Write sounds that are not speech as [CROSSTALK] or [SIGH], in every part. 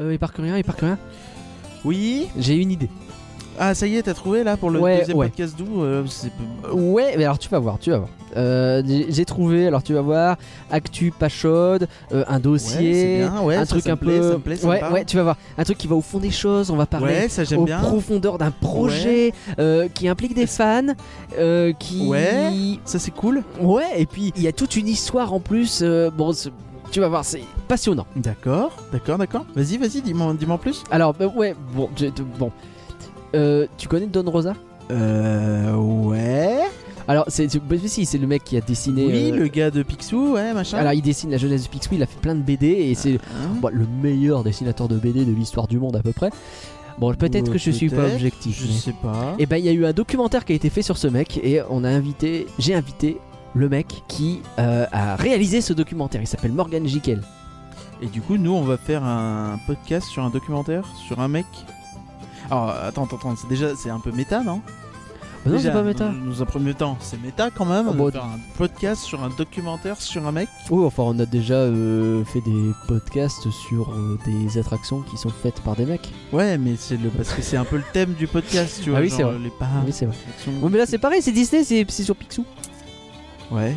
Euh, Éparcurien, Éparcurien, Oui. j'ai une idée. Ah, ça y est, t'as trouvé là pour le Ouais, deuxième ouais. podcast d'où euh, c'est- Ouais, mais alors tu vas voir, tu vas voir. Euh, j'ai j'ai trouvé, alors tu vas voir, actu pas chaude, euh, un dossier, bien, ouais, un ça, truc ça me un plaît, peu. ça me plaît, ça me ouais, parle. ouais, tu vas voir, un truc qui va au fond des choses. On va parler Ouais, ça j'aime aux bien. profondeurs d'un projet euh, qui implique des fans, euh, qui. Ouais. Ça c'est cool. Ouais, et puis il y a toute une histoire en plus. euh, bon, c'est- tu vas voir, c'est passionnant. D'accord, d'accord, d'accord. Vas-y, vas-y, dis-moi dis en plus. Alors, bah, ouais, bon, bon. Euh, tu connais Don Rosa? Euh. Ouais. Alors, c'est c'est- bah, si, c'est le mec qui a dessiné. Oui, euh, le gars de Picsou, ouais, machin. Alors, il dessine la jeunesse de Picsou, il a fait plein de BD et c'est Hein bon, le meilleur dessinateur de BD de l'histoire du monde à peu près. Bon, peut-être que je suis pas peut-être, objectif. Je mais- sais pas. Et ben, il y a eu un documentaire qui a été fait sur ce mec et on a invité, j'ai invité le mec qui euh, a réalisé ce documentaire. Il s'appelle Morgan Jekyll. Et du coup, nous, on va faire un podcast sur un documentaire sur un mec. Alors, attends, attends, attends, c'est déjà, c'est un peu méta, non? Oh non, c'est pas méta. Dans, dans un premier temps, c'est méta quand même. Oh, de bon, faire un podcast sur un documentaire sur un mec. Oui, enfin, on a déjà euh, fait des podcasts sur euh, des attractions qui sont faites par des mecs. Ouais, mais c'est le parce que c'est un peu le thème du podcast, tu vois. Ah oui, c'est vrai. Les oui, c'est vrai. Oui, mais là, c'est pareil, c'est Disney, c'est c'est sur Picsou. Ouais.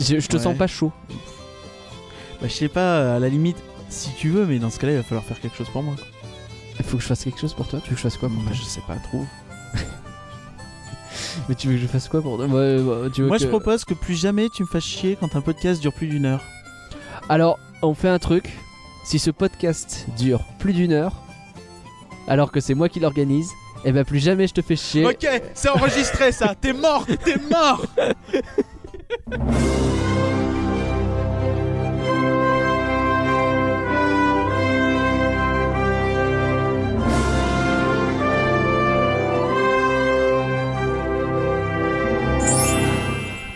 Je, je te Ouais. sens pas chaud. Bah, je sais pas, à la limite, si tu veux, mais dans ce cas-là, il va falloir faire quelque chose pour moi. Il faut que je fasse quelque chose pour toi. Tu veux que je fasse quoi pour Bah, toi je sais pas trop. [LAUGHS] Mais tu veux que je fasse quoi pour toi? Tu veux Moi, que- je propose que plus jamais tu me fasses chier quand un podcast dure plus d'une heure. Alors, on fait un truc. Si ce podcast dure plus d'une heure, alors que c'est moi qui l'organise, et ben plus jamais je te fais chier. Ok, c'est enregistré ça. T'es mort, t'es mort.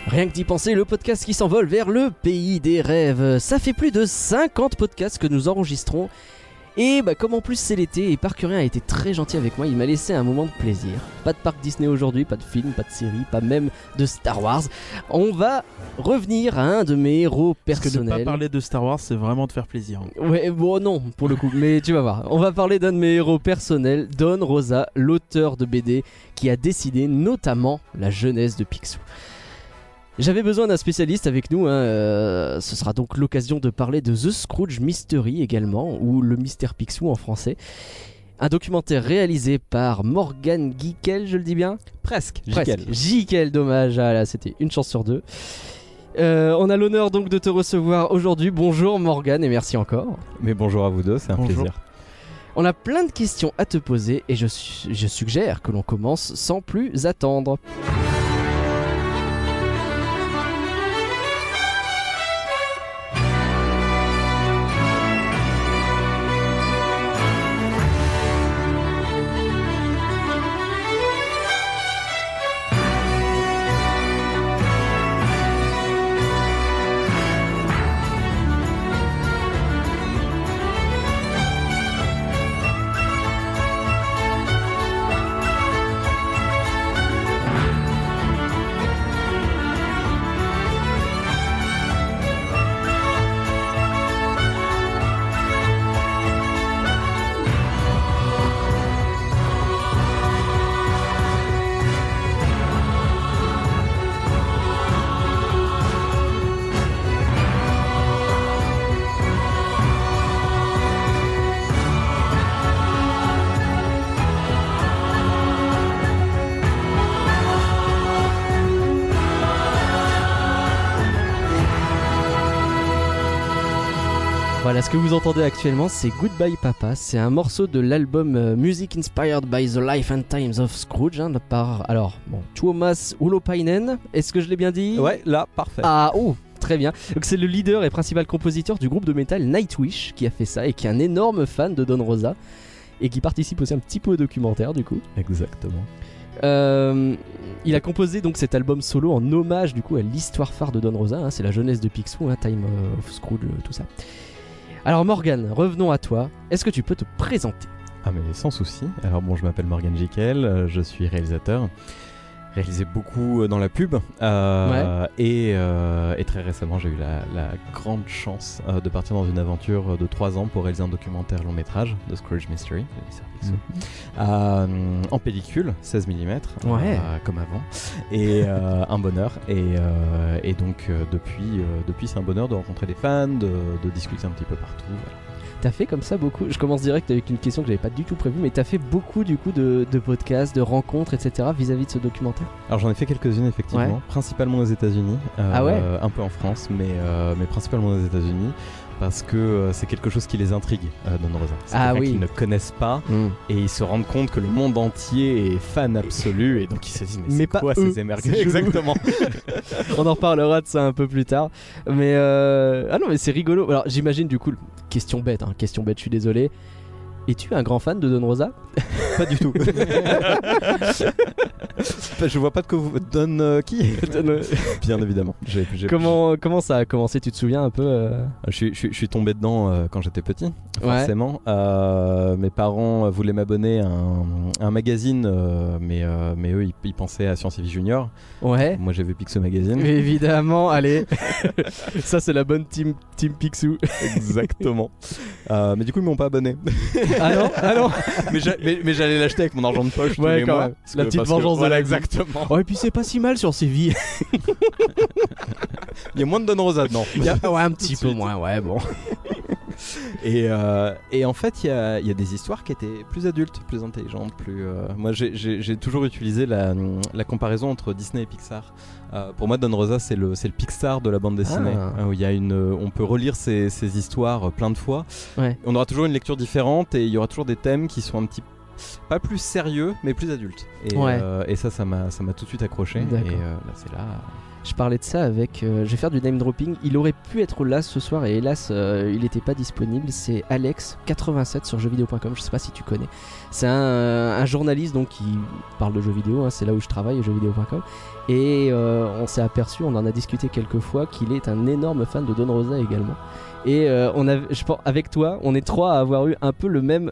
Rien que d'y penser, le podcast qui s'envole vers le pays des rêves. Ça fait plus de 50 podcasts que nous enregistrons. Et bah, comme en plus c'est l'été et Parcurien a été très gentil avec moi, il m'a laissé un moment de plaisir. Pas de parc Disney aujourd'hui, pas de film, pas de série, pas même de Star Wars. On va revenir à un de mes héros Parce que de personnels. pas parler de Star Wars, c'est vraiment te faire plaisir. Ouais, bon, non, pour le coup, mais tu vas voir. On va parler d'un de mes héros personnels, Don Rosa, l'auteur de BD qui a décidé notamment la jeunesse de Picsou. J'avais besoin d'un spécialiste avec nous, hein, euh, ce sera donc l'occasion de parler de The Scrooge Mystery également, ou Le Mystère Picsou en français. Un documentaire réalisé par Morgan Geekel, je le dis bien Presque. Presque. Jikel, dommage. Ah là, c'était une chance sur deux. Euh, on a l'honneur donc de te recevoir aujourd'hui. Bonjour Morgan et merci encore. Mais bonjour à vous deux, c'est un Bonjour. plaisir. On a plein de questions à te poser et je, su- je suggère que l'on commence sans plus attendre. Que vous entendez actuellement, c'est Goodbye Papa. C'est un morceau de l'album euh, Music Inspired by the Life and Times of Scrooge hein, par alors bon, Tuomas Ulopainen. Est-ce que je l'ai bien dit? Ouais, là, parfait. Ah, oh, très bien. Donc c'est le leader et principal compositeur du groupe de métal Nightwish qui a fait ça et qui est un énorme fan de Don Rosa et qui participe aussi un petit peu au documentaire du coup. Exactement. Euh, il a composé donc cet album solo en hommage du coup à l'histoire phare de Don Rosa. hein, c'est la jeunesse de Picsou, hein, Time of Scrooge, euh, tout ça. Alors Morgan, revenons à toi. Est-ce que tu peux te présenter? Ah mais sans souci. Alors bon, je m'appelle Morgan Jekyll, euh, je suis réalisateur. Réalisé beaucoup euh, dans la pub. euh, et, euh, et très récemment, j'ai eu la, la grande chance euh, de partir dans une aventure de 3 ans pour réaliser un documentaire long métrage de Scrooge Mystery. de. Picsou. Euh, en pellicule, 16 mm, Ouais. comme avant, et euh, un bonheur. Et, euh, et donc euh, depuis, euh, depuis c'est un bonheur de rencontrer des fans, de, de discuter un petit peu partout. voilà. T'as fait comme ça beaucoup. Je commence direct avec une question que j'avais pas du tout prévue, mais t'as fait beaucoup du coup de, de podcasts, de rencontres, etc. vis-à-vis de ce documentaire? Alors j'en ai fait quelques-unes effectivement, Ouais. principalement aux États-Unis, euh, Ah ouais? un peu en France, mais, euh, mais principalement aux États-Unis. Parce que euh, c'est quelque chose qui les intrigue, euh, Don Rosa. C'est Ah oui. qu'ils ne connaissent pas et ils se rendent compte que le monde entier est fan absolu et donc ils se disent mais, Mais c'est pas quoi eux. ces émergents [LAUGHS] chelou. Exactement. On en reparlera de ça un peu plus tard. Mais euh... ah non, mais c'est rigolo. Alors j'imagine du coup, question bête, hein, question bête. Je suis désolé. Es-tu un grand fan de Don Rosa? Pas du tout. Je vois pas de quoi vous donne euh, qui [LAUGHS] Bien évidemment. J'ai- j'ai- Comment comment ça a commencé? Tu te souviens un peu euh? Je suis, je suis- je suis tombé dedans euh, quand j'étais petit, forcément. Euh, mes parents euh, voulaient m'abonner à un, un magazine, euh, mais, euh, mais eux, ils, ils pensaient à Science et Vie Junior. Ouais. Moi, j'ai vu Pixel Magazine. Évidemment, allez. [LAUGHS] ça c'est la bonne team team Picsou. Exactement. Euh, mais du coup, ils m'ont pas abonné. [LAUGHS] ah non, ah non. mais j'a- mais- mais j'allais l'acheter avec mon argent de poche tous Ouais, les quand mois. même. Parce La petite parce vengeance de voilà, la vie. exactement. Oh et puis c'est pas si mal sur ses vies. [LAUGHS] Il y a moins de Don Rosa dedans. Il y a- ouais un petit peu moins. Ouais bon. Et, euh, et en fait, il y a, il y a des histoires qui étaient plus adultes, plus intelligentes, plus. euh, Moi, j'ai- toujours utilisé la, la comparaison entre Disney et Pixar. Euh, pour moi, Don Rosa, c'est le, Pixar de la bande dessinée. Ah. Où il y a une, on peut relire ces, ces histoires plein de fois. Ouais. On aura toujours une lecture différente et il y aura toujours des thèmes qui sont un petit pas plus sérieux, mais plus adultes. Et, Ouais. euh, et ça, ça m'a, tout de suite accroché. Et euh, là, c'est là. Je parlais de ça avec. euh, je vais faire du name dropping. Il aurait pu être là ce soir et hélas, euh, il n'était pas disponible. C'est Alex87 sur jeuxvideo.com. Je sais pas si tu connais. C'est un, un journaliste donc qui parle de jeux vidéo. hein, c'est là où je travaille, jeuxvideo.com. Et euh, on s'est aperçu, on en a discuté quelques fois, qu'il est un énorme fan de Don Rosa également. Et euh, on a, je pense, avec toi, on est trois à avoir eu un peu le même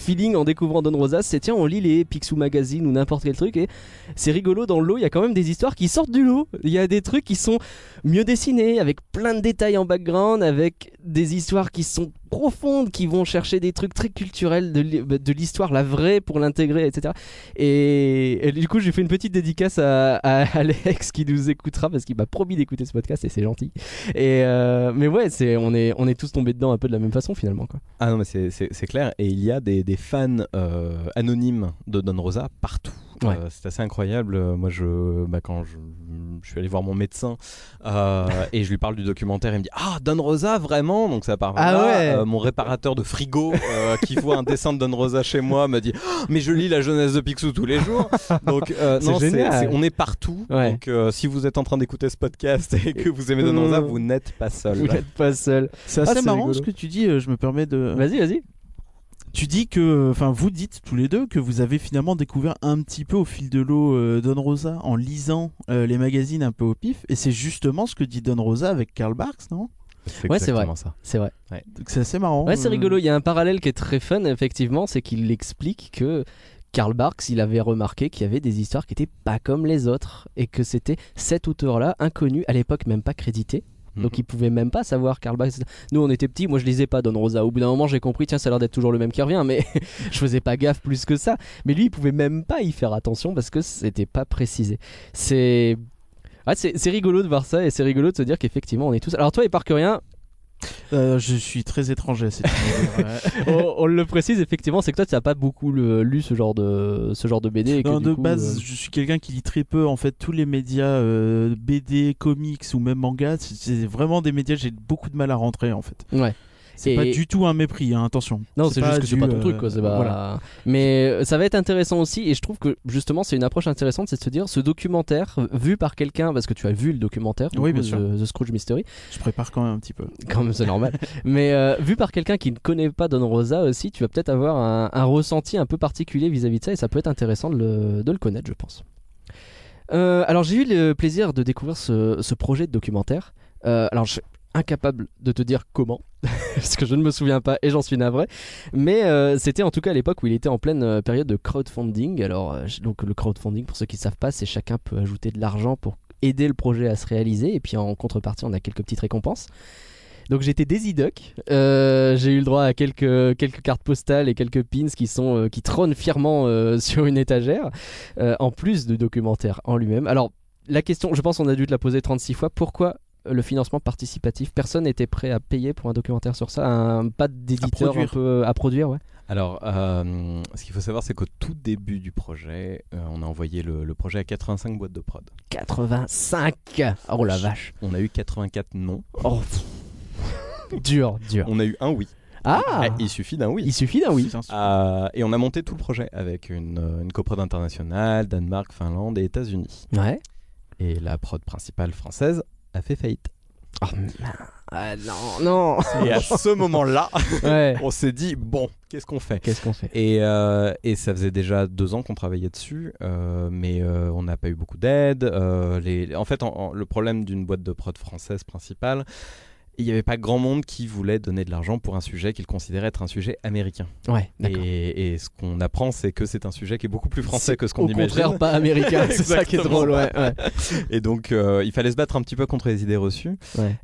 feeling en découvrant Don Rosa, c'est tiens on lit les Picsou Magazine ou n'importe quel truc et c'est rigolo dans le lot, il y a quand même des histoires qui sortent du lot. Il y a des trucs qui sont mieux dessinés, avec plein de détails en background, avec des histoires qui sont profondes, qui vont chercher des trucs très culturels de, de l'histoire, la vraie pour l'intégrer, etc. Et, du coup j'ai fait une petite dédicace à, à [LAUGHS] Alex qui nous écoutera parce qu'il m'a promis d'écouter ce podcast et c'est gentil. Et euh, mais ouais, c'est on est on est tous tombés dedans un peu de la même façon finalement quoi. Ah non, mais c'est- clair. Et il y a des, des fans euh, anonymes de Don Rosa partout. Ouais. Euh, c'est assez incroyable. Euh, Moi, je, bah, quand je, je suis allé voir mon médecin euh, [LAUGHS] et je lui parle du documentaire, il me dit Ah, Don Rosa, vraiment? Donc ça part. Ah là. ouais. Euh, mon réparateur de frigo euh, qui voit un dessin de Don Rosa chez moi me dit Ah, Mais je lis la jeunesse de Picsou tous les jours. Donc, euh, [LAUGHS] C'est non, c'est- on est partout. Ouais. Donc, euh, si vous êtes en train d'écouter ce podcast [LAUGHS] et que vous aimez Don Rosa, vous n'êtes pas seul. Vous n'êtes pas seul. C'est Ah, assez c'est marrant rigolo. ce que tu dis, euh, je me permets de... Vas-y, vas-y. Tu dis que, enfin, vous dites tous les deux que vous avez finalement découvert un petit peu au fil de l'eau euh, Don Rosa en lisant euh, les magazines un peu au pif, et c'est justement ce que dit Don Rosa avec Karl Barks, non? C'est Ouais, c'est vrai. exactement ça. C'est vrai. Donc c'est assez marrant. Ouais, c'est euh. rigolo. Il y a un parallèle qui est très fun, effectivement, c'est qu'il explique que Karl Barks, il avait remarqué qu'il y avait des histoires qui étaient pas comme les autres et que c'était cet auteur-là, inconnu, à l'époque même pas crédité. Donc il pouvait même pas savoir Karl Barks. Nous on était petits, moi je lisais pas Don Rosa. Au bout d'un moment j'ai compris, tiens ça a l'air d'être toujours le même qui revient, mais [LAUGHS] je faisais pas gaffe plus que ça. Mais lui il pouvait même pas y faire attention parce que c'était pas précisé. C'est Ouais, c'est rigolo de voir ça et c'est rigolo de se dire qu'effectivement on est tous. Alors toi, Éparcurien, Euh, je suis très étranger à cette [LAUGHS] on, on le précise effectivement, c'est que toi tu n'as pas beaucoup le- lu ce genre de ce genre de BD. Et que, Non, du de coup, base, euh, je suis quelqu'un qui lit très peu en fait tous les médias euh, BD, comics ou même manga. C'est- C'est vraiment des médias j'ai beaucoup de mal à rentrer en fait. Ouais. C'est pas du tout un mépris, hein, attention. Non, c'est juste que c'est pas ton euh, truc, quoi. c'est pas- Voilà. Mais euh, ça va être intéressant aussi, et je trouve que justement, c'est une approche intéressante, c'est de se dire, ce documentaire, euh, vu par quelqu'un, parce que tu as vu le documentaire, Oui, coup, bien sûr. The, The Scrooge Mystery, Je prépare quand même un petit peu. [LAUGHS] quand même c'est normal, mais euh, vu par quelqu'un qui ne connaît pas Don Rosa aussi, tu vas peut-être avoir un, un ressenti un peu particulier vis-à-vis de ça, et ça peut être intéressant de le, de le connaître, je pense. Euh, alors j'ai eu le plaisir de découvrir ce, ce projet de documentaire. Euh, alors je- incapable de te dire comment, [LAUGHS] parce que je ne me souviens pas et j'en suis navré. Mais euh, c'était en tout cas à l'époque où il était en pleine euh, période de crowdfunding. Alors, euh, donc le crowdfunding, pour ceux qui ne savent pas, c'est chacun peut ajouter de l'argent pour aider le projet à se réaliser. Et puis en contrepartie, on a quelques petites récompenses. Donc j'étais Duck. Euh, j'ai eu le droit à quelques, quelques cartes postales et quelques pins qui, sont, qui trônent fièrement [LAUGHS] sur une étagère, en plus de documentaire en lui-même. Alors la question, je pense qu'on a dû te la poser 36 fois. Pourquoi le financement participatif Personne n'était prêt à payer pour un documentaire sur ça Un pas d'éditeur un produire. peu à produire, ouais. Alors, euh, ce qu'il faut savoir, c'est qu'au tout début du projet, euh, on a envoyé le, le projet à 85 boîtes de prod. 85 Oh la vache On a eu 84 non. Oh. [LAUGHS] Dur, dur. On a eu un oui. Ah Eh, Il suffit d'un oui. Il suffit d'un oui. Euh, et on a monté tout le projet avec une, euh, une coprod internationale, Danemark, Finlande et États-Unis. Ouais. Et la prod principale française a fait faillite. Oh, ah, non, non Et à ce [LAUGHS] moment-là, Ouais. on s'est dit bon, qu'est-ce qu'on fait? Qu'est-ce qu'on fait? Et, euh, et ça faisait déjà deux ans qu'on travaillait dessus, euh, mais euh, on n'a pas eu beaucoup d'aide. euh, les... En fait, en- en- le problème d'une boîte de prod française principale, il n'y avait pas grand monde qui voulait donner de l'argent pour un sujet qu'il considérait être un sujet américain. Ouais. Et, et ce qu'on apprend, c'est que c'est un sujet qui est beaucoup plus français que ce qu'on Au imagine. contraire, pas américain. [LAUGHS] c'est ça qui est drôle, ouais. ouais. Et donc, euh, il fallait se battre un petit peu contre les idées reçues.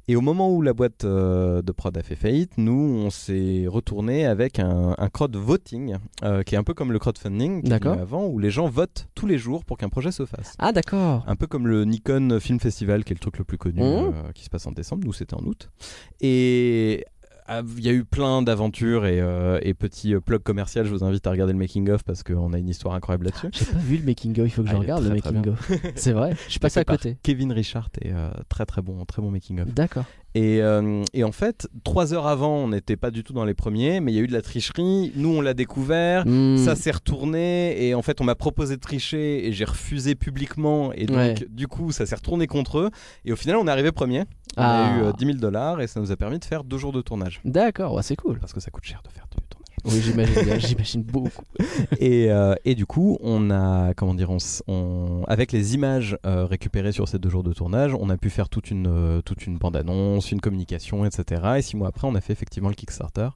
Et au moment où la boîte euh, de prod a fait faillite, nous, on s'est retourné avec un, un crowd voting, euh, qui est un peu comme le crowdfunding avait avant, où les gens votent tous les jours pour qu'un projet se fasse. Ah, d'accord. Un peu comme le Nikon Film Festival, qui est le truc le plus connu, Mmh. qui se passe en décembre. Nous, c'était en août. Et euh, il y a eu plein d'aventures et, euh, et petits euh, plugs commerciaux. Je vous invite à regarder le making of parce qu'on a une histoire incroyable là-dessus. J'ai pas vu le making of, il faut que je Ah, regarde le très, making of. C'est vrai, je suis passé à côté. Kevin Richard est euh, très très bon, très bon making of. D'accord. Et, euh, et en fait, trois heures avant, on n'était pas du tout dans les premiers, mais il y a eu de la tricherie. Nous, on l'a découvert. Hmm. Ça s'est retourné et en fait on m'a proposé de tricher et j'ai refusé publiquement et donc Ouais. du coup ça s'est retourné contre eux et au final on est arrivé premier. On Ah. a eu euh, 10 000 dollars et ça nous a permis de faire deux jours de tournage D'accord, ouais, c'est cool. parce que ça coûte cher de faire du tournage. Oui, [LAUGHS] j'imagine beaucoup. et, euh, et du coup on a comment dire on, avec les images euh, récupérées sur ces deux jours de tournage on a pu faire toute une euh, toute une bande annonce, une communication etc. Et six mois après on a fait effectivement le Kickstarter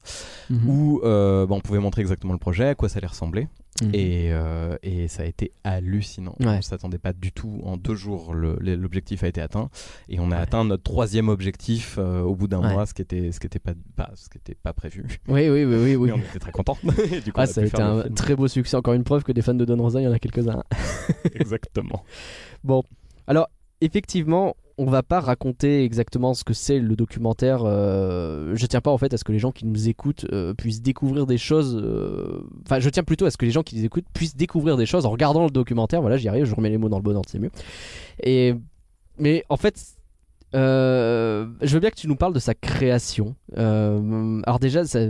Mhm. où bah, on pouvait montrer exactement le projet, à quoi ça allait ressembler. Mhm. Et, euh, et ça a été hallucinant. Ouais. On ne s'attendait pas du tout. En deux jours, l'objectif a été atteint. Et on a Ouais. atteint notre troisième objectif euh, au bout d'un Ouais. mois, ce qui était, ce qui était pas, pas- ce qui était pas prévu. Oui, oui, oui, oui. oui. [LAUGHS] Mais on était très contents. [LAUGHS] Du coup, Ah, a ça a été un très beau succès. Encore une preuve que des fans de Don Rosa, il y en a quelques-uns. [LAUGHS] Exactement. Bon, alors effectivement, on va pas raconter exactement ce que c'est le documentaire. euh, je tiens pas en fait à ce que les gens qui nous écoutent euh, puissent découvrir des choses. euh, Enfin, je tiens plutôt à ce que les gens qui nous écoutent puissent découvrir des choses en regardant le documentaire. Voilà, j'y arrive, je remets les mots dans le bon ordre, c'est mieux. Et mais en fait. euh, je veux bien que tu nous parles de sa création. Alors déjà, ça-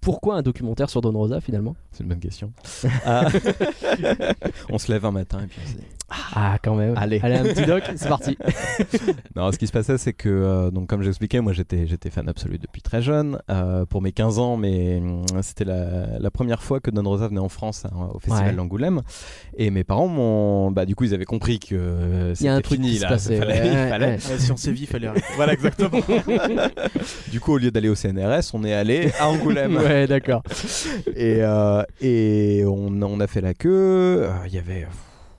pourquoi un documentaire sur Don Rosa finalement C'est une bonne question. Ah. [LAUGHS] on se lève un matin et puis on se dit, Ah, quand même. Allez. Allez, un petit doc, [LAUGHS] c'est parti. [LAUGHS] Non, ce qui se passait, c'est que, euh, donc, comme j'expliquais, moi j'étais, j'étais fan absolu depuis très jeune. Euh, pour mes 15 ans, mais hum, c'était la, la première fois que Don Rosa venait en France hein, au Festival Ouais. d'Angoulême. Et mes parents m'ont. Bah, du coup, ils avaient compris que euh, Il y a un c'était truc fini qui se là. passait. Fallait- ouais, il fallait- ouais. Si on s'est vu, il fallait arrêter. Voilà, exactement. du coup, au lieu d'aller au CNRS, on est allé à Angoulême. Ouais, d'accord. Et, euh, et on, on a fait la queue. Euh, Il y avait.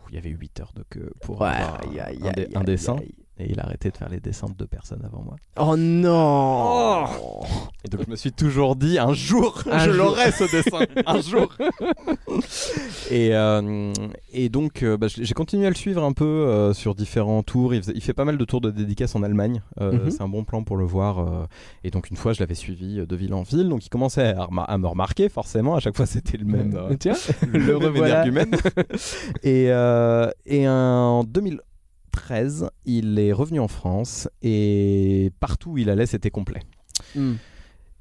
Il y avait 8 heures de queue pour Ouais, un, aïe, un dessin. Et il a arrêté de faire les dessins de deux personnes avant moi. Oh non Et donc je me suis toujours dit un jour Un je l'aurai ce dessin un jour. [LAUGHS] et, euh, et donc euh, bah, j'ai continué à le suivre un peu euh, sur différents tours. Il, faisait- il fait pas mal de tours de dédicaces en Allemagne. Euh, Mhm. C'est un bon plan pour le voir. euh, et donc une fois je l'avais suivi de ville en ville. Donc il commençait à, me remarquer forcément. À chaque fois c'était le même. euh, Tiens, le, le même énergumène. et, euh, et en 2013, il est revenu en France et partout où il allait, c'était complet. Hmm.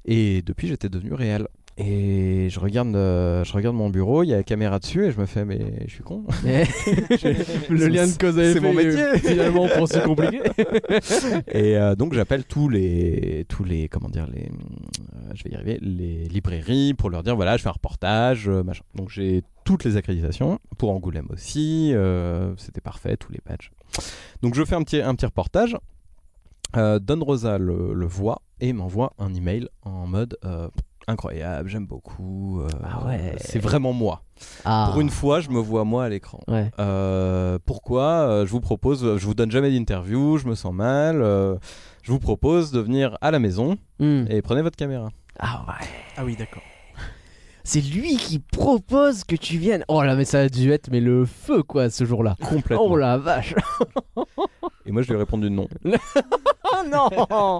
Et depuis, j'étais devenu réel. Et je regarde, euh, je regarde mon bureau, il y a la caméra dessus et je me fais, mais je suis con. [LAUGHS] [LAUGHS] Le lien de cause à c'est mon est métier. finalement pas si compliqué. [LAUGHS] et euh, donc j'appelle tous les, tous les, comment dire, les, euh, je vais y arriver, les librairies pour leur dire, voilà, je fais un reportage, euh, machin. Donc j'ai toutes les accréditations pour Angoulême aussi, euh, c'était parfait, tous les badges. Donc je fais un petit, un petit reportage. Euh, Don Rosa le, le voit et m'envoie un email en mode euh, incroyable, j'aime beaucoup. euh, Ah ouais. C'est vraiment moi. Ah. Pour une fois, je me vois moi à l'écran. Ouais. Euh, pourquoi Je vous propose, je vous donne jamais d'interview, je me sens mal. euh, je vous propose de venir à la maison Hmm. et prenez votre caméra. Ah ouais. Ah oui, d'accord. C'est lui qui propose que tu viennes. Oh là, mais ça a dû être mais le feu quoi ce jour-là. Complètement. Oh la vache. [LAUGHS] Et moi, je lui ai répondu non. [LAUGHS] Non.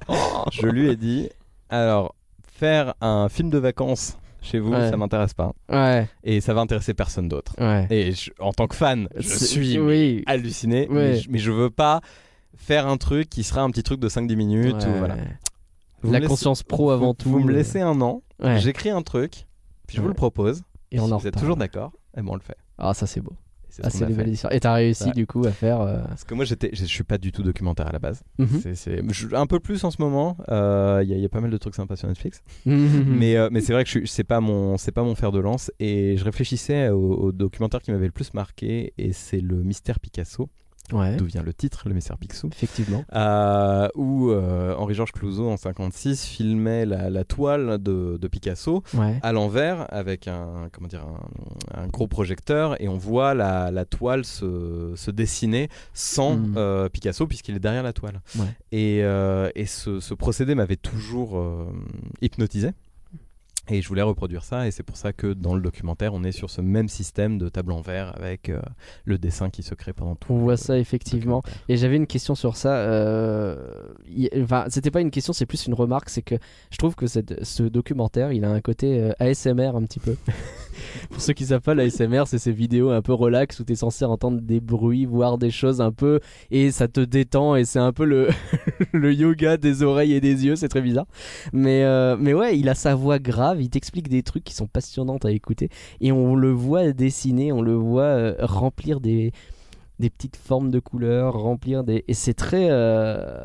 je lui ai dit alors, faire un film de vacances chez vous, Ouais. ça m'intéresse pas. Ouais. Et ça va intéresser personne d'autre. Ouais. Et je- en tant que fan, je suis Oui. halluciné, mais, je, mais je veux pas faire un truc qui sera un petit truc de 5-10 minutes. Ouais. Ou voilà. Vous La laissez- conscience pro avant vous, tout. Vous me laissez un an, Ouais. j'écris un truc, puis je vous le propose. Et on si en vous êtes toujours d'accord, et bon, on le fait. Ah ça c'est beau. Et c'est Ah c'est fait. Et t'as réussi Ouais. du coup à faire. euh, Parce que moi, j'étais, je suis pas du tout documentaire à la base. mhm. C'est, un peu plus en ce moment. euh, Il y, a- il y a pas mal de trucs sympas sur Netflix. Mhm. Mais, euh, mais c'est vrai que je c'est pas mon, c'est pas mon fer de lance. Et je réfléchissais au, au documentaire qui m'avait le plus marqué, et c'est le Mystère Picasso, Ouais. d'où vient le titre, le Mystère Picsou. Effectivement. Euh, où euh, Henri-Georges Clouzot en 56 filmait la, la toile de, de Picasso Ouais. à l'envers avec un, comment dire, un, un gros projecteur et on voit la, la toile se, se dessiner sans Mm. euh, Picasso puisqu'il est derrière la toile. Ouais. Et, et ce, ce procédé m'avait toujours hypnotisé. Et je voulais reproduire ça, et c'est pour ça que dans le documentaire, on est sur ce même système de table en verre avec euh, le dessin qui se crée pendant tout. On voit ça effectivement. Et j'avais une question sur ça. euh, Enfin, c'était pas une question, c'est plus une remarque. C'est que je trouve que cette- ce documentaire, il a un côté euh, ASMR un petit peu. [LAUGHS] Pour ceux qui savent pas, l'ASMR, c'est ces vidéos un peu relax où t'es censé entendre des bruits, voir des choses un peu, et ça te détend. Et c'est un peu le, [LAUGHS] le yoga des oreilles et des yeux. C'est très bizarre. Mais, euh, mais ouais, il a sa voix grave. Il t'explique des trucs qui sont passionnants à écouter. Et on le voit dessiner, on le voit euh, remplir des des petites formes de couleurs, remplir des. Et c'est très. euh,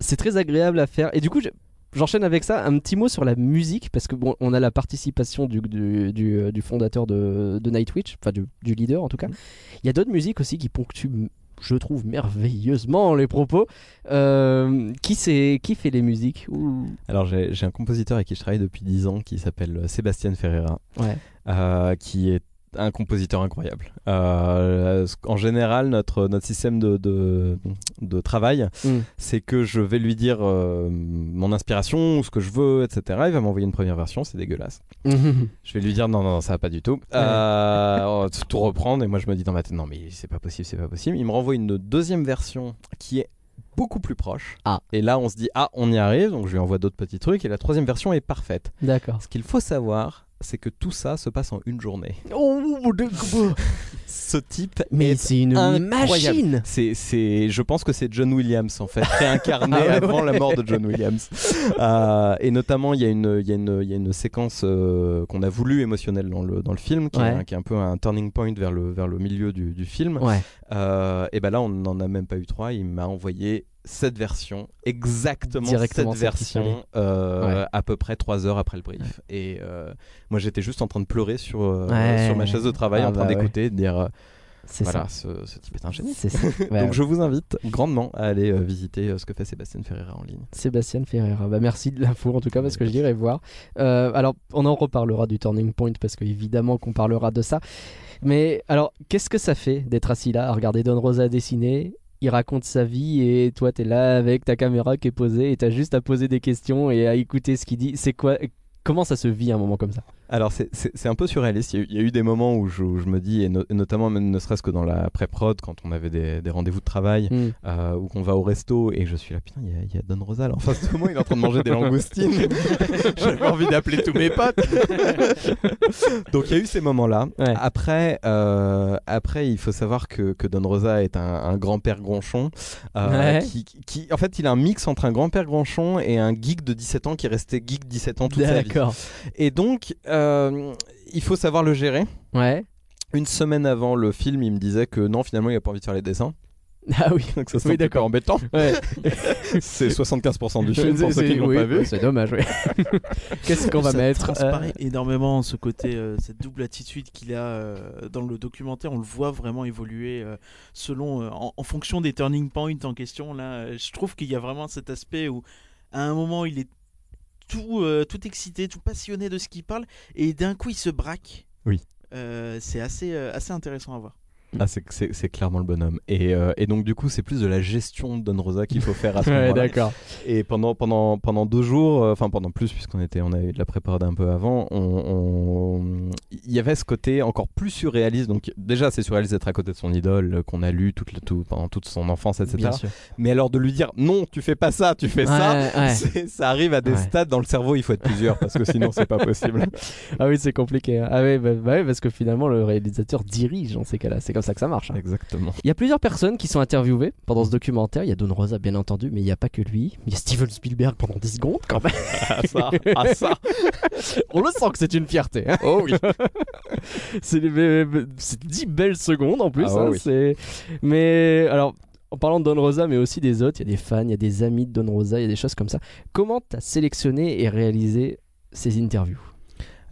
C'est très agréable à faire. Et du coup, je- j'enchaîne avec ça. Un petit mot sur la musique, parce que bon, on a la participation du, du, du, euh, du fondateur de, de Nightwitch, enfin du, du leader en tout cas. Il y a d'autres musiques aussi qui ponctuent, je trouve, merveilleusement les propos. Euh, qui, fait les musiques Ouh. Alors j'ai un compositeur avec qui je travaille depuis 10 ans qui s'appelle Sébastien Ferreira, Ouais. euh, qui est un compositeur incroyable. Euh, en général, notre, notre système de, de, de travail, Mm. c'est que je vais lui dire euh, mon inspiration, ce que je veux, etc. Il va m'envoyer une première version, c'est dégueulasse. Je vais lui dire non, non, ça va pas du tout. Euh, tout reprendre et moi je me dis dans ma tête non, mais c'est pas possible, c'est pas possible. Il me renvoie une deuxième version qui est beaucoup plus proche. Ah. Et là on se dit ah, on y arrive, donc je lui envoie d'autres petits trucs et la troisième version est parfaite. D'accord. Ce qu'il faut savoir, c'est que tout ça se passe en une journée. Oh, de- [LAUGHS] Ce type Mais est c'est une incroyable. machine c'est, c'est, je pense que c'est John Williams en fait, réincarné [LAUGHS] Ah avant ouais. la mort de John Williams. [LAUGHS] Euh, et notamment, il y, a une- il y, a une- il y a une séquence euh, qu'on a voulu émotionnelle dans le, dans le film, qui, est, Ouais. un- qui est un peu un turning point vers le, vers le milieu du, du film. Ouais. Euh, et ben là, on n'en a même pas eu trois. Il m'a envoyé cette version, exactement cette version, euh, Ouais. à peu près trois heures après le brief. Et euh, moi, j'étais juste en train de pleurer sur, euh, Ouais. sur ma chaise de travail, Ah en train bah d'écouter, de dire C'est voilà, ça. ce, ce type est un génie. C'est ça. [LAUGHS] Ouais, Donc ouais. je vous invite grandement à aller euh, visiter euh, ce que fait Sébastien Ferreira en ligne. Sébastien Ferreira. Bah, merci de l'info en tout cas parce que je dirais voir. Euh, alors on en reparlera du Turning Point parce qu'évidemment qu'on parlera de ça. Mais alors qu'est-ce que ça fait d'être assis là à regarder Don Rosa dessiner il raconte sa vie et toi t'es là avec ta caméra qui est posée et t'as juste à poser des questions et à écouter ce qu'il dit. C'est quoi Comment ça se vit un moment comme ça? Alors c'est- un peu surréaliste, il y, a eu, il y a eu des moments où je, où je me dis, et, no- et notamment même ne serait-ce que dans la pré-prod, quand on avait des, des rendez-vous de travail, Hmm. euh, ou qu'on va au resto, et je suis là, putain, il y a, il y a Don Rosa là en face de moi, il est en train de manger des langoustines, [LAUGHS] j'avais envie d'appeler tous mes potes. [LAUGHS] Donc il y a eu ces moments-là. Ouais. Après, euh, après, il faut savoir que, que Don Rosa est un, un grand-père gronchon, euh, Ouais. qui, qui- en fait, il a un mix entre un grand-père gronchon et un geek de 17 ans qui est resté geek 17 ans toute sa vie. D'accord. Et donc, euh, il faut savoir le gérer. Ouais. Une semaine avant le film, il me disait que non, finalement, il a pas envie de faire les dessins. [LAUGHS] Ah oui. Donc ça c'est Oui, d'accord. embêtant. Ouais. [LAUGHS] C'est 75% du film pour C'est- ceux qui l'ont oui, pas vu. C'est dommage, oui. [LAUGHS] Qu'est-ce qu'on va ça mettre transparaît euh, énormément ce côté, euh, cette double attitude qu'il a euh, dans le documentaire. On le voit vraiment évoluer euh, selon, euh, en, en fonction des turning points en question. Là, Euh, je trouve qu'il y a vraiment cet aspect où, à un moment, il est tout, euh, tout excité, tout passionné de ce qu'il parle, et d'un coup, il se braque. Oui. Euh, c'est assez, euh, assez intéressant à voir. Ah, c'est- clairement le bonhomme. Et, euh, et donc, du coup, c'est plus de la gestion de Don Rosa qu'il faut faire à ce [LAUGHS] Ouais, moment-là. d'accord. Et pendant, pendant, pendant deux jours, euh, enfin pendant plus, puisqu'on était, on avait eu de la préparade un peu avant, on- on- il y avait ce côté encore plus surréaliste. Donc, déjà, c'est surréaliste d'être à côté de son idole, euh, qu'on a lu toute le- tout, pendant toute son enfance, etc. Bien sûr. Mais alors de lui dire non, tu fais pas ça, tu fais ça, Ouais, ça arrive à des stades dans le cerveau, il faut être plusieurs, parce que sinon, c'est pas possible. [LAUGHS] Ah oui, c'est compliqué. Ah oui, bah, bah parce que finalement, le réalisateur dirige dans ces cas-là. C'est comme ça que ça marche. hein. Exactement. Il y a plusieurs personnes qui sont interviewées pendant ce documentaire. Il y a Don Rosa, bien entendu, mais il n'y a pas que lui. Il y a Steven Spielberg pendant 10 secondes, quand même. [LAUGHS] Ah ça, ah ça. [LAUGHS] On le sent que c'est une fierté. hein. Oh oui. [LAUGHS] c'est mais- mais- c'est 10 belles secondes en plus. Ah ouais, hein, oui. c'est- Mais alors, en parlant de Don Rosa, mais aussi des autres, il y a des fans, il y a des amis de Don Rosa, il y a des choses comme ça. Comment tu as sélectionné et réalisé ces interviews?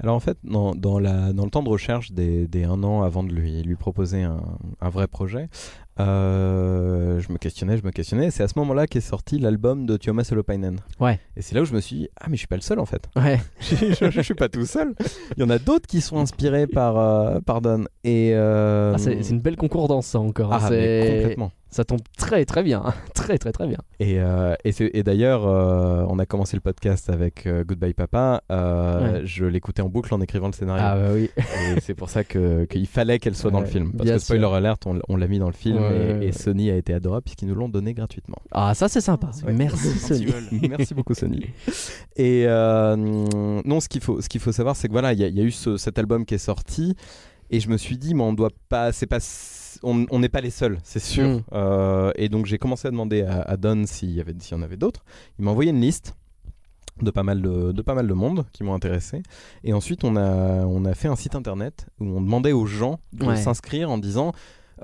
Alors en fait, dans, dans, la, dans le temps de recherche des, des un an avant de lui, lui proposer un, un vrai projet, euh, je me questionnais, je me questionnais. C'est à ce moment-là qu'est sorti l'album de Tuomas Holopainen. Ouais. Et c'est là où je me suis dit, ah mais je suis pas le seul en fait. Ouais. [LAUGHS] je, je suis pas tout seul. Il y en a d'autres qui sont inspirés par, euh, par Don. Et euh, Ah, c'est une belle concordance, ça encore. hein. ah, mais complètement. Ça tombe très très bien. hein. [LAUGHS] Très très très bien. Et, euh, et, d'ailleurs, euh, on a commencé le podcast avec euh, Goodbye Papa. Ouais. Je l'écoutais en boucle en écrivant le scénario. Ah bah oui. Et c'est pour ça que- qu'il fallait qu'elle soit dans le film. Parce bien que spoiler sûr. alert, on, l'a mis dans le film Ouais, et. Sony a été adorable puisqu'ils nous l'ont donné gratuitement. Ah ça c'est sympa. Ouais. Merci Sony. Merci beaucoup Sony. Et non, ce qu'il faut, ce qu'il faut savoir, c'est que voilà, il y, a- il y a eu ce- cet album qui est sorti et je me suis dit, mais on doit pas, c'est pas, on n'est pas les seuls, c'est sûr. Mm. Euh, et donc j'ai commencé à demander à, à Don s'il y avait, s'il y en avait d'autres. Il m'a envoyé une liste de pas mal de, de pas mal de monde qui m'ont intéressé et ensuite on a on a fait un site internet où on demandait aux gens de Ouais. s'inscrire en disant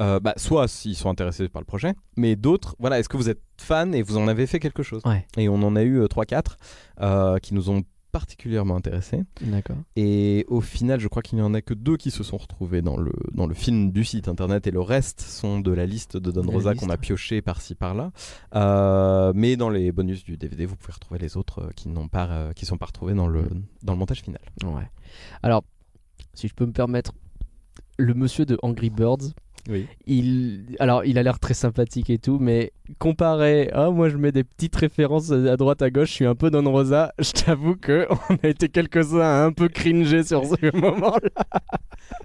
euh, bah, soit s'ils sont intéressés par le projet mais d'autres voilà est-ce que vous êtes fan et vous en avez fait quelque chose? Ouais. et on en a eu 3-4 qui nous ont particulièrement intéressés D'accord. et au final, je crois qu'il n'y en a que deux qui se sont retrouvés dans le, dans le film du site internet et le reste sont de la liste de Don Rosa qu'on a pioché par-ci par-là. Euh, mais dans les bonus du DVD, vous pouvez retrouver les autres euh, qui n'ont pas, euh, qui sont pas retrouvés dans le, dans le montage final. Ouais. Alors, si je peux me permettre, le monsieur de Angry Birds, Il, alors il a l'air très sympathique et tout, mais comparé, ah moi je mets des petites références à droite à gauche, je suis un peu Don Rosa. [LAUGHS] Je t'avoue que on a été quelques-uns à un peu cringer sur ce moment-là.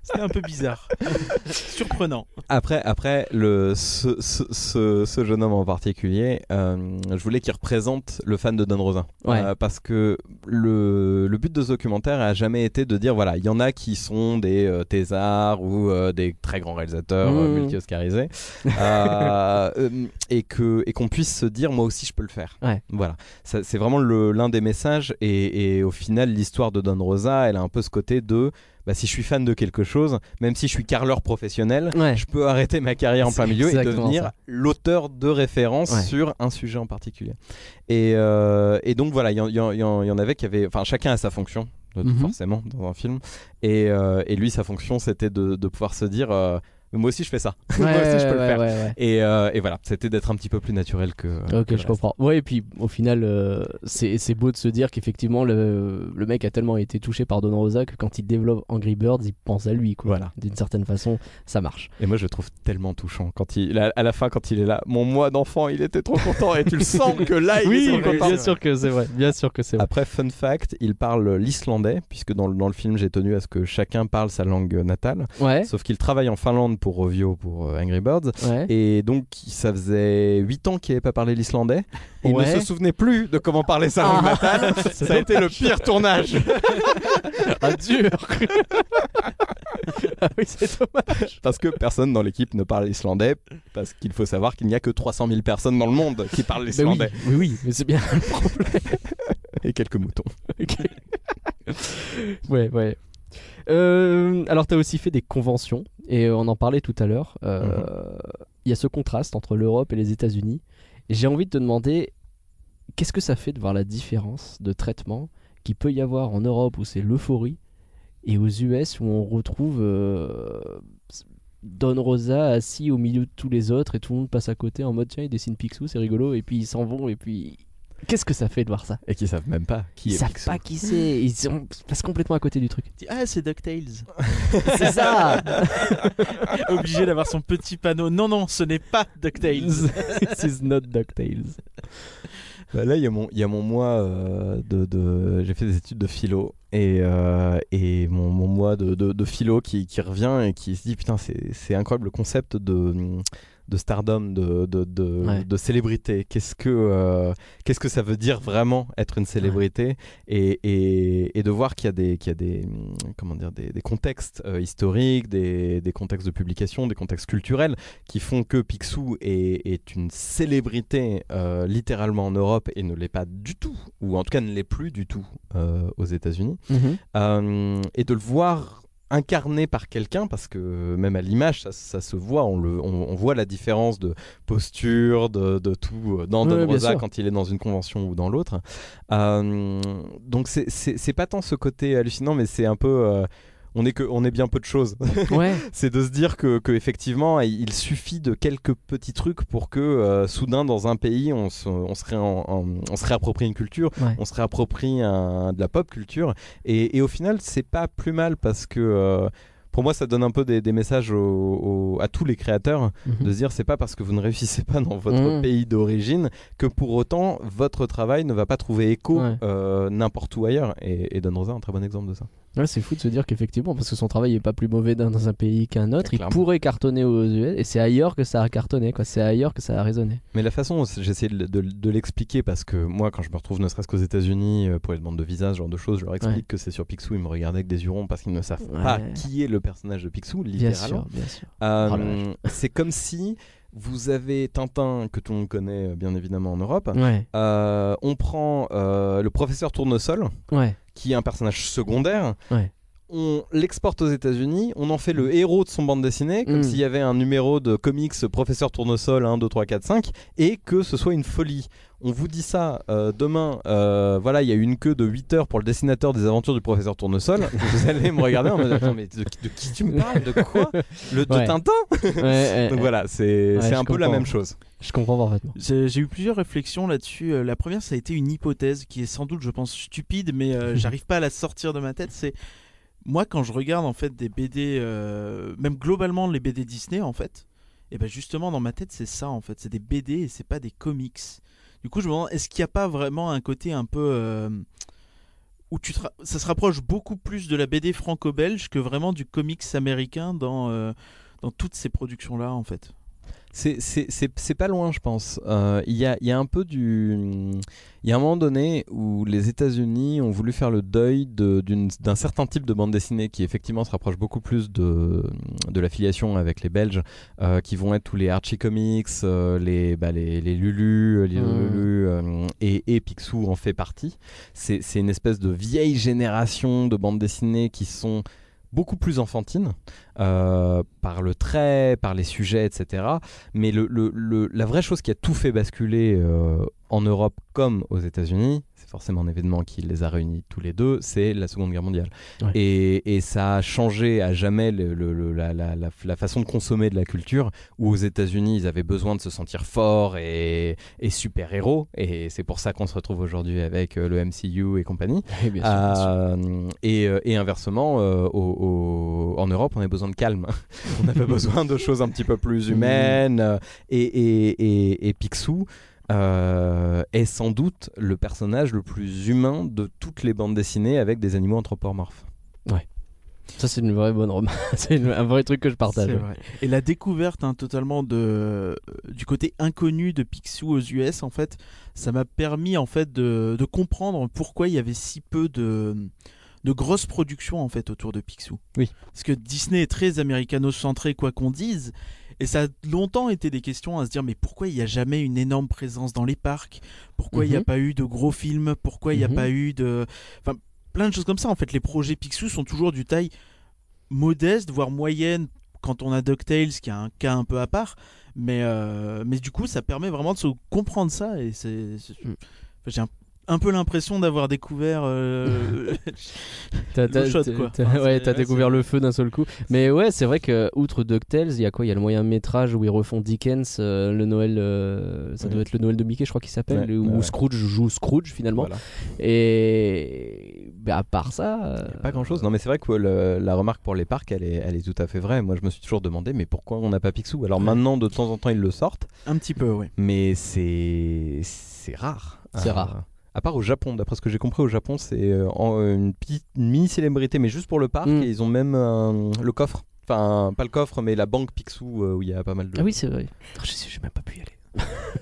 C'était un peu bizarre. [LAUGHS] Surprenant. Après, après le, ce, ce, ce- ce jeune homme en particulier, euh, je voulais qu'il représente le fan de Don Rosa. Ouais. Euh, parce que le, le but de ce documentaire a jamais été de dire voilà, il y en a qui sont des euh, thésards ou euh, des très grands réalisateurs euh, Mmh. multi-oscarisés. Euh, [LAUGHS] euh, et que et qu'on puisse se dire moi aussi je peux le faire. Ouais. Voilà. C'est vraiment le- l'un des messages. Et, et au final, l'histoire de Don Rosa, elle a un peu ce côté de bah, si je suis fan de quelque chose, même si je suis carreleur professionnel, Ouais. je peux arrêter ma carrière en plein milieu et devenir l'auteur de référence Ouais. sur un sujet en particulier. Et, euh, et donc voilà, il y, en- y y y avait qui avaient. Enfin, chacun a sa fonction, Mhm. forcément, dans un film. Et, euh, et lui, sa fonction, c'était de, de pouvoir se dire euh, Moi aussi, je fais ça. [LAUGHS] Moi aussi, je peux le ouais, faire. ouais, ouais. Et, euh, et voilà, c'était d'être un petit peu plus naturel que. Ok, que le je comprends. Ouais, et puis au final, euh, c'est beau de se dire qu'effectivement, le, le mec a tellement été touché par Don Rosa que quand il développe Angry Birds, il pense à lui. Quoi. Voilà. D'une certaine façon, ça marche. Et moi, je le trouve tellement touchant. Quand il, à à la fin, quand il est là, mon moi d'enfant, il était trop content. Et tu le sens que là, il est trop content. bien sûr que c'est vrai. Bien sûr que c'est vrai. Après, fun fact, il parle l'islandais, puisque dans le, dans le film, j'ai tenu à ce que chacun parle sa langue natale. Ouais. Sauf qu'il travaille en Finlande pour Rovio, pour euh, Angry Birds. Ouais. Et donc, ça faisait 8 ans qu'il n'avait pas parlé l'islandais. Et Il ne se souvenait plus de comment parler sa langue Ah. natale. [LAUGHS] ça a été le pire tournage. [LAUGHS] Ah, dur [LAUGHS] Ah oui, c'est dommage. Parce que personne dans l'équipe ne parle islandais. Parce qu'il faut savoir qu'il n'y a que 300 000 personnes dans le monde qui parlent oui, l'islandais. oui, oui, mais c'est bien le problème. Et quelques moutons. Ok. ouais, ouais. Euh, alors, tu as aussi fait des conventions, et on en parlait tout à l'heure. Euh, il y a ce contraste entre l'Europe et les États-Unis. J'ai envie de te demander, qu'est-ce que ça fait de voir la différence de traitement qu'il peut y avoir en Europe où c'est l'euphorie et aux US où on retrouve euh, Don Rosa assis au milieu de tous les autres et tout le monde passe à côté en mode tiens, il dessine Picsou, c'est rigolo, et puis ils s'en vont et puis. Qu'est-ce que ça fait de voir ça Et qui savent même pas qui Ils est savent Picsou. pas qui c'est, ils sont- passent complètement à côté du truc. Ah, c'est DuckTales. [LAUGHS] c'est ça [LAUGHS] Obligé d'avoir son petit panneau. Non, non, ce n'est pas DuckTales. This is not DuckTales. Bah là, il y a mon, il y a mon mois euh, de, de- J'ai fait des études de philo. Et, euh, et mon, mon mois de, de- de philo qui, qui revient et qui se dit Putain, c'est c'est incroyable le concept de, de stardom, de, de, de, Ouais. de célébrité. Qu'est-ce que, euh, qu'est-ce que ça veut dire vraiment être une célébrité et, et, et de voir qu'il y a des, qu'il y a des, hum, comment dire, des, des contextes euh, historiques, des, des contextes de publication, des contextes culturels qui font que Picsou est, est une célébrité euh, littéralement en Europe et ne l'est pas du tout, ou en tout cas ne l'est plus du tout aux États-Unis. Mhm. Euh, et de le voir incarné par quelqu'un, parce que même à l'image, ça, ça se voit, on, le, on, on voit la différence de posture, de, de tout euh, dans Don Rosa quand il est dans une convention ou dans l'autre. Euh, donc c'est pas tant ce côté hallucinant, mais c'est un peu... euh, on est, que, on est bien peu de choses. [LAUGHS] Ouais, c'est de se dire que, que effectivement il suffit de quelques petits trucs pour que euh, soudain dans un pays on se, on se, on se réapproprie une culture, Ouais. on se réapproprie un- de la pop culture et, et au final c'est pas plus mal parce que euh, pour moi ça donne un peu des, des messages au- au- à tous les créateurs Mhm. de se dire c'est pas parce que vous ne réussissez pas dans votre Mhm. pays d'origine que pour autant votre travail ne va pas trouver écho Ouais. euh, n'importe où ailleurs et, et Don Rosa est un très bon exemple de ça. Ouais, c'est fou de se dire qu'effectivement, parce que son travail est pas plus mauvais dans, dans un pays qu'un autre, il pourrait cartonner aux US, et c'est ailleurs que ça a cartonné, quoi. C'est ailleurs que ça a résonné. Mais la façon essayé de, de- de l'expliquer, parce que moi, quand je me retrouve ne serait-ce qu'aux États-Unis euh, pour les demandes de visa, ce genre de choses, je leur explique Ouais. que c'est sur Picsou, ils me regardaient avec des hurons parce qu'ils ne savent pas qui est le personnage de Picsou, Bien littéralement. sûr, bien sûr. Euh, Oh c'est comme [LAUGHS] si vous avez Tintin, que tout le monde connaît euh, bien évidemment en Europe. Ouais, Euh, on prend euh, le professeur Tournesol, ouais, qui est un personnage secondaire. Ouais. On l'exporte aux États-Unis, on en fait le héros de son bande dessinée, comme Mm. s'il y avait un numéro de comics Professeur Tournesol 1, 2, 3, 4, 5, et que ce soit une folie. On vous dit ça euh, demain, euh, voilà, il y a eu une queue de 8 heures pour le dessinateur des aventures du Professeur Tournesol. [LAUGHS] vous allez me regarder en me disant, Attends, mais de, de qui tu me parles? De quoi? Le, De Ouais. Tintin? Ouais, ouais, [LAUGHS] Donc voilà, c'est Ouais, un peu la même chose. Je comprends parfaitement. J'ai j'ai eu plusieurs réflexions là-dessus. Euh, La première, ça a été une hypothèse qui est sans doute, je pense, stupide, mais euh, [LAUGHS] j'arrive pas à la sortir de ma tête. C'est moi quand je regarde en fait des BD, euh, même globalement les BD Disney en fait, et ben justement dans ma tête c'est ça en fait, c'est des BD et c'est pas des comics. Du coup, je me demande, est-ce qu'il n'y a pas vraiment un côté un peu euh, où tu ça se rapproche beaucoup plus de la BD franco-belge que vraiment du comics américain dans euh, dans toutes ces productions là en fait? C'est- C'est c'est- c'est pas loin, je pense. Euh, Il y, a, il y a un peu du. Il y a un moment donné où les États-Unis ont voulu faire le deuil de- d'une- d'un certain type de bande dessinée qui, effectivement, se rapproche beaucoup plus de, de l'affiliation avec les Belges, euh, qui vont être tous les Archie Comics, euh, les, bah, les, les Lulu, les Mm. Lulu, euh, et, et Picsou en fait partie. C'est c'est une espèce de vieille génération de bandes dessinées qui sont beaucoup plus enfantines euh, par le trait, par les sujets, etc. Mais la vraie chose qui a tout fait basculer euh, en Europe comme aux États-Unis, forcément un événement qui les a réunis tous les deux, c'est la Seconde Guerre mondiale. Ouais. Et, et ça a changé à jamais le- le- le- la, la- la- la façon de consommer de la culture, où aux États-Unis, ils avaient besoin de se sentir forts et, et super-héros. Et c'est pour ça qu'on se retrouve aujourd'hui avec euh, le MCU et compagnie. [LAUGHS] Oui, bien sûr, bien sûr. Euh, et, euh, et inversement, euh, au- au- en Europe, on a besoin de calme. [LAUGHS] on avait [LAUGHS] besoin de choses un petit peu plus humaines. et, et Picsou euh, est sans doute le personnage le plus humain de toutes les bandes dessinées avec des animaux anthropomorphes. Ça, c'est une vraie bonne remarque. [LAUGHS] c'est une- un vrai truc que je partage. Vrai. Et la découverte hein, totalement de, euh, du côté inconnu de Picsou aux US, en fait, ça m'a permis en fait de, de comprendre pourquoi il y avait si peu de, de grosses productions en fait autour de Picsou. Oui. Parce que Disney est très américano-centré, quoi qu'on dise. Et ça a longtemps été des questions à se dire mais pourquoi il n'y a jamais une énorme présence dans les parcs? Pourquoi il n'y a Mhm. pas eu de gros films? Pourquoi il n'y a Mhm. pas eu de... Enfin, plein de choses comme ça. En fait, les projets Picsou sont toujours du taille modeste, voire moyenne quand on a DuckTales, qui a un cas un peu à part, mais, euh, mais du coup, ça permet vraiment de se comprendre ça. Et c'est. Mm. Enfin, un, peu l'impression d'avoir découvert. euh, [LAUGHS] T'as, l'eau t'as- chaude, t'as- quoi. t'as- Enfin, ouais, t'as ouais, découvert c'est- le feu d'un seul coup. Mais ouais, c'est vrai que outre DuckTales, il y a quoi? Il y a le moyen métrage où ils refont Dickens, euh, le Noël, euh, ça Ouais. doit être le Noël de Mickey, je crois qu'il s'appelle, Ouais, où ouais. Scrooge joue Scrooge finalement. Voilà. Et bah, à part ça, euh, Pas grand chose. Non, mais c'est vrai que le- la remarque pour les parcs, elle est, elle est tout à fait vraie. Moi, je me suis toujours demandé, mais pourquoi on n'a pas Picsou? Alors Ouais. maintenant, de temps en temps, ils le sortent, un petit peu, oui. mais c'est c'est rare. C'est rare. À part au Japon, d'après ce que j'ai compris, au Japon, c'est euh, en- une, petite- une mini célébrité, mais juste pour le parc. Mm. Et ils ont même un- le coffre. Enfin, pas le coffre, mais la banque Picsou euh, où il y a pas mal de. Ah oui, c'est vrai. Je sais, j'ai même pas pu y aller.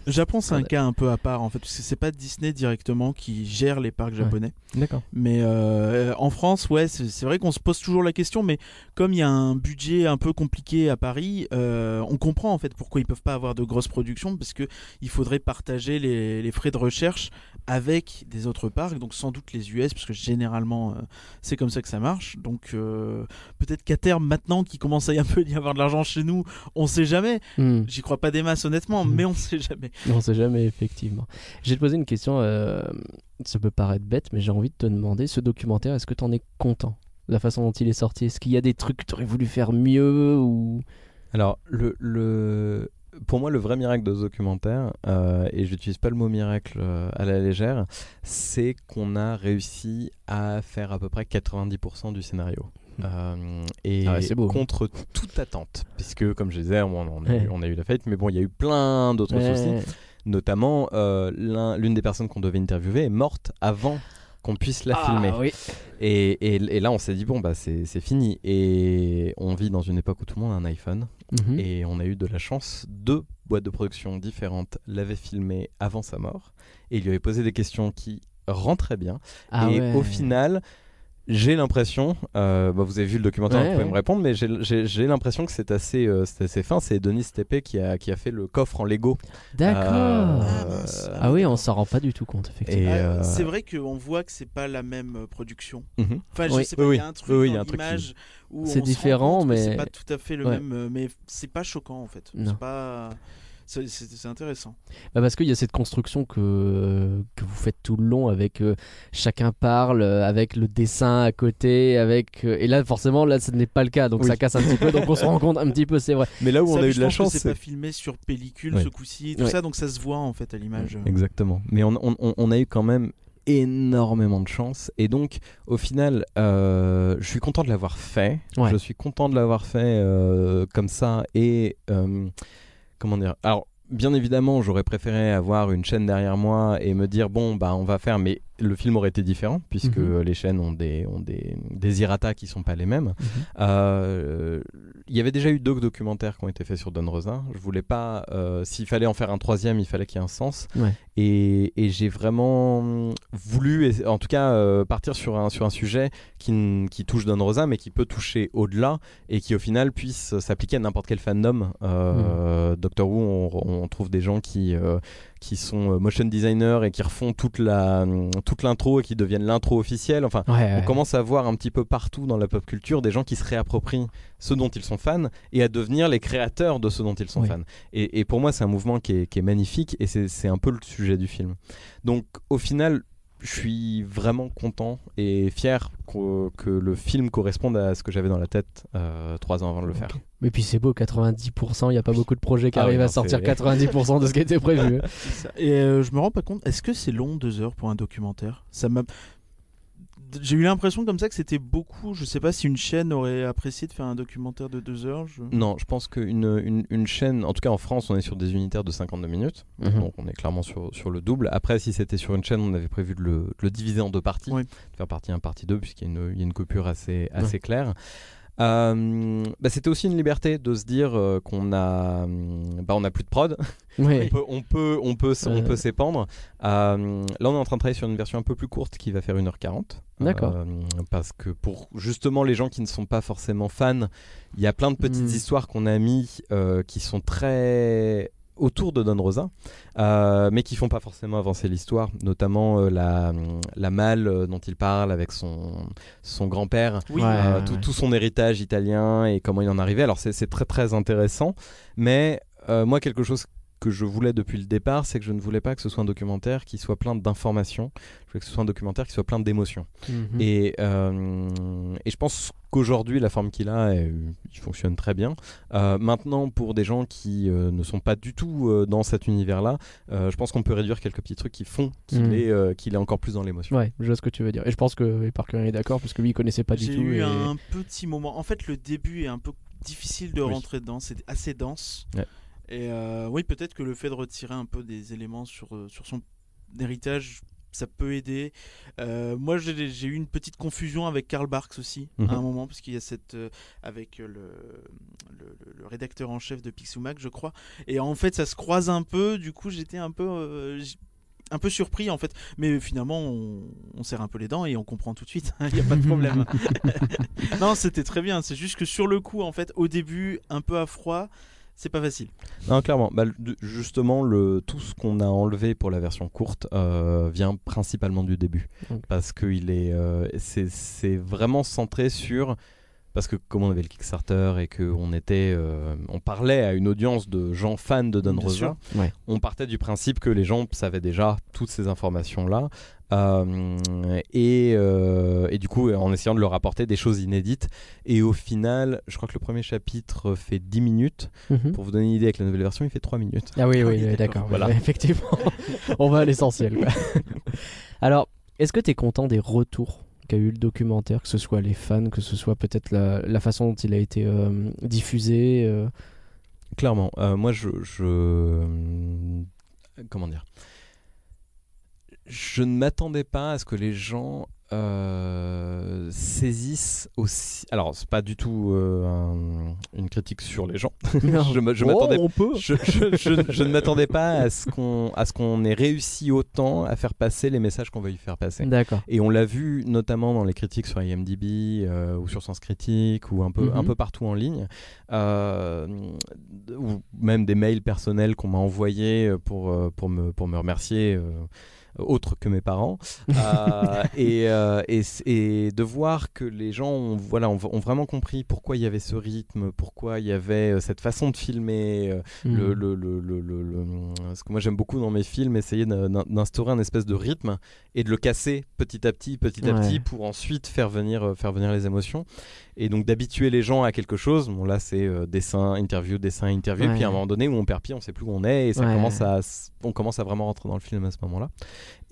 Le Japon, c'est un cas un peu à part en fait, parce que c'est pas Disney directement qui gère les parcs japonais. D'accord. Mais euh, en France, ouais, c'est c'est vrai qu'on se pose toujours la question, mais comme il y a un budget un peu compliqué à Paris, euh, on comprend en fait pourquoi ils peuvent pas avoir de grosses productions, parce que il faudrait partager les, les frais de recherche avec des autres parcs, donc sans doute les US, parce que généralement euh, c'est comme ça que ça marche. Donc euh, peut-être qu'à terme, maintenant qu'il commence à y un peu y avoir de l'argent chez nous, on sait jamais. Hmm. J'y crois pas des masses honnêtement, Mhm. mais on sait jamais. On sait jamais, effectivement. Te poser une question, euh, ça peut paraître bête, mais j'ai envie de te demander, ce documentaire, est-ce que tu en es content? De la façon dont il est sorti Est-ce qu'il y a des trucs que tu aurais voulu faire mieux ou... Alors, le, le... pour moi, le vrai miracle de ce documentaire, euh, et j'utilise pas le mot miracle euh, à la légère, c'est qu'on a réussi à faire à peu près 90% du scénario. Mhm. Euh, et Ah ouais, c'est beau. contre toute attente, puisque comme je disais, on, on a, Ouais. eu, on a eu la fête, mais bon, il y a eu plein d'autres Ouais. soucis. Notamment, euh, l'un- l'une des personnes qu'on devait interviewer est morte avant qu'on puisse la Ah, filmer. oui. Et, et- et là, on s'est dit, bon, bah, c'est fini. Et on vit dans une époque où tout le monde a un iPhone. Mhm. Et on a eu de la chance, deux boîtes de production différentes l'avaient filmé avant sa mort. Et il lui avait posé des questions qui rentraient bien. Ah et ouais. au final, j'ai l'impression, euh, bah, vous avez vu le documentaire, Ouais, vous pouvez ouais. me répondre, mais j'ai- l'impression que c'est assez, euh, assez fin. C'est Denis Tepe qui a, qui a fait le coffre en Lego. D'accord. Euh, Ah. Ah oui, on s'en rend pas du tout compte, effectivement. Ah, euh, C'est vrai qu'on voit que c'est pas la même production. Mhm. Enfin, je Oui. sais pas, Oui, il y a un truc Oui, oui, il y a dans un truc qui- l'image où C'est différent, mais- c'est pas tout à fait le Ouais. même, mais c'est pas choquant en fait. Non. C'est pas, c'est intéressant. Bah, parce qu'il y a cette construction que, que vous faites tout le long avec euh, chacun parle, euh, avec le dessin à côté, avec euh, et là forcément là ce n'est pas le cas donc Oui. ça casse un petit peu donc on se rend compte un petit peu c'est vrai. [LAUGHS] Mais là où Ça, on a eu de la chance, c'est pas filmé sur pellicule Ouais. ce coup-ci, tout Ouais. ça, donc ça se voit en fait à l'image. Exactement. Mais on, on- on- on a eu quand même énormément de chance. Et donc, au final, euh, je suis content de l'avoir fait. Ouais. Je suis content de l'avoir fait euh, comme ça. Et euh, comment dire Alors, bien évidemment, j'aurais préféré avoir une chaîne derrière moi et me dire bon, bah, on va faire. Mais le film aurait été différent puisque Mhm. les chaînes ont des, ont des, des errata qui sont pas les mêmes. Mhm. Euh, Il y avait déjà eu deux documentaires qui ont été faits sur Don Rosa. Je voulais pas. euh, S'il fallait en faire un troisième, il fallait qu'il y ait un sens. Ouais. Et, et j'ai vraiment voulu, en tout cas, euh, partir sur un, sur un sujet qui, qui touche Don Rosa, mais qui peut toucher au-delà et qui, au final, puisse s'appliquer à n'importe quel fandom. Euh, Doctor Who, on, on trouve des gens qui, qui sont euh, motion designers et qui refont toute la toute l'intro et qui deviennent l'intro officielle. Enfin, Ouais, ouais. on commence à voir un petit peu partout dans la pop culture des gens qui se réapproprient ce dont ils sont fans et à devenir les créateurs de ce dont ils sont Oui. fans. Et, et pour moi, c'est un mouvement qui est, qui est magnifique et c'est un peu le sujet du film. Donc, au final, je suis vraiment content et fier que le film corresponde à ce que j'avais dans la tête euh, trois ans avant de le faire. Mais puis c'est beau 90%, il y a pas beaucoup de projets qui Ah oui, arrivent à sortir c'est- 90% de ce qui était prévu. hein. [LAUGHS] Et euh, je me rends pas compte. Est-ce que c'est long deux heures pour un documentaire? Ça m'a. J'ai eu l'impression comme ça que c'était beaucoup. Je sais pas si une chaîne aurait apprécié de faire un documentaire de deux heures. je- Non, je pense qu'une une, une chaîne, en tout cas en France, on est sur des unitaires de 52 minutes. Mhm. Donc on est clairement sur, sur le double. Après, si c'était sur une chaîne, on avait prévu de le, de le diviser en deux parties. Oui. De faire partie 1, partie 2, puisqu'il y, a une- il y a une coupure assez, assez claire. Euh, bah, c'était aussi une liberté de se dire euh, qu'on a, hum, bah, on a plus de prod, on peut, on peut, on peut, on Euh. peut s'épandre. Là, on est en train de travailler sur une version un peu plus courte qui va faire 1h40. D'accord. Parce que pour justement les gens qui ne sont pas forcément fans, il y a plein de petites Mm. histoires qu'on a mis qui sont très autour de Don Rosa, euh, mais qui font pas forcément avancer l'histoire, notamment euh, la, la malle euh, dont il parle avec son, son grand-père, Oui. Ouais. tout, tout son héritage italien et comment il en arrivé. Alors c'est c'est très très intéressant, mais moi quelque chose que je voulais depuis le départ, c'est que je ne voulais pas que ce soit un documentaire qui soit plein d'informations, je voulais que ce soit un documentaire qui soit plein d'émotions. Mhm. Et, euh, et je pense qu'aujourd'hui, la forme qu'il a, elle- il fonctionne très bien. Euh, maintenant, pour des gens qui euh, ne sont pas du tout euh, dans cet univers-là, euh, je pense qu'on peut réduire quelques petits trucs qui font qu'il Mm. est, euh, qu'il est encore plus dans l'émotion. Ouais, je vois ce que tu veux dire. Et je pense que Parker est d'accord parce que lui il connaissait pas du J'ai tout. eu et- un petit moment. En fait, le début est un peu difficile de Oui. rentrer dedans. C'est assez dense. Ouais. Et euh, oui, peut-être que le fait de retirer un peu des éléments sur, euh, sur son héritage, ça peut aider. Euh, moi, j'ai eu une petite confusion avec Karl Barks aussi, Mhm. à un moment, parce qu'il y a cette. euh, avec le, le, rédacteur en chef de Pixumac, je crois. Et en fait, ça se croise un peu. Du coup, j'étais un peu. un peu surpris en fait, mais finalement on, on serre un peu les dents et on comprend tout de suite, [LAUGHS] il n'y a pas de problème. [LAUGHS] non, c'était très bien, c'est juste que sur le coup en fait, au début, un peu à froid, c'est pas facile. Non, clairement. Bah, justement, le, tout ce qu'on a enlevé pour la version courte euh, vient principalement du début. Parce que est, euh, c'est, c'est vraiment centré sur. Parce que comme on avait le Kickstarter et qu'on était, euh, on parlait à une audience de gens fans de Don Bien Rosa, sûr. Ouais. on partait du principe que les gens savaient déjà toutes ces informations-là. Euh, et, euh, et du coup, en essayant de leur apporter des choses inédites. Et au final, je crois que le premier chapitre fait 10 minutes. Mhm. Pour vous donner une idée, avec la nouvelle version, il fait 3 minutes. Ah oui, oui, oui, oui, d'accord. Voilà. [LAUGHS] Effectivement. On va à l'essentiel. quoi. [LAUGHS] Alors, est-ce que tu es content des retours? Qu'a eu le documentaire, que ce soit les fans, que ce soit peut-être la, façon dont il a été euh, diffusé euh, Clairement, euh, moi je- Comment dire? Je ne m'attendais pas à ce que les gens euh, saisissent aussi. Alors, c'est pas du tout euh, un- une critique sur les gens. [LAUGHS] je me- je Oh, m'attendais on peut. je, je- je- je ne m'attendais pas à ce qu'on à ce qu'on ait réussi autant à faire passer les messages qu'on veut y faire passer. D'accord. Et on l'a vu notamment dans les critiques sur IMDb euh, ou sur Sens Critique ou un peu, Mhm. un peu partout en ligne, euh, ou même des mails personnels qu'on m'a envoyés pour, euh, pour, me, pour me remercier. euh, autres que mes parents Euh, [LAUGHS] et, euh, et, et de voir que les gens ont, voilà, ont, ont vraiment compris pourquoi il y avait ce rythme, pourquoi il y avait euh, cette façon de filmer, euh, Mhm. le, le, le, le, ce que moi j'aime beaucoup dans mes films, essayer d'in- d'instaurer un espèce de rythme et de le casser petit à petit, petit à Ouais. petit, pour ensuite faire venir, euh, faire venir les émotions. Et donc d'habituer les gens à quelque chose. Bon là c'est euh, dessin, interview, dessin, interview. Ouais. Puis à un moment donné où on perd pied, on sait plus où on est et ça Ouais. commence à, on commence à vraiment rentrer dans le film à ce moment-là.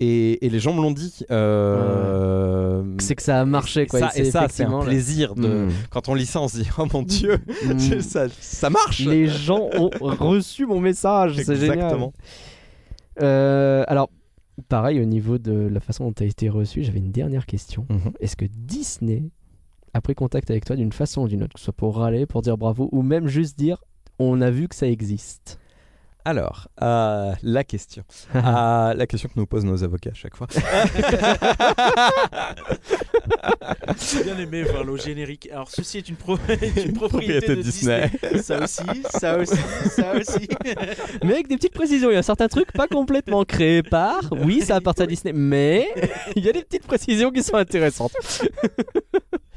Et, et les gens me l'ont dit. euh, C'est que ça a marché, quoi. Ça, et ça, c'est un plaisir de. Mhm. Quand on lit ça, on se dit oh mon dieu, [LAUGHS] Mhm. ça, ça marche. Les gens ont reçu mon message, c'est génial. Exactement. Euh, alors, pareil, au niveau de la façon dont tu as été reçu, j'avais une dernière question. Mhm. Est-ce que Disney a pris contact avec toi d'une façon ou d'une autre, que ce soit pour râler, pour dire bravo, ou même juste dire on a vu que ça existe? Alors, euh, la question. [LAUGHS] Euh, la question que nous posent nos avocats à chaque fois. J'ai bien aimé voir le générique. Alors ceci est une, pro- [LAUGHS] une propriété Propriété de de Disney. Disney. Ça aussi, ça aussi, ça aussi. [LAUGHS] Mais avec des petites précisions, il y a certains trucs pas complètement créés par. Oui, ça appartient à Disney, mais il y a des petites précisions qui sont intéressantes.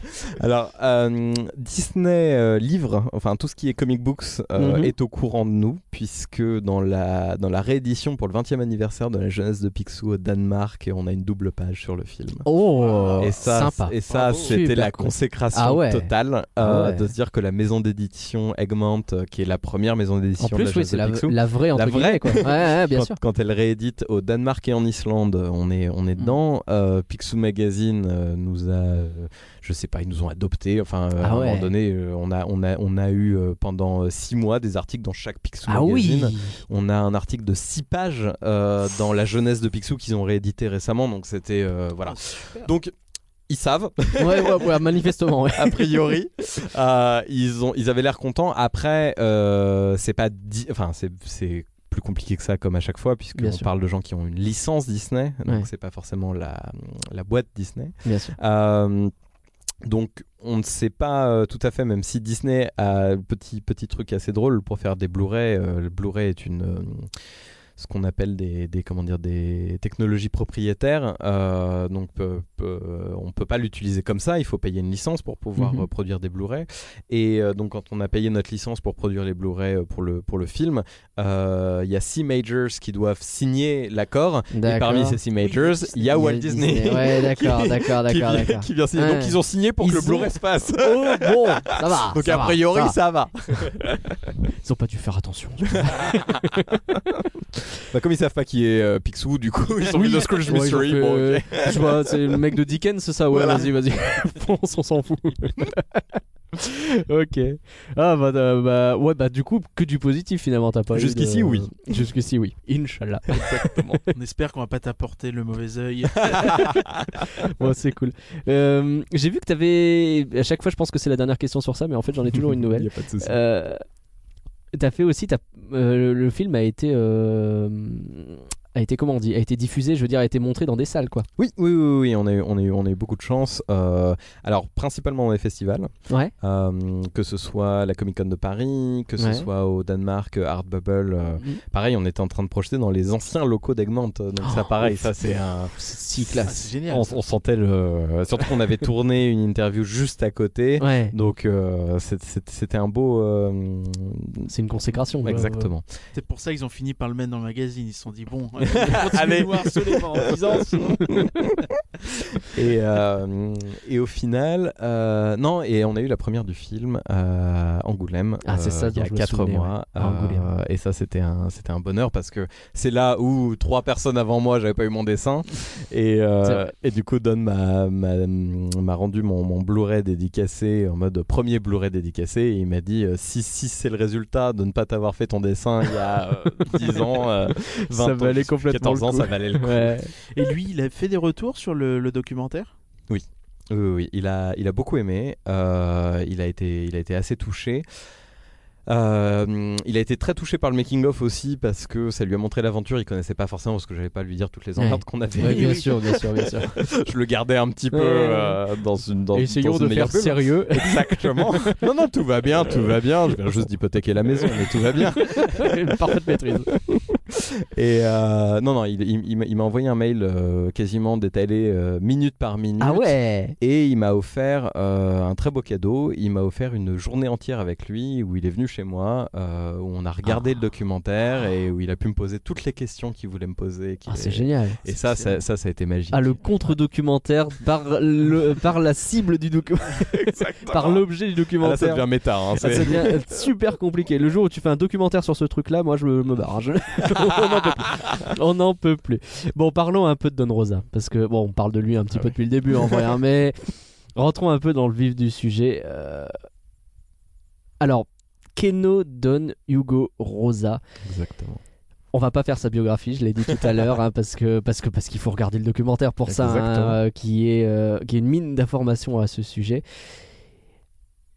[LAUGHS] Alors, euh, Disney euh, livre, enfin tout ce qui est comic books euh, Mhm. est au courant de nous, puisque dans la, dans la réédition pour le 20e anniversaire de la jeunesse de Picsou au Danemark, on a une double page sur le film. Oh, et ça, sympa. et ça c'était la cool. consécration Ah ouais. totale Ah euh, ouais. de se dire que la maison d'édition Eggmont, euh, qui est la première maison En d'édition de la oui, jeunesse c'est de la, Picsou, la vraie entre La vraie. quoi. Ouais, bien quand, sûr. quand elle réédite au Danemark et en Islande, on est, on est Mm. dedans. Euh, Picsou Magazine nous a, je sais pas, ils nous ont adoptés. Enfin, euh, Ah à un moment donné, euh, on, a, on, a, on a eu euh, pendant six mois des articles dans chaque Picsou Ah Magazine. oui. On a un article de six pages dans la jeunesse de Picsou qu'ils ont réédité récemment. Donc c'était voilà. Oh, super. Donc ils savent Ouais, ouais, ouais, manifestement. Ouais. [LAUGHS] a priori. Euh, ils, ont, ils avaient l'air contents. Après, euh, c'est pas. Enfin, c'est. plus compliqué que ça comme à chaque fois Bien sûr. parle de gens qui ont une licence Disney donc c'est pas forcément la, la boîte Disney Bien sûr. Euh, Donc on ne sait pas euh, tout à fait, même si Disney a petit petit truc assez drôle pour faire des Blu-ray. euh, le Blu-ray est une euh, ce qu'on appelle des, des comment dire des technologies propriétaires. Euh, donc peu- peu- on peut pas l'utiliser comme ça. Il faut payer une licence pour pouvoir Mhm. euh, produire des Blu-ray. Et euh, donc quand on a payé notre licence pour produire les Blu-ray pour le pour le film, euh, il y a six majors qui doivent signer l'accord. Et parmi ces six majors, il y a Walt Disney. Ouais, [LAUGHS] d'accord, qui- d'accord, qui d'accord, qui vient signer. Ouais. Donc ils ont signé pour que le Blu-ray se passe. Oh bon, ça va. [LAUGHS] Donc ça a va, priori ça va. ça va. Ils ont pas dû faire attention. [LAUGHS] Bah, comme ils savent pas qui est euh, Picsou, du coup ils ont mis le Scrooge Ouais, ils ont Mystery. fait, Bon, euh. [LAUGHS] Je vois, c'est le mec de Dickens, c'est ça Ouais, Voilà. vas-y, vas-y. [LAUGHS] Fonce, on s'en fout. [LAUGHS] ok. Ah bah, euh, bah, ouais, bah du coup, que du positif finalement, t'as pas eu Jusqu'ici, de- oui. Jusqu'ici, oui. Inch'Allah. On espère qu'on va pas t'apporter le mauvais œil. bon, c'est cool. Euh, J'ai vu que t'avais. À chaque fois, je pense que c'est la dernière question sur ça, mais en fait, j'en ai toujours une nouvelle. Y a pas de souci. Euh, T'as fait aussi, t'as- euh, le- le film a été, euh, a été comment on dit, a été diffusé, je veux dire, a été montré dans des salles, quoi. Oui, oui, oui, oui, on a, eu- on, a eu, on a eu beaucoup de chance. Euh, alors, principalement dans les festivals, Ouais. euh, que ce soit la Comic Con de Paris, que ce Ouais. soit au Danemark, euh, Art Bubble. euh, Mhm. pareil, on était en train de projeter dans les anciens locaux d'Egmont. Donc, ça, Oh, pareil, ouf. ça, c'est un. C'est si classe. c'est génial. On, on sentait le. Surtout qu'on avait tourné une interview juste à côté. Ouais. Donc, euh, c'était un beau. euh, C'est une consécration. Exactement. C'est pour ça qu'ils ont fini par le mettre dans le magazine. Ils se sont dit, bon, [LAUGHS] Allez. de nous harceler pendant 10 ans. sinon- [LAUGHS] et, euh, et au final, euh, non, et on a eu la première du film à Angoulême Ah, c'est ça euh, il y a je me 4 souvenais, mois. ouais. À Angoulême. Euh, et ça, c'était un, c'était un bonheur parce que c'est là où trois personnes avant moi, j'avais pas eu mon dessin. Et, euh, et du coup, Don m'a, m'a, m'a rendu mon, mon Blu-ray dédicacé en mode premier Blu-ray dédicacé. Et il m'a dit euh, si, si c'est le résultat de ne pas t'avoir fait ton dessin il y a euh, 10 ans, euh, 20 [LAUGHS] Ça ans, valait complètement 14 le ans, coup. ça valait le coup. Ouais. Et lui, il a fait des retours sur le, le documentaire? Oui, oui, oui, il a, il a beaucoup aimé. euh, il, a été, il a été assez touché. Euh, il a été très touché par le making of aussi parce que ça lui a montré l'aventure. Il connaissait pas forcément parce que j'avais pas lui dire toutes les emmerdes Ouais. qu'on avait. Ouais, bien sûr, bien sûr, bien sûr. [LAUGHS] Je le gardais un petit peu Ouais. euh, dans une dans, Essayons dans de une meilleure faire pub. sérieux. [LAUGHS] Exactement. non, non, tout va bien, tout va bien. Je viens juste d'hypothéquer la maison, mais tout va bien. [LAUGHS] Une parfaite maîtrise. Et euh, non, non, il, il- il m'a- envoyé un mail euh, quasiment détaillé euh, minute par minute. Ah ouais Et il m'a offert un très beau cadeau. Il m'a offert une journée entière avec lui où il est venu chez moi, où on a regardé Ah. le documentaire et où il a pu me poser toutes les questions qu'il voulait me poser. Ah, c'est est- génial. Et ça, ça, ça, ça a été magique. Ah, le contre-documentaire par, le, par la cible du documentaire, [LAUGHS] par l'objet du Ah, là, ça documentaire. devient méta. hein, Ah, c'est- ça devient super compliqué. Le jour où tu fais un documentaire sur ce truc-là, moi je me, me barre. [LAUGHS] On n'en peut plus. On n'en peut plus. Bon, parlons un peu de Don Rosa. Parce que, bon, on parle de lui un petit Ah peu ouais. depuis le début en vrai, hein, mais [LAUGHS] rentrons un peu dans le vif du sujet. Euh, Alors, Keno Don Hugo Rosa. Exactement. On va pas faire sa biographie, je l'ai dit tout à l'heure, hein, parce que parce que parce qu'il faut regarder le documentaire pour ça, hein, Exactement. euh, qui est euh, qui est une mine d'informations à ce sujet.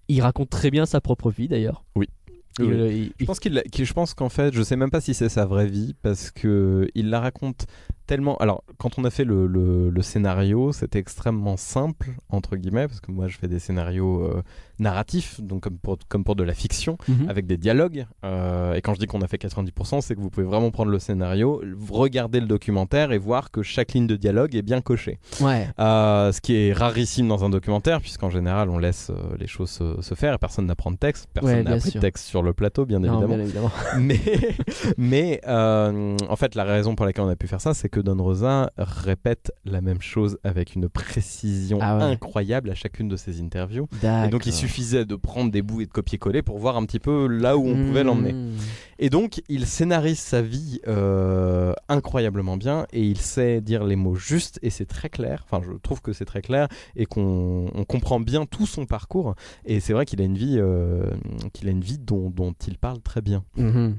Il raconte très bien sa propre vie d'ailleurs. Oui. Oui. il- Je pense qu'il- je pense qu'en fait, je sais même pas si c'est sa vraie vie parce que il la raconte tellement. Alors, quand on a fait le, le- le scénario, c'était extrêmement simple entre guillemets parce que moi, je fais des scénarios euh, narratifs, donc comme pour, comme pour de la fiction, Mhm. avec des dialogues. Euh, et quand je dis qu'on a fait 90%, c'est que vous pouvez vraiment prendre le scénario, regarder le documentaire et voir que chaque ligne de dialogue est bien cochée. Ouais. Euh, ce qui est rarissime dans un documentaire, puisqu'en général, on laisse les choses se, se faire et personne n'apprend de texte. Personne Ouais, n'a appris de texte sur le plateau, bien Non, évidemment. bien évidemment. [LAUGHS] mais mais en fait, la raison pour laquelle on a pu faire ça, c'est que Don Rosa répète la même chose avec une précision Ah ouais. incroyable à chacune de ses interviews. Et donc, il suffisait de prendre des bouts et de copier-coller pour voir un petit peu là où on pouvait Mhm. l'emmener. Et donc, il scénarise sa vie euh, incroyablement bien et il sait dire les mots justes et c'est très clair. Enfin, je trouve que c'est très clair et qu'on on comprend bien tout son parcours. Et c'est vrai qu'il a une vie, euh, qu'il a une vie dont, dont il parle très bien. Mhm.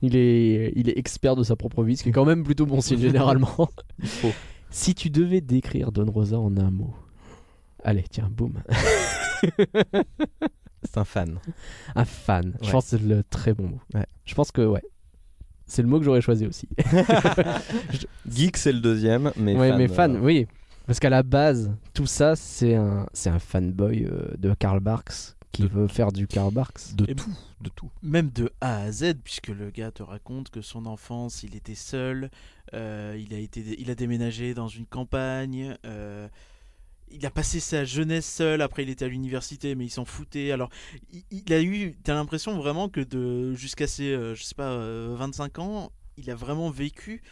Il est, il est expert de sa propre vie, ce qui est quand même plutôt bon signe généralement. [LAUGHS] Si tu devais décrire Don Rosa en un mot. Allez, tiens, boum. [LAUGHS] C'est un fan. Un fan. Je pense que c'est le très bon mot. Ouais. Je pense que, ouais. C'est le mot que j'aurais choisi aussi. [LAUGHS] Geek, c'est le deuxième, mais ouais, fan, mais fan, euh, oui. Parce qu'à la base, tout ça, c'est un, c'est un fanboy euh, de Karl Barks qui De- veut faire du Karl Barks. De Et- tout, de tout. Même de A à Z, puisque le gars te raconte que son enfance, il était seul, euh, il, a été, il a déménagé dans une campagne, euh, il a passé sa jeunesse seul, après il était à l'université, mais il s'en foutait. Alors, il, il a eu, t'as l'impression vraiment que de jusqu'à ses, euh, je sais pas, euh, 25 ans, il a vraiment vécu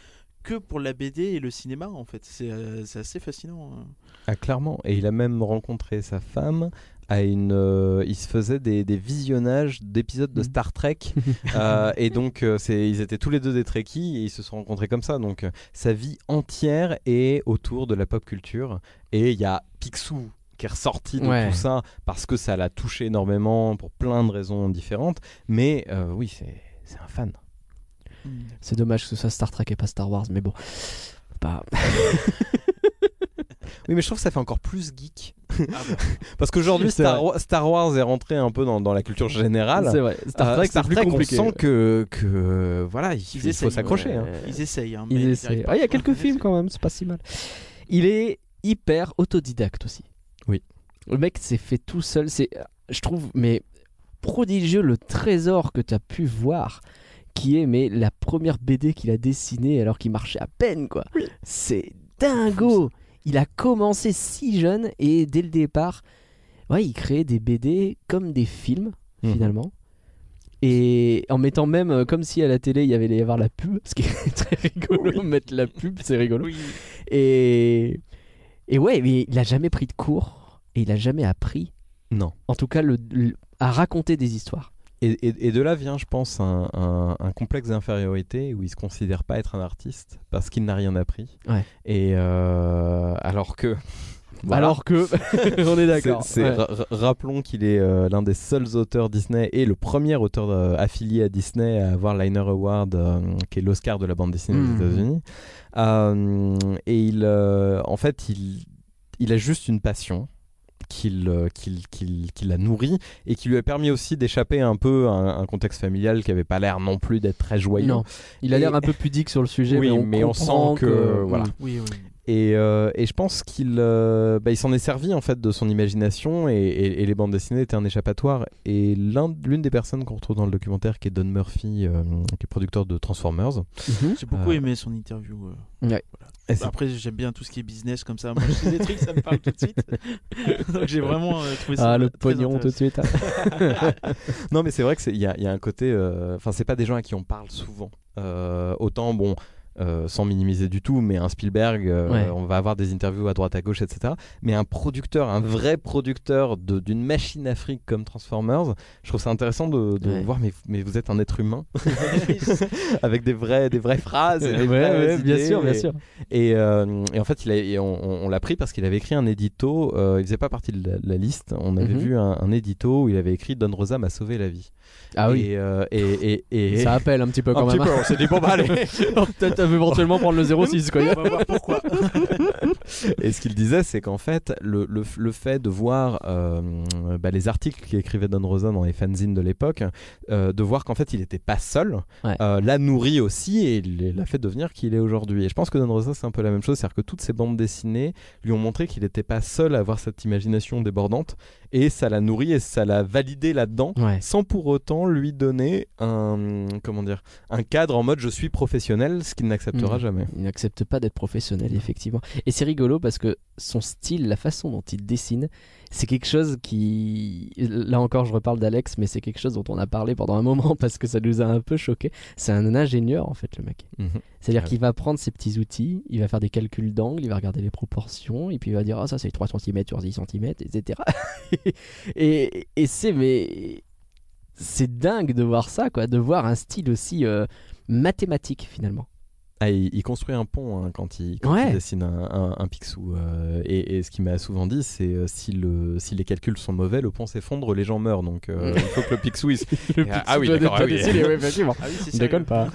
que pour la BD et le cinéma, en fait. C'est euh, c'est assez fascinant. hein. Ah, clairement. Et il a même rencontré sa femme. À une, euh, il se faisait des, des visionnages d'épisodes de Mhm. Star Trek [LAUGHS] Euh, et donc euh, c'est, ils étaient tous les deux des Trekkies et ils se sont rencontrés comme ça donc sa vie entière est autour de la pop culture et il y a Picsou qui est ressorti de Ouais. tout ça parce que ça l'a touché énormément pour plein de raisons différentes mais oui c'est, c'est un fan C'est dommage que ce soit Star Trek et pas Star Wars, mais bon. Bah, [LAUGHS] oui mais je trouve que ça fait encore plus geek. [LAUGHS] parce qu'aujourd'hui Star, vrai. Wa- Star Wars est rentré un peu dans, dans la culture générale c'est vrai. Star Euh, Trek, Star c'est plus Trek, compliqué. on sent que, que voilà, il, Ils il faut essayent, s'accrocher. hein. Ils essayent. Hein, Ils mais arrivent pas. Ah, Il y a quelques films quand même, c'est pas si mal. Il est hyper autodidacte aussi. Oui. Le mec s'est fait tout seul. C'est, je trouve, mais prodigieux le trésor que tu as pu voir, qui est mais la première BD qu'il a dessinée alors qu'il marchait à peine quoi. C'est dingo. Il a commencé si jeune et dès le départ, ouais, il créait des BD comme des films Mhm. finalement. Et en mettant même euh, comme si à la télé il y avait y avoir la pub, ce qui est [LAUGHS] très rigolo, mettre la pub, c'est rigolo. Oui. Et, et ouais, mais il a jamais pris de cours et il a jamais appris, Non. en tout cas, le, le- à raconter des histoires. Et, et- et de là vient, je pense, un, un- un complexe d'infériorité où il se considère pas être un artiste parce qu'il n'a rien appris. Ouais. Et euh, alors que. [LAUGHS] Voilà. Alors que, [LAUGHS] on est d'accord. Ouais. Rappelons qu'il est euh, l'un des seuls auteurs Disney et le premier auteur euh, affilié à Disney à avoir l'Eisner Award, euh, qui est l'Oscar de la bande dessinée Mhm. aux États-Unis. Et il, en fait, il, il a juste une passion qu'il euh, qu'il qu'il- qu'il a nourrie et qui lui a permis aussi d'échapper un peu à un, un contexte familial qui avait pas l'air non plus d'être très joyeux. Non, il a Et- l'air un peu pudique sur le sujet, Oui, mais on, mais on comprend sent que, voilà. Oui, oui. Et, euh, et je pense qu'il euh, bah, il s'en est servi en fait de son imagination et, et- et les bandes dessinées étaient un échappatoire. Et l'un- l'une des personnes qu'on retrouve dans le documentaire, qui est Don Murphy, euh, qui est producteur de Transformers, Mhm. J'ai beaucoup Euh, aimé son interview. euh. Ouais. Après, j'aime bien tout ce qui est business comme ça. Moi, je des trucs, ça me parle tout de suite. [LAUGHS] Donc, j'ai vraiment euh, trouvé ça. Ah, le très pognon tout de suite. [LAUGHS] non mais c'est vrai que c'est- il y y a un côté, euh, enfin c'est pas des gens à qui on parle souvent. Euh, autant bon. Euh, sans minimiser du tout, mais un Spielberg, euh, Ouais. on va avoir des interviews à droite à gauche, etc. Mais un producteur, un vrai producteur d'une machine afrique comme Transformers, je trouve ça intéressant de, de Ouais. voir, mais, mais vous êtes un être humain [LAUGHS] [LAUGHS] avec des vraies, des vraies phrases. Et des Ouais, vraies bien sûr, bien et- sûr. Et, euh, et en fait, il a, et on, l'a pris parce qu'il avait écrit un édito. il faisait pas partie de la, la liste. On avait Mhm. vu un, un édito où il avait écrit Don Rosa m'a sauvé la vie. Ah oui. Et, euh, et, et, et- Ça appelle un petit peu un quand petit même. peu, on s'est dit bon bah allez. [LAUGHS] Peut-être éventuellement prendre le [LAUGHS] 06 quoi. On va voir pourquoi. [LAUGHS] Et ce qu'il disait, c'est qu'en fait, le, le, le fait de voir euh, bah, les articles qu'écrivait Don Rosa dans les fanzines de l'époque, euh, de voir qu'en fait, il n'était pas seul, Ouais. euh, l'a nourri aussi et l'a fait devenir qui il est aujourd'hui. Et je pense que Don Rosa, c'est un peu la même chose, c'est-à-dire que toutes ces bandes dessinées lui ont montré qu'il n'était pas seul à avoir cette imagination débordante et ça l'a nourri et ça l'a validé là-dedans. Ouais. Sans pour autant lui donner un comment dire un cadre en mode je suis professionnel, ce qu'il n'acceptera Mhm. jamais. Il n'accepte pas d'être professionnel, effectivement. Et c'est rigolo parce que son style, la façon dont il dessine, c'est quelque chose qui. Là encore, je reparle d'Alex, mais c'est quelque chose dont on a parlé pendant un moment [LAUGHS] parce que ça nous a un peu choqué. C'est un ingénieur, en fait, le mec. Mhm. C'est-à-dire Ah qu'il va prendre ses petits outils, il va faire des calculs d'angle, il va regarder les proportions, et puis il va dire Ah, ça c'est 3 cm sur 10 cm, etc. et et c'est mais. C'est dingue de voir ça, quoi, de voir un style aussi euh, mathématique finalement. Ah, il, il construit un pont hein, quand, il, quand Ouais. il dessine un, un, un Picsou. euh, et, et ce qu'il m'a souvent dit, c'est euh, si, le, si les calculs sont mauvais, le pont s'effondre, les gens meurent. Donc euh, il faut que le Picsou. il [LAUGHS] se- Le Ah, Picsou ah oui, d'accord, ah oui. ouais, effectivement. Ah oui, c'est On déconne pas.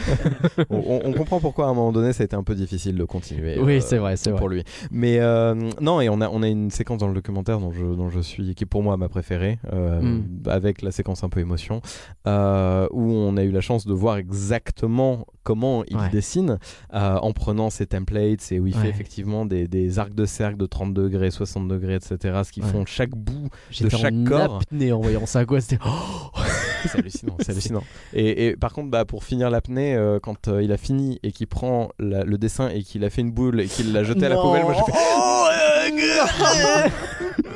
on, comprend pourquoi à un moment donné ça a été un peu difficile de continuer. Oui, euh, c'est vrai, c'est pour vrai. lui. Mais euh, non, et on a, on a une séquence dans le documentaire dont je, dont je suis, qui est pour moi ma préférée, euh, Mm. avec la séquence un peu émotion, euh, où on a eu la chance de voir exactement comment il Ouais. dessine. En prenant ses templates et où il fait effectivement des, des, arcs de cercle de 30 degrés, 60 degrés, etc. Ce qui font chaque bout de chaque en corps. apnée en voyant ça, quoi. C'était. [LAUGHS] c'est hallucinant, c'est hallucinant. Et, et, par contre, bah, pour finir l'apnée, quand il a fini et qu'il prend le dessin et qu'il a fait une boule et qu'il l'a jeté à la poubelle, moi j'ai fait. [LAUGHS] [LAUGHS]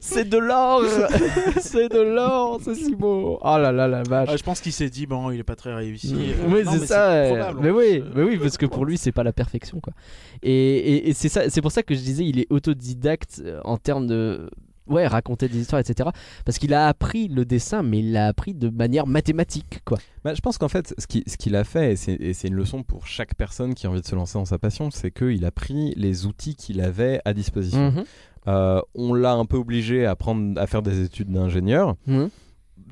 C'est de l'or [LAUGHS] C'est de l'or, c'est si beau Oh là là la vache ah, Je pense qu'il s'est dit, bon, il est pas très réussi. oui, c'est ça. mais oui, mais oui, parce que pour lui, c'est pas la perfection, quoi. Et, et, c'est ça, c'est pour ça que je disais, il est autodidacte euh, en termes de ouais, raconter des histoires, etc. Parce qu'il a appris le dessin, mais il l'a appris de manière mathématique, quoi. Bah, je pense qu'en fait, ce qu'il ce a fait, et c'est une leçon pour chaque personne qui a envie de se lancer dans sa passion, c'est qu'il a pris les outils qu'il avait à disposition. Mhm. Euh, on l'a un peu obligé à, prendre, à faire des études d'ingénieur. Mhm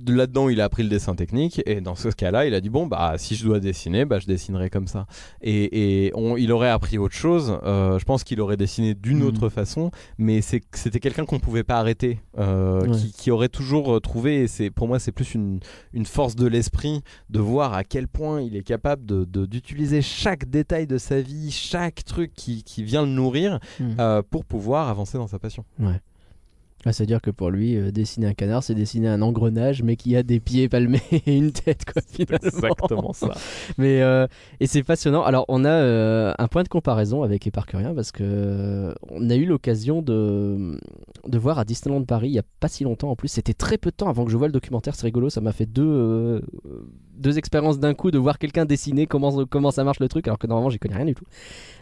là-dedans, il a appris le dessin technique et dans ce cas-là, il a dit bon bah si je dois dessiner, bah je dessinerai comme ça. Et, il aurait appris autre chose. Euh, je pense qu'il aurait dessiné d'une hmm. autre façon, mais c'était quelqu'un qu'on pouvait pas arrêter, euh, qui, aurait toujours trouvé. Et c'est pour moi, c'est plus une, force de l'esprit de voir à quel point il est capable de d'utiliser chaque détail de sa vie, chaque truc qui, vient le nourrir hmm. euh, pour pouvoir avancer dans sa passion. Ouais. Ah, C'est-à-dire que pour lui, euh, dessiner un canard, c'est dessiner un engrenage, mais qui a des pieds palmés [LAUGHS] et une tête, quoi, finalement. Exactement ça. [LAUGHS] mais, euh, et c'est passionnant. Alors, on a euh, un point de comparaison avec Éparcurien, parce que on a eu l'occasion de, de voir à Disneyland Paris, il n'y a pas si longtemps en plus, c'était très peu de temps avant que je vois le documentaire, c'est rigolo, ça m'a fait deux, deux expériences d'un coup de voir quelqu'un dessiner comment, comment ça marche le truc, alors que normalement, j'y connais rien du tout.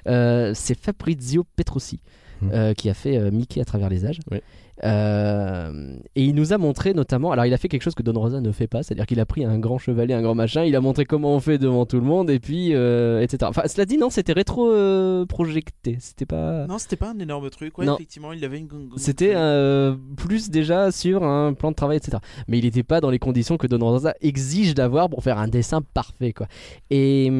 c'est Fabrizio Petrosi. Mmh. qui a fait Mickey à travers les âges. Oui. Euh, et il nous a montré notamment, alors il a fait quelque chose que Don Rosa ne fait pas, c'est-à-dire qu'il a pris un grand chevalier, un grand machin, il a montré comment on fait devant tout le monde, et puis, euh, etc. Enfin, cela dit, non, c'était rétro euh, c'était pas. Non, c'était pas un énorme truc, ouais, effectivement, il avait une. C'était plus déjà sur un plan de travail, etc. Mais il n'était pas dans les conditions que Don Rosa exige d'avoir pour faire un dessin parfait, quoi. Et,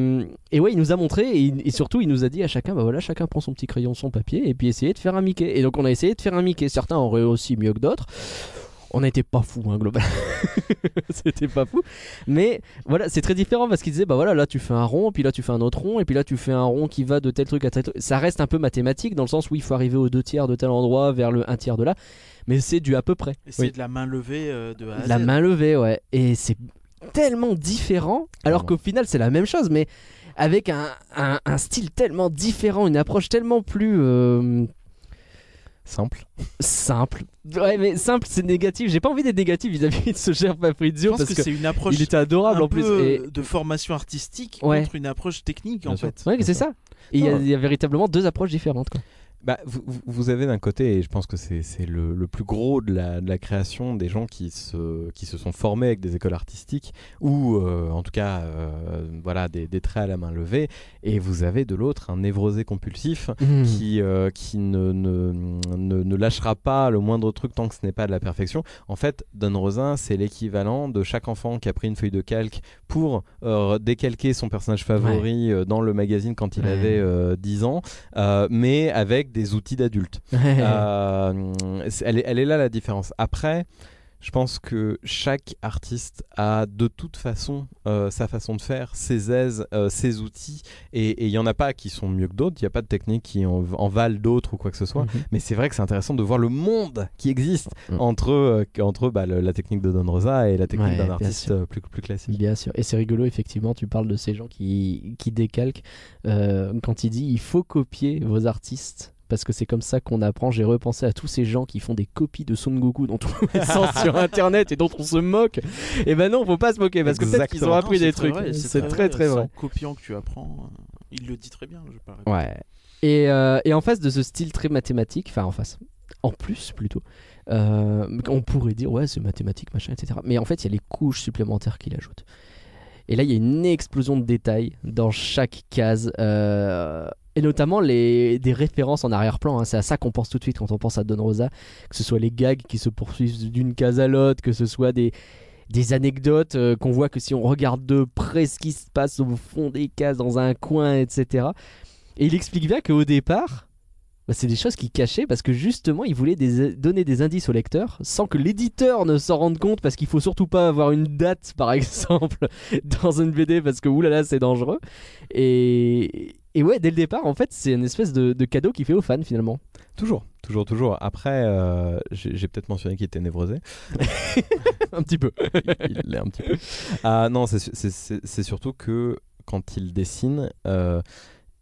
et ouais, il nous a montré, et, surtout, il nous a dit à chacun, bah voilà, chacun prend son petit crayon, son papier, et puis essayez de faire un Mickey. Et donc, on a essayé de faire un Mickey. Certains auraient aussi mieux que d'autres. On n'était pas fou, hein, globalement. [LAUGHS] C'était pas fou. Mais voilà, c'est très différent parce qu'il disait, bah voilà, là tu fais un rond, puis là tu fais un autre rond, et puis là tu fais un rond qui va de tel truc à tel truc. Ça reste un peu mathématique dans le sens où il faut arriver aux deux tiers de tel endroit vers le un tiers de là. Mais c'est du à peu près. C'est de la main levée euh, de La main levée, ouais. Et c'est tellement différent, alors qu'au final c'est la même chose, mais avec un, un, style tellement différent, une approche tellement plus. Euh, Simple. Simple. Ouais, mais simple, c'est négatif. J'ai pas envie d'être négatif vis-à-vis de ce cher Fabrizio parce que, c'est une approche. Il était adorable en plus. Et... De formation artistique contre une approche technique en fait. Ouais, c'est ça. Il y, a véritablement deux approches différentes. Quoi. Bah, vous, vous, avez d'un côté, et je pense que c'est le, le, plus gros de la, de la, création, des gens qui se, qui se sont formés avec des écoles artistiques, ou euh, en tout cas euh, voilà, des, des, traits à la main levée, et vous avez de l'autre un névrosé compulsif mmh. qui, euh, qui ne, ne, ne, lâchera pas le moindre truc tant que ce n'est pas de la perfection. En fait, Don Rosin, c'est l'équivalent de chaque enfant qui a pris une feuille de calque pour décalquer son personnage favori dans le magazine quand il avait 10 ans, mais avec des outils d'adultes. [LAUGHS] Euh, elle, est, elle est là la différence. Après, je pense que chaque artiste a de toute façon euh, sa façon de faire, ses aises, euh, ses outils, et il n'y en a pas qui sont mieux que d'autres, il n'y a pas de technique qui en, valent d'autres ou quoi que ce soit, mhm. mais c'est vrai que c'est intéressant de voir le monde qui existe mhm. entre, entre bah, la technique de Don Rosa et la technique d'un artiste plus, plus classique. Bien sûr, et c'est rigolo, effectivement, tu parles de ces gens qui, qui décalquent, quand il dit il faut copier vos artistes parce que c'est comme ça qu'on apprend. J'ai repensé à tous ces gens qui font des copies de Son Goku dans tous les sens [LAUGHS] sur internet et dont on se moque. Et eh ben non, faut pas se moquer parce que peut-être qu'ils ont appris des trucs. C'est très très vrai. C'est en copiant que tu apprends. Il le dit très bien, je parle. Ouais. Et, euh, et, en face de ce style très mathématique, enfin en face, en plus plutôt, euh, on pourrait dire ouais c'est mathématique machin etc. Mais en fait il y a les couches supplémentaires qu'il ajoute. Et là, il y a une explosion de détails dans chaque case. Euh, et notamment les, des références en arrière-plan. Hein. C'est à ça qu'on pense tout de suite quand on pense à Don Rosa. Que ce soit les gags qui se poursuivent d'une case à l'autre, que ce soit des, anecdotes euh, qu'on voit que si on regarde de près ce qui se passe au fond des cases, dans un coin, etc. Et il explique bien qu'au départ, bah, c'est des choses qu'il cachait parce que justement il voulait des- donner des indices au lecteur sans que l'éditeur ne s'en rende compte parce qu'il faut surtout pas avoir une date par [LAUGHS] exemple dans une BD parce que oulala c'est dangereux et, et ouais dès le départ en fait c'est une espèce de, de cadeau qu'il fait aux fans finalement Toujours, toujours, toujours. Après, euh, j'ai peut-être mentionné qu'il était névrosé. [LAUGHS] un petit peu [LAUGHS] il l'est un petit peu. Ah non, c'est surtout que quand il dessine, euh,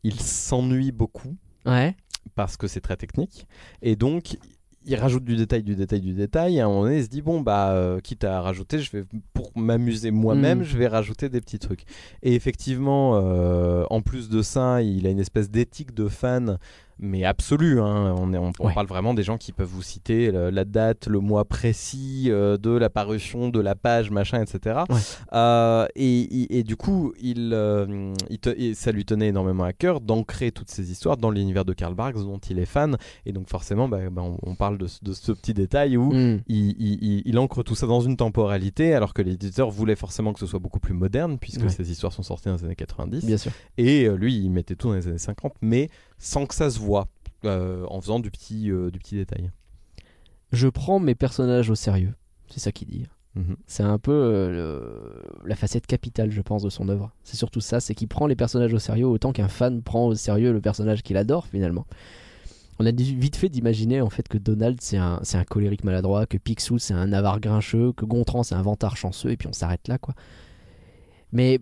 il s'ennuie beaucoup ouais parce que c'est très technique. Et donc, il rajoute du détail, du détail, du détail. Et à un moment donné, il se dit bon, bah, euh, quitte à rajouter, je vais, pour m'amuser moi-même, Mm. je vais rajouter des petits trucs. Et effectivement, euh, en plus de ça, il a une espèce d'éthique de fan. Mais absolue, hein. on, est- on- parle vraiment des gens qui peuvent vous citer le- la date, le mois précis euh, de la parution de la page, machin, etc. Ouais. Euh, et, et- et du coup, il, euh, il te- et ça lui tenait énormément à cœur d'ancrer toutes ces histoires dans l'univers de Karl Barks dont il est fan. Et donc forcément, bah, bah, on, on parle de, ce- de ce petit détail où Mm. il, il- il- il ancre tout ça dans une temporalité, alors que l'éditeur voulait forcément que ce soit beaucoup plus moderne, puisque Ouais. ces histoires sont sorties dans les années 90. bien sûr Et lui, il mettait tout dans les années 50, mais sans que ça se voit, euh, en faisant du petit, euh, du petit détail. je prends mes personnages au sérieux c'est ça qu'il dit Mhm. C'est un peu euh, le- la facette capitale, je pense, de son œuvre. C'est surtout ça, c'est qu'il prend les personnages au sérieux autant qu'un fan prend au sérieux le personnage qu'il adore finalement. On a vite fait d'imaginer en fait que Donald c'est un, c'est un colérique maladroit, que Picsou c'est un avare grincheux, que Gontran c'est un vantard chanceux, et puis on s'arrête là quoi. Mais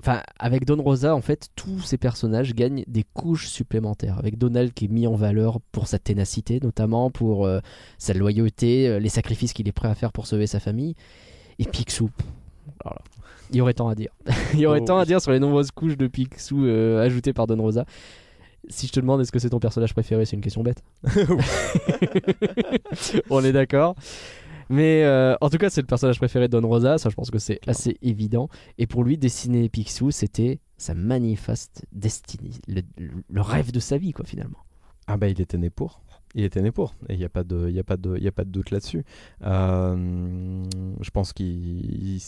Enfin, avec Don Rosa, en fait, tous ces personnages gagnent des couches supplémentaires. Avec Donald qui est mis en valeur pour sa ténacité, notamment pour euh, sa loyauté, euh, les sacrifices qu'il est prêt à faire pour sauver sa famille. Et Picsou. Alors là, il y aurait tant à dire. [LAUGHS] il y aurait Oh, tant à dire sur les nombreuses couches de Picsou euh, ajoutées par Don Rosa. Si je te demande est-ce que c'est ton personnage préféré, c'est une question bête. [LAUGHS] [LAUGHS] On est d'accord. Mais euh, en tout cas, c'est le personnage préféré de Don Rosa, ça je pense que c'est assez évident. Et pour lui, dessiner Picsou, c'était sa manifeste destinée, le, rêve de sa vie, quoi, finalement. Ah bah il était né pour. Il était né pour. Et il n'y a, pas de- y a, pas de- a pas de doute là-dessus. Euh, je pense qu'il...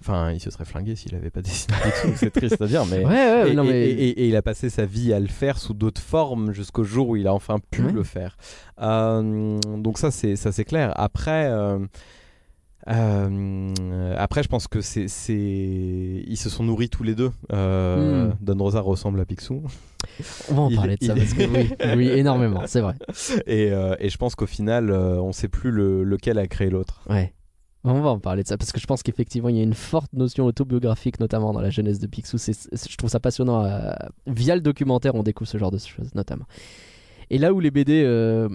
Enfin, il se serait flingué s'il n'avait pas [LAUGHS] dessiné c'est triste à dire, mais... Ouais, ouais, Et, non, et- mais. et- et il a passé sa vie à le faire sous d'autres formes jusqu'au jour où il a enfin pu Ouais. le faire. Euh, donc ça c'est ça c'est clair. Après euh, euh, après je pense que c'est c'est ils se sont nourris tous les deux. Euh, Hmm. Don Rosa ressemble à Picsou On va en il- parler de ça, il- parce que oui, [LAUGHS] oui, énormément, c'est vrai. et, euh, et je pense qu'au final on sait plus le- lequel a créé l'autre. Ouais. On va en parler de ça parce que je pense qu'effectivement il y a une forte notion autobiographique notamment dans la jeunesse de Picsou. Je trouve ça passionnant. euh, via le documentaire, on découvre ce genre de choses notamment. Et là où les BD euh,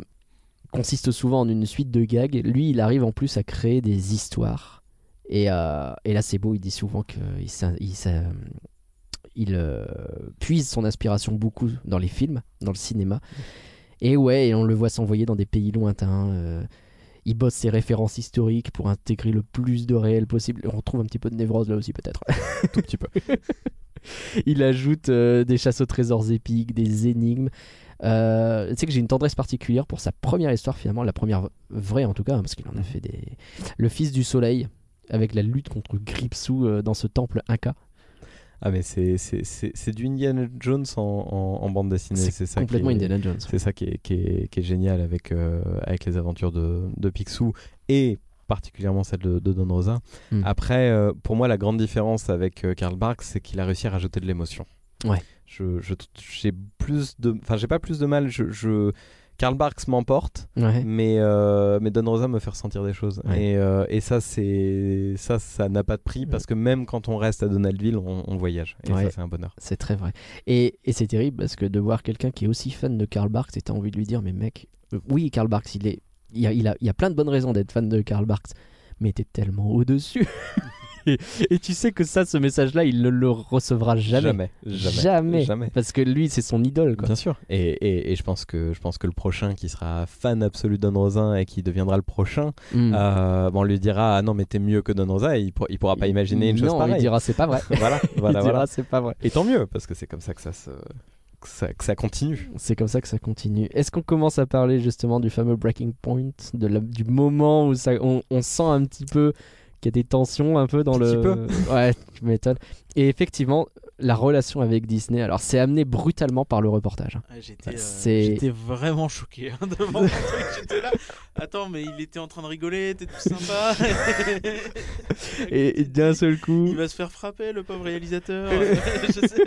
consistent souvent en une suite de gags, lui il arrive en plus à créer des histoires. Et, euh, là c'est beau, il dit souvent qu'il il, puise son inspiration beaucoup dans les films, dans le cinéma. Et ouais, et on le voit s'envoyer dans des pays lointains. Il bosse ses références historiques pour intégrer le plus de réel possible. On retrouve un petit peu de névrose là aussi peut-être. Tout petit peu. [LAUGHS] il ajoute euh, des chasses aux trésors épiques, des énigmes. Euh, tu sais que j'ai une tendresse particulière pour sa première histoire finalement, la première vraie en tout cas, hein, parce qu'il en a fait des... Le Fils du Soleil, avec la lutte contre Gripsou euh, dans ce temple Inca. Ah mais c'est du Indiana Jones en, en- en bande dessinée. C'est ça qui complètement est- Indiana Jones. C'est ça qui est, qui est- qui est génial avec, euh, avec les aventures de, de Picsou et particulièrement celle de, de Don Rosa. Mm. Après, euh, pour moi, la grande différence avec euh, Karl Barks, c'est qu'il a réussi à rajouter de l'émotion. Ouais. Je, je- j'ai plus de, enfin, j'ai pas plus de mal. Je, je- Karl Barks m'emporte, Ouais. mais euh, mais Don Rosa me fait ressentir des choses. Ouais. Et, euh, et ça, c'est ça, ça n'a pas de prix parce que même quand on reste à Donaldville, on, on voyage. Et Ouais. ça, c'est un bonheur. C'est très vrai. Et, et c'est terrible parce que de voir quelqu'un qui est aussi fan de Karl Barks, et t'as envie de lui dire, mais mec, euh, oui, Karl Barks, il est, il y a, il a, il y a plein de bonnes raisons d'être fan de Karl Barks, mais t'es tellement au-dessus. [LAUGHS] et, [LAUGHS] et tu sais que ça, ce message-là, il ne le recevra jamais. Jamais. Jamais. Jamais. Jamais. Parce que lui, c'est son idole, quoi. Bien sûr. Et, et, et je, pense que, je pense que le prochain qui sera fan absolu de Don Rosa et qui deviendra le prochain, Mm. euh, bon, on lui dira Ah non, mais t'es mieux que Don Rosa et il, pour- il pourra pas imaginer une chose non, pareille. il dira c'est pas vrai. [LAUGHS] voilà, voilà, [LAUGHS] il voilà. dira c'est pas vrai. Et tant mieux, parce que c'est comme ça que ça, se, que ça, que ça continue. C'est comme ça que ça continue. Est-ce qu'on commence à parler justement du fameux breaking point, de la- du moment où ça, on, on sent un petit peu qu'il y a des tensions un peu dans Petit le. peu. [LAUGHS] Ouais, tu m'étonnes. Et effectivement, la relation avec Disney, alors c'est amené brutalement par le reportage. Ah, J'étais euh, j'étais vraiment choqué hein, [LAUGHS] devant truc. J'étais là. Attends, mais il était en train de rigoler, t'es tout sympa. Et, [LAUGHS] et d'un seul coup, Il va se faire frapper, le pauvre réalisateur. Je sais.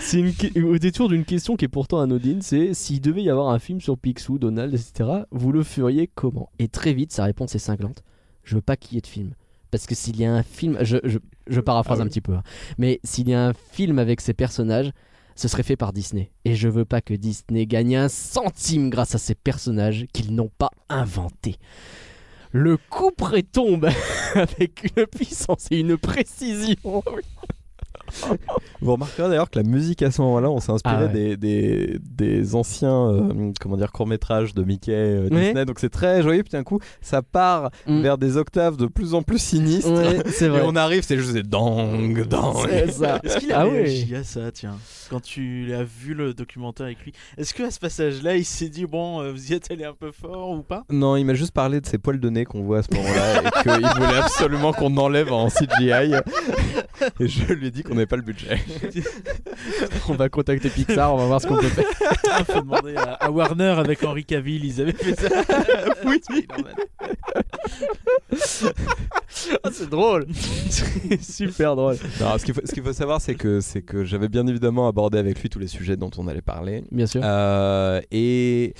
c'est une au détour d'une question qui est pourtant anodine, c'est s'il devait y avoir un film sur Picsou, Donald, etc., vous le feriez comment? Et très vite, sa réponse est cinglante. Je veux pas qu'il y ait de film. Parce que s'il y a un film, je, je, je paraphrase Ah un petit peu, hein. mais s'il y a un film avec ces personnages, ce serait fait par Disney. Et je veux pas que Disney gagne un centime grâce à ces personnages qu'ils n'ont pas inventés. Le coup près tombe [LAUGHS] avec une puissance et une précision. [LAUGHS] Vous remarquerez d'ailleurs que la musique à ce moment-là, on s'est inspiré Ah ouais. des, des, des anciens euh, comment dire, courts-métrages de Mickey euh, Ouais. Disney, donc c'est très joyeux. Puis d'un coup, ça part Mm. vers des octaves de plus en plus sinistres. Ouais, c'est Et vrai. on arrive, c'est juste des dang, dang. C'est ça. Est-ce qu'il a Ah ouais. réagi à ça, tiens Quand tu as vu le documentaire avec lui, est-ce qu'à ce passage-là, il s'est dit, bon, euh, vous y êtes allé un peu fort ou pas? Non, il m'a juste parlé de ses poils de nez qu'on voit à ce moment-là et qu'il voulait absolument qu'on enlève en CGI. Et je lui ai dit qu'on n'avait pas le budget. [LAUGHS] On va contacter Pixar, on va voir ce qu'on peut faire. Il [LAUGHS] faut demander à, à Warner avec Henry Cavill, ils avaient fait ça. [LAUGHS] Oui. Ah, c'est drôle. C'est super drôle. Non, ce qu'il faut, savoir, c'est que, c'est que j'avais bien évidemment abordé avec lui tous les sujets dont on allait parler. Bien sûr. Euh, et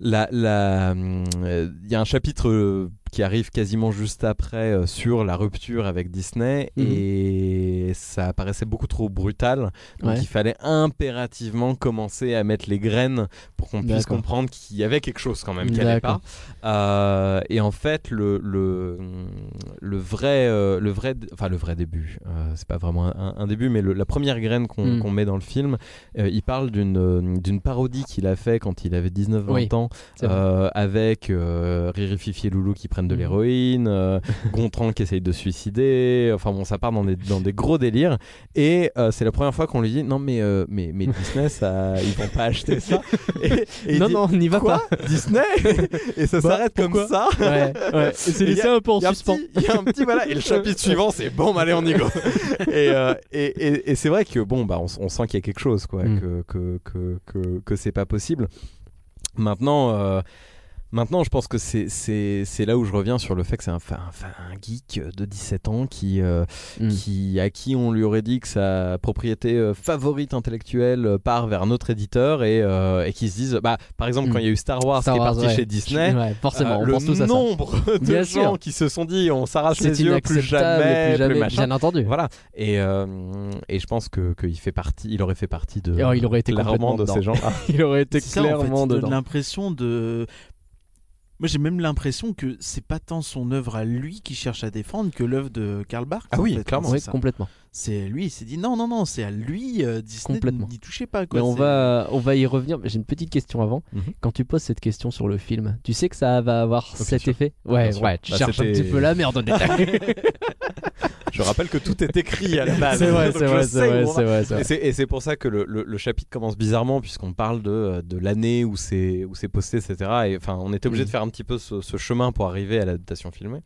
la- la, hum, euh, il y a un chapitre euh, qui arrive quasiment juste après euh, sur la rupture avec Disney Mhm. et ça paraissait beaucoup trop brutal. Donc Ouais. il fallait impérativement commencer à mettre les graines pour qu'on puisse comprendre qu'il y avait quelque chose quand même qui allait D'accord. pas. Euh, et en fait, le, le, le vrai, euh, le vrai, enfin le vrai début, euh, c'est pas vraiment un, un début, mais le- la première graine qu'on Mm. qu'on met dans le film, il parle d'une parodie qu'il a fait quand il avait 19-20 Oui, ans, avec Riri Fifi et Loulou qui prennent de Mhm. l'héroïne, euh, [LAUGHS] Gontran qui essaye de se suicider, enfin bon, ça part dans des, dans des gros délires. Et euh, c'est la première fois qu'on lui dit non mais, euh, mais, mais [LAUGHS] Disney, ça, ils vont pas acheter ça. [LAUGHS] Et, non, dit, non, n'y va Quoi pas. Disney Et ça Bah, s'arrête comme ça. Ouais, ouais. Et c'est laissé un peu en suspens. il y a un petit voilà et le chapitre suivant c'est bon allez on y go et, et, et- et c'est vrai que bon bah on, sent qu'il y a quelque chose quoi Mm. que, que, que, que, que c'est pas possible maintenant euh, Maintenant, je pense que c'est- là où je reviens sur le fait que c'est un, geek de 17 ans qui, euh, Mm. qui, à qui on lui aurait dit que sa propriété euh, favorite intellectuelle part vers un autre éditeur et, euh, et qui se disent, bah, par exemple, Mm. quand il y a eu Star Wars Star qui est parti ouais. chez Disney, Ouais, forcément, euh, on le pense tous à ça. nombre [LAUGHS] de Bien gens sûr. qui se sont dit on s'arrache les yeux plus jamais, plus jamais, machin. bien entendu. Voilà. Et, euh, et je pense que qu'il fait partie, il aurait fait partie de. Et, oh, il aurait été clairement de ces gens. [LAUGHS] Il aurait été C'est ça, en fait, clairement l'impression de. Moi, j'ai même l'impression que c'est pas tant son œuvre à lui qui cherche à défendre que l'œuvre de Karl Barks. Ah oui, fait, clairement. Oui, complètement. C'est lui, il s'est dit non, non, non, c'est à lui, euh, Disney, Complètement. n'y touchez pas. Quoi. Mais on C'est- va, on va y revenir. Mais J'ai une petite question avant. Mhm. Quand tu poses cette question sur le film, tu sais que ça va avoir bien cet sûr. effet Ouais, Bien sûr. ouais. Tu Bah, cherches un c'était- petit peu la merde en [LAUGHS] détail. Je rappelle que tout est écrit à la [LAUGHS] base. c'est vrai, Donc c'est je vrai, sais c'est vrai, où on va. c'est vrai, c'est Et vrai. c'est- Et c'est pour ça que le, le- le chapitre commence bizarrement puisqu'on parle de, euh, de l'année où c'est où c'est posté, etc. Et enfin, on était obligé Mhm. de faire un petit peu ce, ce chemin pour arriver à l'adaptation filmée.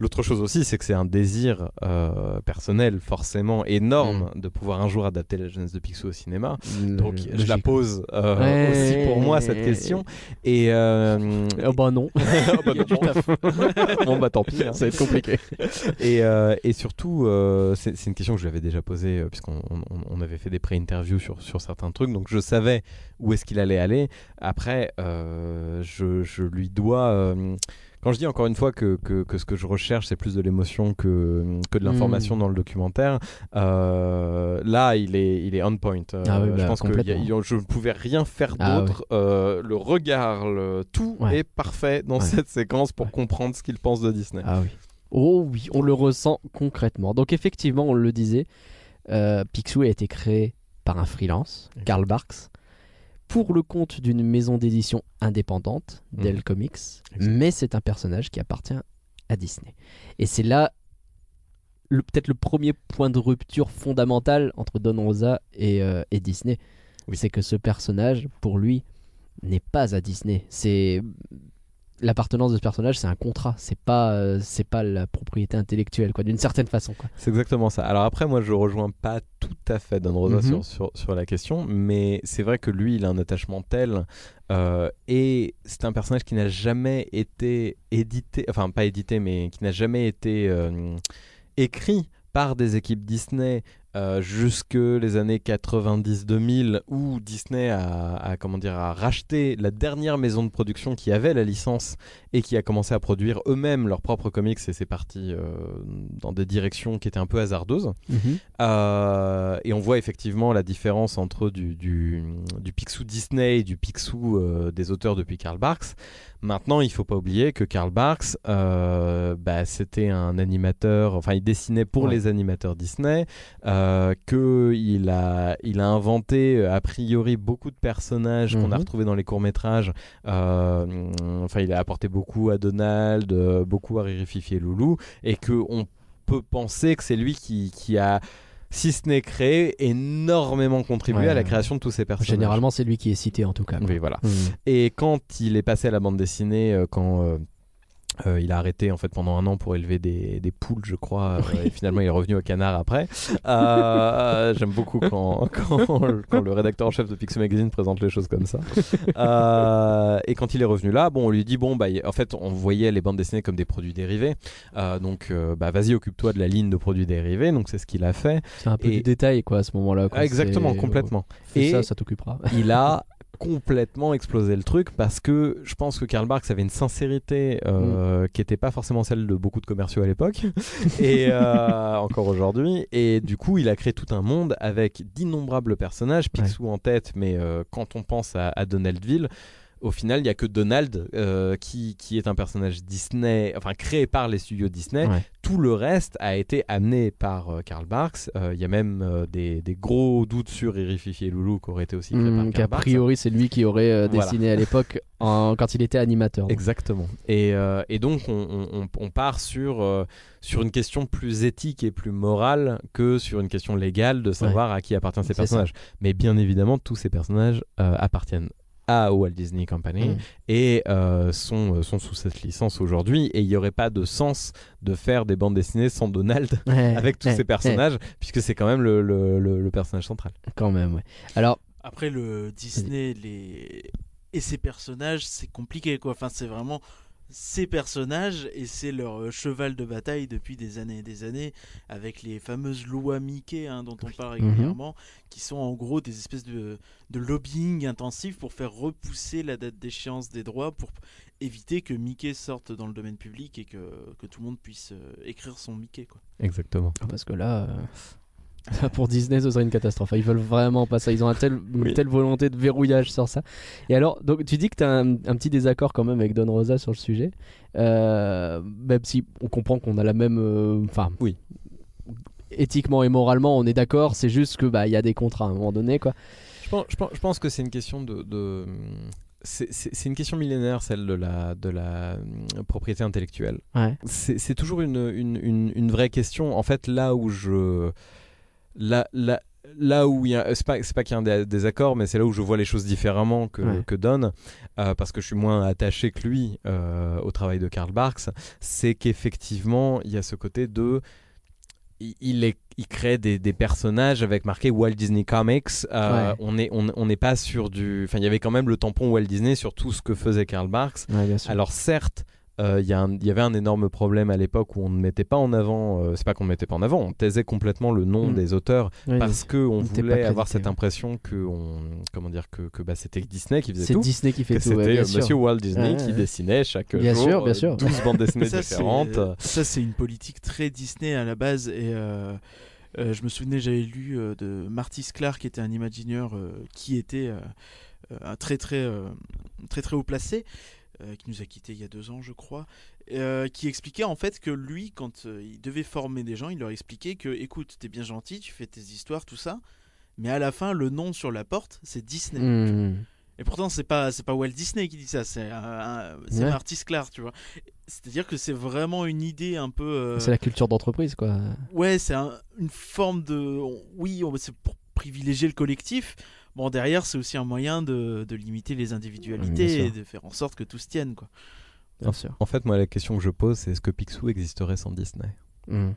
L'autre chose aussi, c'est que c'est un désir euh, personnel forcément énorme de pouvoir un jour adapter la jeunesse de Picsou au cinéma. Donc je la pose euh, Ouais. aussi pour moi cette question. Et euh, [LAUGHS] Oh bah non, Ah [LAUGHS] bah non. [LAUGHS] bon bah tant pis. hein. ça va être compliqué. Et, euh, et surtout, c'est une question que je lui avais déjà posée, puisqu'on on, on avait fait des pré-interviews sur, sur certains trucs, donc je savais où est-ce qu'il allait aller. Après, je, je lui dois... quand je dis encore une fois que, que, que ce que je recherche, c'est plus de l'émotion que, que de l'information Mm. dans le documentaire, euh, là, il est, il est on point. Euh, Ah oui, je bah, pense que complètement. y a- je ne pouvais rien faire Ah d'autre. Euh, le regard, le- tout Ouais. est parfait dans Ouais. cette séquence pour Ouais. comprendre ce qu'il pense de Disney. Ah oui. Oh oui, on le ressent concrètement. Donc effectivement, on le disait, Picsou a été créé par un freelance. Karl Barks, pour le compte d'une maison d'édition indépendante, Dell Mhm. Comics, mais c'est un personnage qui appartient à Disney. Et c'est là peut-être le premier point de rupture fondamental entre Don Rosa et, euh, et Disney. Oui. C'est que ce personnage, pour lui, n'est pas à Disney. C'est l'appartenance de ce personnage, c'est un contrat, c'est pas, euh, c'est pas la propriété intellectuelle, quoi, d'une certaine façon, quoi. C'est exactement ça. Alors après, moi, je rejoins pas tout à fait Don Rosa Mhm. sur, sur, sur la question, mais c'est vrai que lui, il a un attachement tel, euh, et c'est un personnage qui n'a jamais été édité, enfin pas édité, mais qui n'a jamais été euh, écrit par des équipes Disney euh, jusque les années 90-2000 où Disney a, a, comment dire, a racheté la dernière maison de production qui avait la licence et qui a commencé à produire eux-mêmes leurs propres comics et c'est parti euh, dans des directions qui étaient un peu hasardeuses. Euh, et on voit effectivement la différence entre du, du, du Picsou Disney et du Picsou des auteurs depuis Karl Barks. Maintenant, il faut pas oublier que Karl Barks, bah, c'était un animateur, enfin il dessinait pour Ouais. les animateurs Disney, euh, qu'il a, il a inventé euh, a priori beaucoup de personnages qu'on a Mhm. retrouvés dans les courts-métrages. Euh, enfin, il a apporté beaucoup à Donald, euh, beaucoup à Riri, Fifi et Loulou, et qu'on peut penser que c'est lui qui, qui a si ce n'est créé, énormément contribué Ouais. à la création de tous ces personnages. Généralement, c'est lui qui est cité en tout cas. Oui, voilà. Mhm. Et quand il est passé à la bande dessinée, euh, quand euh, il a arrêté en fait pendant un an pour élever des, des poules, je crois, euh, et finalement il est revenu au canard après. [LAUGHS] Euh, J'aime beaucoup quand, quand, quand le rédacteur en chef de Pixel Magazine présente les choses comme ça. Et quand il est revenu là, bon, on lui dit bon bah en fait on voyait les bandes dessinées comme des produits dérivés, donc bah vas-y occupe-toi de la ligne de produits dérivés. Donc c'est ce qu'il a fait. C'est un peu Et- du détail quoi à ce moment-là. Ah, exactement, complètement. Fais Et- ça, ça t'occupera. il a [LAUGHS] complètement explosé le truc parce que je pense que Karl Barks avait une sincérité euh, qui n'était pas forcément celle de beaucoup de commerciaux à l'époque. [LAUGHS] Et euh, encore aujourd'hui. Et du coup il a créé tout un monde avec d'innombrables personnages Picsou en tête mais euh, quand on pense à, à Donaldville au final, il n'y a que Donald euh, qui, qui est un personnage Disney, enfin créé par les studios Disney. Ouais. Tout le reste a été amené par euh, Karl Barks. Euh, Il y a même des, des gros doutes sur Fifi et Loulou qui auraient été aussi créés par qu'a Karl Barks. priori, c'est lui qui aurait Voilà. dessiné à l'époque [LAUGHS] quand il était animateur. donc. Exactement. Et, et donc, on, on- part sur, sur une question plus éthique et plus morale que sur une question légale de savoir à qui appartiennent ces ça. personnages. Mais bien évidemment, tous ces personnages appartiennent à Walt Disney Company Mhm. et euh, sont, euh, sont sous cette licence aujourd'hui. Et il n'y aurait pas de sens de faire des bandes dessinées sans Donald Ouais, [LAUGHS] avec tous ouais, ces personnages, puisque c'est quand même le, le- le- le personnage central. quand même, ouais. Alors, Après, le Disney les... et ses personnages, c'est compliqué quoi. Enfin, c'est vraiment ces personnages et c'est leur euh, cheval de bataille depuis des années et des années avec les fameuses lois Mickey hein, dont on parle Mhm. régulièrement qui sont en gros des espèces de, de lobbying intensif pour faire repousser la date d'échéance des droits pour éviter que Mickey sorte dans le domaine public et que, que tout le monde puisse euh, écrire son Mickey quoi. Exactement. parce que là, euh, pour Disney, ce serait une catastrophe. Ils veulent vraiment pas ça. Ils ont un tel, une telle volonté de verrouillage sur ça. Et alors, donc, tu dis que tu as un, un petit désaccord quand même avec Don Rosa sur le sujet. Euh, même si on comprend qu'on a la même. euh, Enfin. Oui. Éthiquement et moralement, on est d'accord. C'est juste que bah il y a des contrats à un moment donné, quoi. Je pense, je pense, je pense que c'est une question de. de- c'est- une question millénaire, celle de la, de la hum, propriété intellectuelle. Ouais. C'est c'est toujours une, une, une, une vraie question. En fait, là où je. Là, là, là où il y a. C'est pas, c'est pas qu'il y a un dé- désaccord, mais c'est là où je vois les choses différemment que, Ouais. que Don, euh, parce que je suis moins attaché que lui euh, au travail de Karl Barks. C'est qu'effectivement, il y a ce côté de. Il, est- il crée des, des personnages avec marqué Walt Disney Comics. Euh, Ouais. On n'est on, on pas sur du. Enfin, il y avait quand même le tampon Walt Disney sur tout ce que faisait Karl Barks. Ouais. Alors certes, il y, il y avait un énorme problème à l'époque où on ne mettait pas en avant, euh, c'est pas qu'on ne mettait pas en avant, on taisait complètement le nom Mm. des auteurs Ouais, parce que on voulait avoir cette ouais. impression que on, comment dire que, que bah, c'était Disney qui faisait c'est tout. Disney qui fait Que tout. ouais, c'était bien euh. Monsieur Walt Disney Ouais, qui ouais. dessinait chaque Bien jour sûr, bien euh, sûr. 12 bandes [LAUGHS] dessinées Ça, c'est- différentes. Ça, c'est une politique très Disney à la base. Et euh, euh, je me souvenais, j'avais lu euh, de Marty Sklar, qui était un imagineur euh, qui était euh, euh, un très très, euh, très très haut placé, euh, qui nous a quittés il y a deux ans, je crois, euh, qui expliquait en fait que lui, quand euh, il devait former des gens, il leur expliquait que, écoute, t'es bien gentil, tu fais tes histoires, tout ça. Mais à la fin, le nom sur la porte, c'est Disney. Hmm. Et pourtant, c'est pas c'est pas Walt Disney qui dit ça, c'est un- Ouais. Sklar, tu vois. C'est-à-dire que c'est vraiment une idée un peu. euh, C'est la culture d'entreprise, quoi. Ouais, c'est un- une forme de. Oui, c'est pour privilégier le collectif. Bon, derrière, c'est aussi un moyen de, de limiter les individualités et de faire en sorte que tout se tienne, quoi. bien sûr. En fait, moi, la question que je pose, c'est est-ce que Picsou existerait sans Disney? Mm.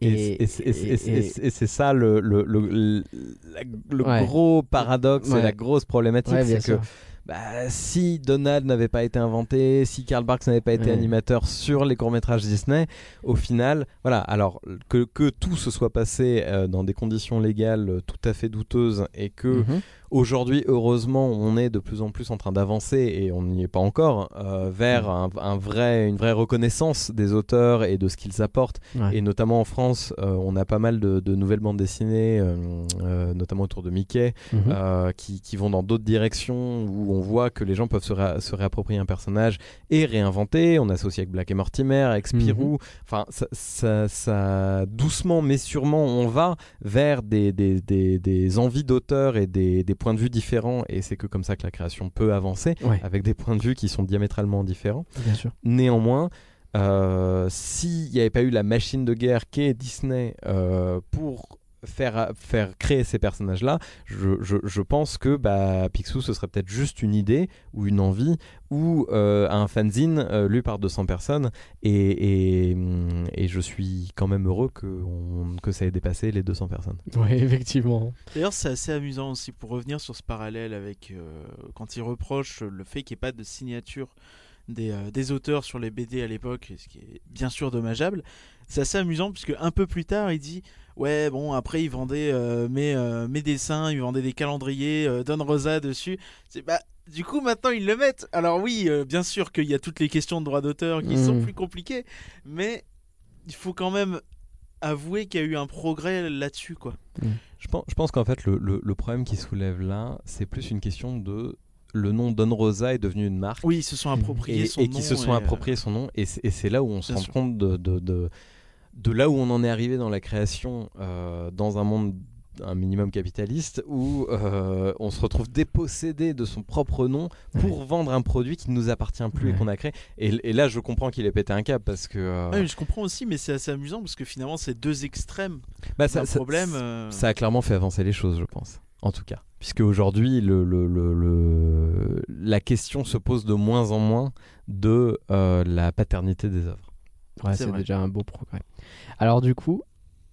Et c'est- ça le, le, le, le- la- le Ouais. gros paradoxe Ouais. et la grosse problématique, Ouais, c'est que sûr. Bah, si Donald n'avait pas été inventé, si Karl Barks n'avait pas été animateur sur les courts-métrages Disney, au final, voilà, alors que, que tout se soit passé euh, dans des conditions légales euh, tout à fait douteuses et que Mhm. Aujourd'hui, heureusement, on est de plus en plus en train d'avancer et on n'y est pas encore euh, vers un, un vrai, une vraie reconnaissance des auteurs et de ce qu'ils apportent. Ouais. Et notamment en France, euh, on a pas mal de, de nouvelles bandes dessinées, euh, notamment autour de Mickey, Mhm. euh, qui, qui vont dans d'autres directions où on voit que les gens peuvent se, ré- se réapproprier un personnage et réinventer. On associe avec Black et Mortimer, avec Spirou. Enfin, ça, ça- ça- doucement mais sûrement, on va vers des, des, des- des envies d'auteurs et des, des points de vue différents. Et c'est que comme ça que la création peut avancer, Ouais, avec des points de vue qui sont diamétralement différents. bien sûr. Néanmoins, euh, s'il n'y avait pas eu la machine de guerre qu'est Disney euh, pour faire, faire créer ces personnages-là, je, je- je pense que bah, Picsou, ce serait peut-être juste une idée ou une envie ou euh, un fanzine euh, lu par 200 personnes. Et, et, et je suis quand même heureux que, on- que ça ait dépassé les 200 personnes. Oui, [LAUGHS] effectivement. D'ailleurs, c'est assez amusant aussi pour revenir sur ce parallèle avec euh, quand il reproche le fait qu'il n'y ait pas de signature des, euh, des auteurs sur les BD à l'époque, ce qui est bien sûr dommageable. C'est assez amusant puisque un peu plus tard, il dit ouais bon après il vendait euh, mes, euh, mes dessins, il vendait des calendriers, euh, Don Rosa dessus. C'est bah du coup maintenant ils le mettent. Alors oui, euh, bien sûr qu'il y a toutes les questions de droit d'auteur qui sont Mhm. plus compliquées, mais il faut quand même avouer qu'il y a eu un progrès là-dessus quoi. Je pense, je pense qu'en fait, le, le- le problème qui soulève là, c'est plus une question de. Le nom Don Rosa est devenu une marque. Oui, ils se sont appropriés et, son et nom. qui se sont euh, appropriés son nom. Et c'est là où on se rend sûr. compte de, de, de, de là où on en est arrivé dans la création euh, dans un monde un minimum capitaliste où euh, on se retrouve dépossédé de son propre nom pour vendre un produit qui ne nous appartient plus et qu'on a créé. Et, et là, je comprends qu'il ait pété un câble parce que euh, Ouais, je comprends aussi, mais c'est assez amusant parce que finalement, c'est deux extrêmes bah, ça, ça- problème. euh, ça a clairement fait avancer les choses, je pense. En tout cas. Puisque aujourd'hui, le, le- le- la question se pose de moins en moins de la paternité des œuvres. Ouais, C'est déjà un beau progrès. Alors du coup,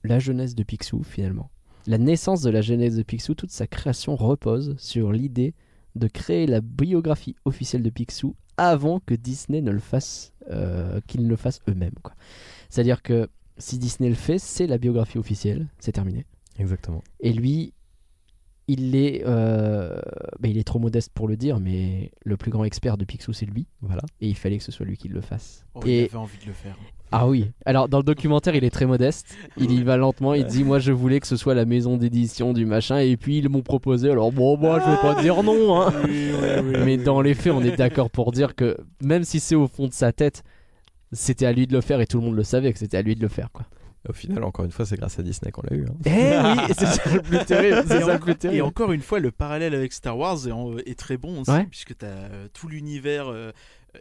la jeunesse de Picsou finalement. La naissance de la jeunesse de Picsou, toute sa création repose sur l'idée de créer la biographie officielle de Picsou avant que Disney ne le fasse, euh, qu'ils ne le fassent eux-mêmes. C'est-à-dire que si Disney le fait, c'est la biographie officielle, c'est terminé. Exactement. Et lui, il est, euh, bah, il est trop modeste pour le dire, mais le plus grand expert de Picsou, c'est lui. Voilà. Et il fallait que ce soit lui qui le fasse. oh, il et avait envie de le faire. ah oui. Alors dans le documentaire, il est très modeste. Il y va lentement. Il dit moi je voulais que ce soit la maison d'édition du machin et puis ils m'ont proposé. Alors bon moi je vais pas dire non. Hein. Mais dans les faits, on est d'accord pour dire que même si c'est au fond de sa tête, c'était à lui de le faire et tout le monde le savait que c'était à lui de le faire quoi. Au final, encore une fois, c'est grâce à Disney qu'on l'a eu. hein. Eh oui, [LAUGHS] c'est ça le plus terrible. C'est Et, ça le en- plus et terrible. encore une fois, le parallèle avec Star Wars est, en- est très bon aussi, Ouais. puisque tu as tout l'univers euh,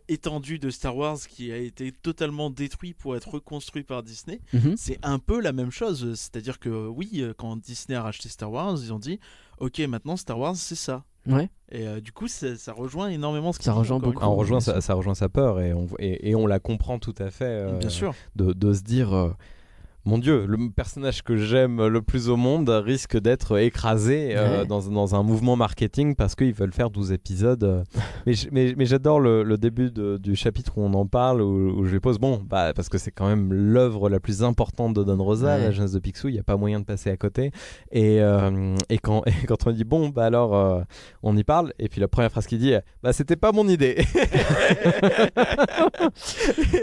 étendu de Star Wars qui a été totalement détruit pour être reconstruit par Disney. Mhm. C'est un peu la même chose, c'est-à-dire que oui, euh, quand Disney a racheté Star Wars, ils ont dit Ok, maintenant Star Wars c'est ça. Ouais. Et euh, du coup, ça, ça rejoint énormément ce Ça qu'il dit, rejoint beaucoup. Ah, on, rejoint ça rejoint sa peur et on, et, et on la comprend tout à fait. euh, Bien sûr. De, de se dire. euh, mon Dieu, le personnage que j'aime le plus au monde risque d'être écrasé euh, Ouais. dans, dans un mouvement marketing parce qu'ils veulent faire 12 épisodes. euh. [LAUGHS] mais j- mais, mais j'adore le, le début de- du chapitre où on en parle, où, où je lui pose, bon, bah, parce que c'est quand même l'œuvre la plus importante de Don Rosa, Ouais. la jeunesse de Picsou, il n'y a pas moyen de passer à côté. Et, euh, et, quand, [LAUGHS] et quand on dit, bon, bah alors, euh, on y parle, et puis la première phrase qu'il dit, bah, c'était pas mon idée. [LAUGHS]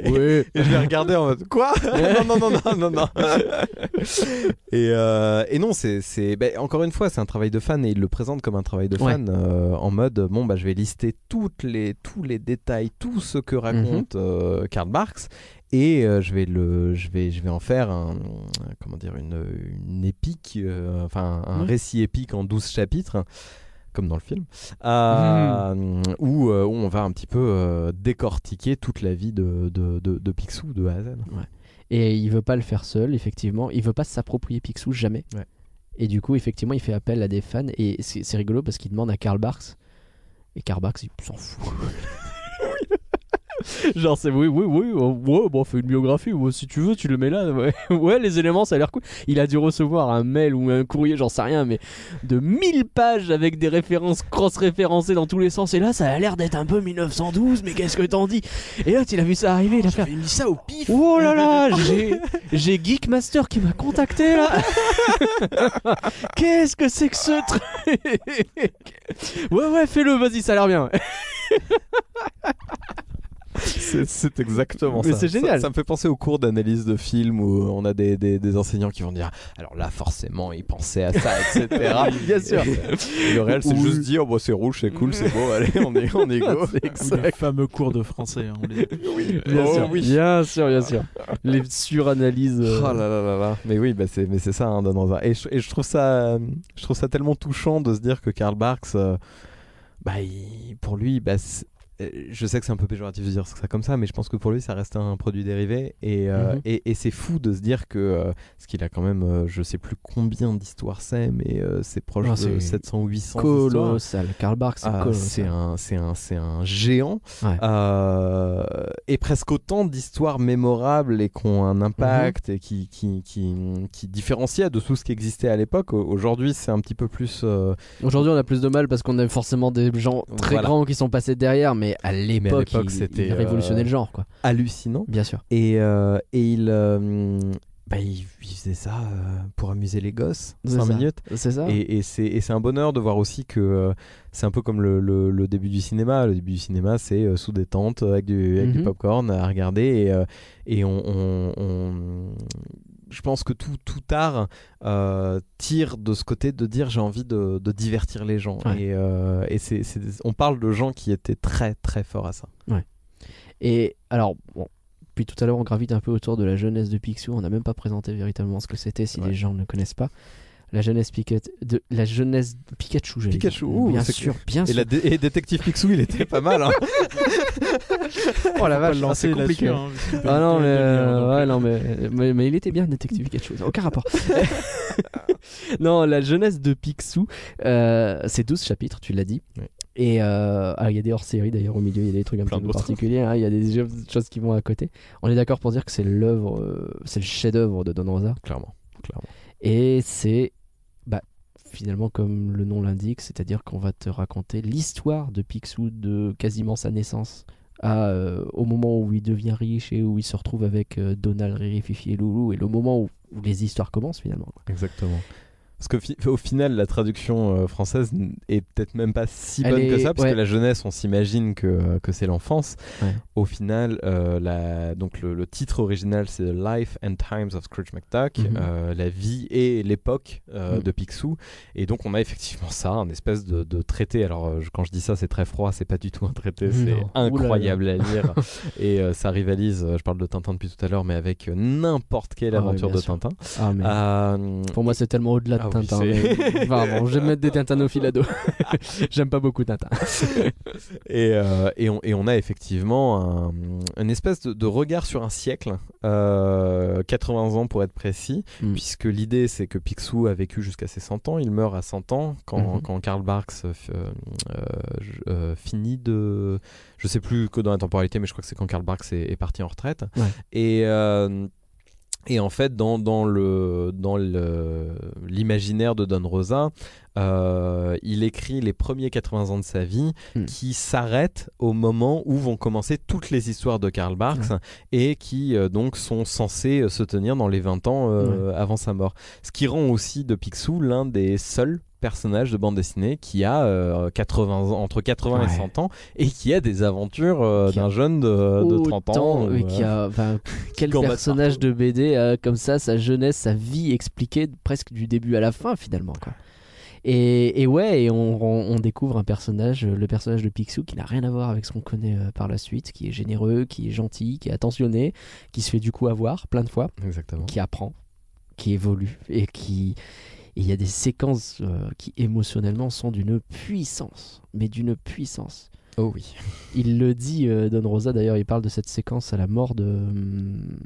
Oui. Et je l'ai regardé en mode quoi? Non, non, non, non, non, non. [LAUGHS] et, euh, et non, c'est, ben, encore une fois, c'est un travail de fan et il le présente comme un travail de Ouais. fan euh, en mode bon, bah, je vais lister toutes les, tous les détails, tout ce que raconte euh, Karl Marx. Et euh, je, vais le, je, vais, je vais en faire un, comment dire, une, une épique, euh, enfin un Oui. récit épique en 12 chapitres, comme dans le film, euh, où, où on va un petit peu décortiquer toute la vie de, de, de, de Picsou de A à Z. Et il veut pas le faire seul, effectivement. Il veut pas s'approprier Picsou jamais. Ouais. Et du coup, effectivement, il fait appel à des fans. Et c'est c'est rigolo parce qu'il demande à Karl Barks. Et Karl Barks, il s'en fout. [LAUGHS] [LAUGHS] Genre, c'est oui, oui, oui, euh, ouais, bon, fais une biographie, ouais, si tu veux, tu le mets là. Ouais, [LAUGHS] Ouais, les éléments, ça a l'air cool. Il a dû recevoir un mail ou un courrier, j'en sais rien, mais de 1000 pages avec des références cross-référencées dans tous les sens. Et là, ça a l'air d'être un peu 1912, mais qu'est-ce que t'en dis? Et là, il a vu ça arriver, il a fait. J'avais mis ça au pif. Oh là là, j'ai- j'ai Geekmaster qui m'a contacté là. [LAUGHS] Qu'est-ce que c'est que ce truc? Ouais ouais, fais-le, vas-y, ça a l'air bien. C'est exactement Mais ça. c'est génial. Ça, ça me fait penser aux cours d'analyse de films où on a des, des- des enseignants qui vont dire alors là forcément ils pensaient à ça etc. [LAUGHS] Bien sûr. Et le réel c'est Oui. juste dire oh, bah, c'est rouge c'est cool c'est beau allez on est on est go. [LAUGHS] C'est Ou les fameux cours de français. hein, les- [LAUGHS] Bien Oh, sûr, oui. bien sûr, bien sûr. Les suranalyses. euh, Oh là là là là. Mais oui, bah c'est, mais c'est ça, hein, Don Rosa. Et je, et je trouve ça, je trouve ça tellement touchant de se dire que Karl Barks, euh, bah, il- pour lui, bah, c'est- je sais que c'est un peu péjoratif de dire ça comme ça, mais je pense que pour lui, ça reste un produit dérivé. Et, euh, Mhm. et, et c'est fou de se dire que, euh, ce qu'il a quand même, euh, je sais plus combien d'histoires c'est, mais euh, c'est proche Ah, de c'est 700 ou 800 histoires. Colossal. Karl Barks, c'est Ah, un, un, géant Ouais. euh, et presque autant d'histoires mémorables et qui ont un impact et qui, qui, qui, qui différenciaient de tout ce qui existait à l'époque. Au- Aujourd'hui, c'est un petit peu plus. euh, Aujourd'hui, on a plus de mal parce qu'on a forcément des gens très Voilà. grands qui sont passés derrière, mais à l'époque, c'était, il révolutionnait euh, le genre, quoi. hallucinant. Bien sûr. Et, euh, et il, euh, bah, il, faisait ça euh, pour amuser les gosses, C'est 5 ça. minutes. C'est ça. Et, et c'est un bonheur de voir aussi que euh, c'est un peu comme le, le- le début du cinéma. Le début du cinéma, c'est euh, sous des tentes avec du, avec du Mhm. popcorn à regarder. Et, et on, on- on- Je pense que tout, tout art euh, tire de ce côté de dire j'ai envie de, de divertir les gens. Ouais. Et, euh, et c'est c'est- on parle de gens qui étaient très très forts à ça. Et alors, bon, puis tout à l'heure, on gravite un peu autour de la jeunesse de Picsou. On n'a même pas présenté véritablement ce que c'était si Ouais. les gens ne connaissent pas. La jeunesse Piquette, de la jeunesse Pikachu, j'allais Pikachu, dire. ouh, bien sûr, bien Et, sûr. la dé- et Détective Picsou, il était pas mal. hein. [LAUGHS] Oh la vache, c'est compliqué. hein, peut Ah non, mais, euh, ouais, non mais, mais, mais il était bien Détective Pikachu, aucun rapport. [LAUGHS] non, la jeunesse de Picsou, euh, c'est 12 chapitres, tu l'as dit. Et euh, il y a des hors-séries d'ailleurs au milieu, il y a des trucs un Plein peu particuliers, hein, il y a des choses qui vont à côté. On est d'accord pour dire que c'est l'œuvre, euh, c'est le chef-d'œuvre de Don Rosa. Clairement. clairement. Et c'est finalement comme le nom l'indique, c'est-à-dire qu'on va te raconter l'histoire de Picsou de quasiment sa naissance à, euh, au moment où il devient riche et où il se retrouve avec euh, Donald, Riri, Fifi et Loulou, et le moment où, les histoires commencent finalement. Exactement. Parce qu'au fi- au final, la traduction euh, française est peut-être même pas si Elle bonne que ça, parce ouais. que la jeunesse, on s'imagine que, que c'est l'enfance. Ouais. Au final, euh, la- donc le, le titre original, c'est The Life and Times of Scrooge McDuck, Mhm. euh, la vie et l'époque euh, Mhm. de Picsou. Et donc, on a effectivement ça, un espèce de, de traité. Alors, euh, je- quand je dis ça, c'est très froid, c'est pas du tout un traité, c'est incroyable à lire. [LAUGHS] et euh, ça rivalise, euh, je parle de Tintin depuis tout à l'heure, mais avec euh, n'importe quelle Ah ouais, aventure de sûr. Tintin. Ah, mais Euh, pour moi, c'est tellement au-delà de Ah Tintin. mais- [LAUGHS] je vais mettre des Tintanophiles à dos. [LAUGHS] J'aime pas beaucoup Tintin. Et, euh, et, on, et on a effectivement un, une espèce de, de regard sur un siècle, euh, 80 ans pour être précis, Mm. puisque l'idée c'est que Picsou a vécu jusqu'à ses 100 ans, il meurt à 100 ans quand, Mhm. quand Karl Barks euh, euh, euh, finit de... Je sais plus que dans la temporalité, mais je crois que c'est quand Karl Barks est, est parti en retraite. Ouais. Et... et en fait, dans, dans le dans l'imaginaire de Don Rosa, euh, il écrit les premiers 80 ans de sa vie Hmm. qui s'arrêtent au moment où vont commencer toutes les histoires de Karl Barks et qui euh, donc sont censées se tenir dans les 20 ans euh, avant sa mort. Ce qui rend aussi de Picsou l'un des seuls personnages de bande dessinée qui a euh, 80 ans, entre 80 et Ouais. 100 ans et qui a des aventures euh, d'un jeune de, de 30 ans. Euh, qui a, enfin, [LAUGHS] quel personnage de BD comme ça sa jeunesse, sa vie expliquée presque du début à la fin finalement. Quoi. Et, et ouais, et on, on- on découvre un personnage, euh, le personnage de Picsou, qui n'a rien à voir avec ce qu'on connaît euh, par la suite, qui est généreux, qui est gentil, qui est attentionné, qui se fait du coup avoir plein de fois, Exactement. qui apprend, qui évolue et qui et il y a des séquences euh, qui émotionnellement sont d'une puissance, mais d'une puissance. Oh oui. Il le dit, euh, Don Rosa d'ailleurs, il parle de cette séquence à la mort de hum,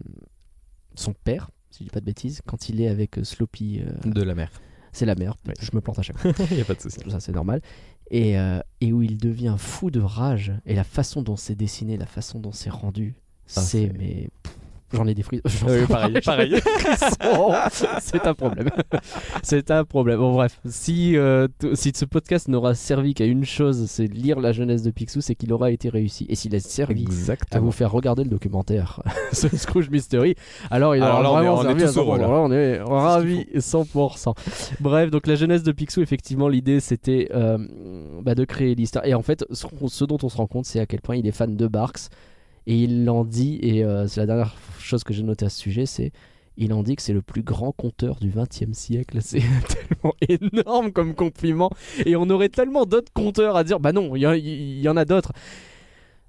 son père, si je dis pas de bêtises, quand il est avec euh, Sloppy. De la mer. c'est la mère, Ouais. je me plante à chaque [LAUGHS] fois, Il n'y a pas de souci. ça c'est normal. et, et où il devient fou de rage. Et la façon dont c'est dessiné, la façon dont c'est rendu, Ah, c'est c'est- mais pff, j'en ai des frissons. [LAUGHS] Oui, pareil, pareil. [LAUGHS] c'est un problème. [LAUGHS] c'est un problème. Bon bref, si euh, si ce podcast n'aura servi qu'à une chose, c'est lire la jeunesse de Picsou, c'est qu'il aura été réussi. Et s'il a servi à vous faire regarder le documentaire ce Scrooge Mystery, alors il aura là, on est- vraiment on est servi à heureux, 100%. là. Là, on est ravis 100%. Bref, donc la jeunesse de Picsou, effectivement, l'idée c'était euh, bah, de créer l'histoire. Et en fait, ce, ce dont on se rend compte, c'est à quel point il est fan de Barks. Et il en dit, et euh, c'est la dernière chose que j'ai notée à ce sujet, c'est il en dit que c'est le plus grand conteur du XXe siècle. [LAUGHS] C'est tellement énorme comme compliment. Et on aurait tellement d'autres conteurs à dire, bah non, il y, a- en a d'autres.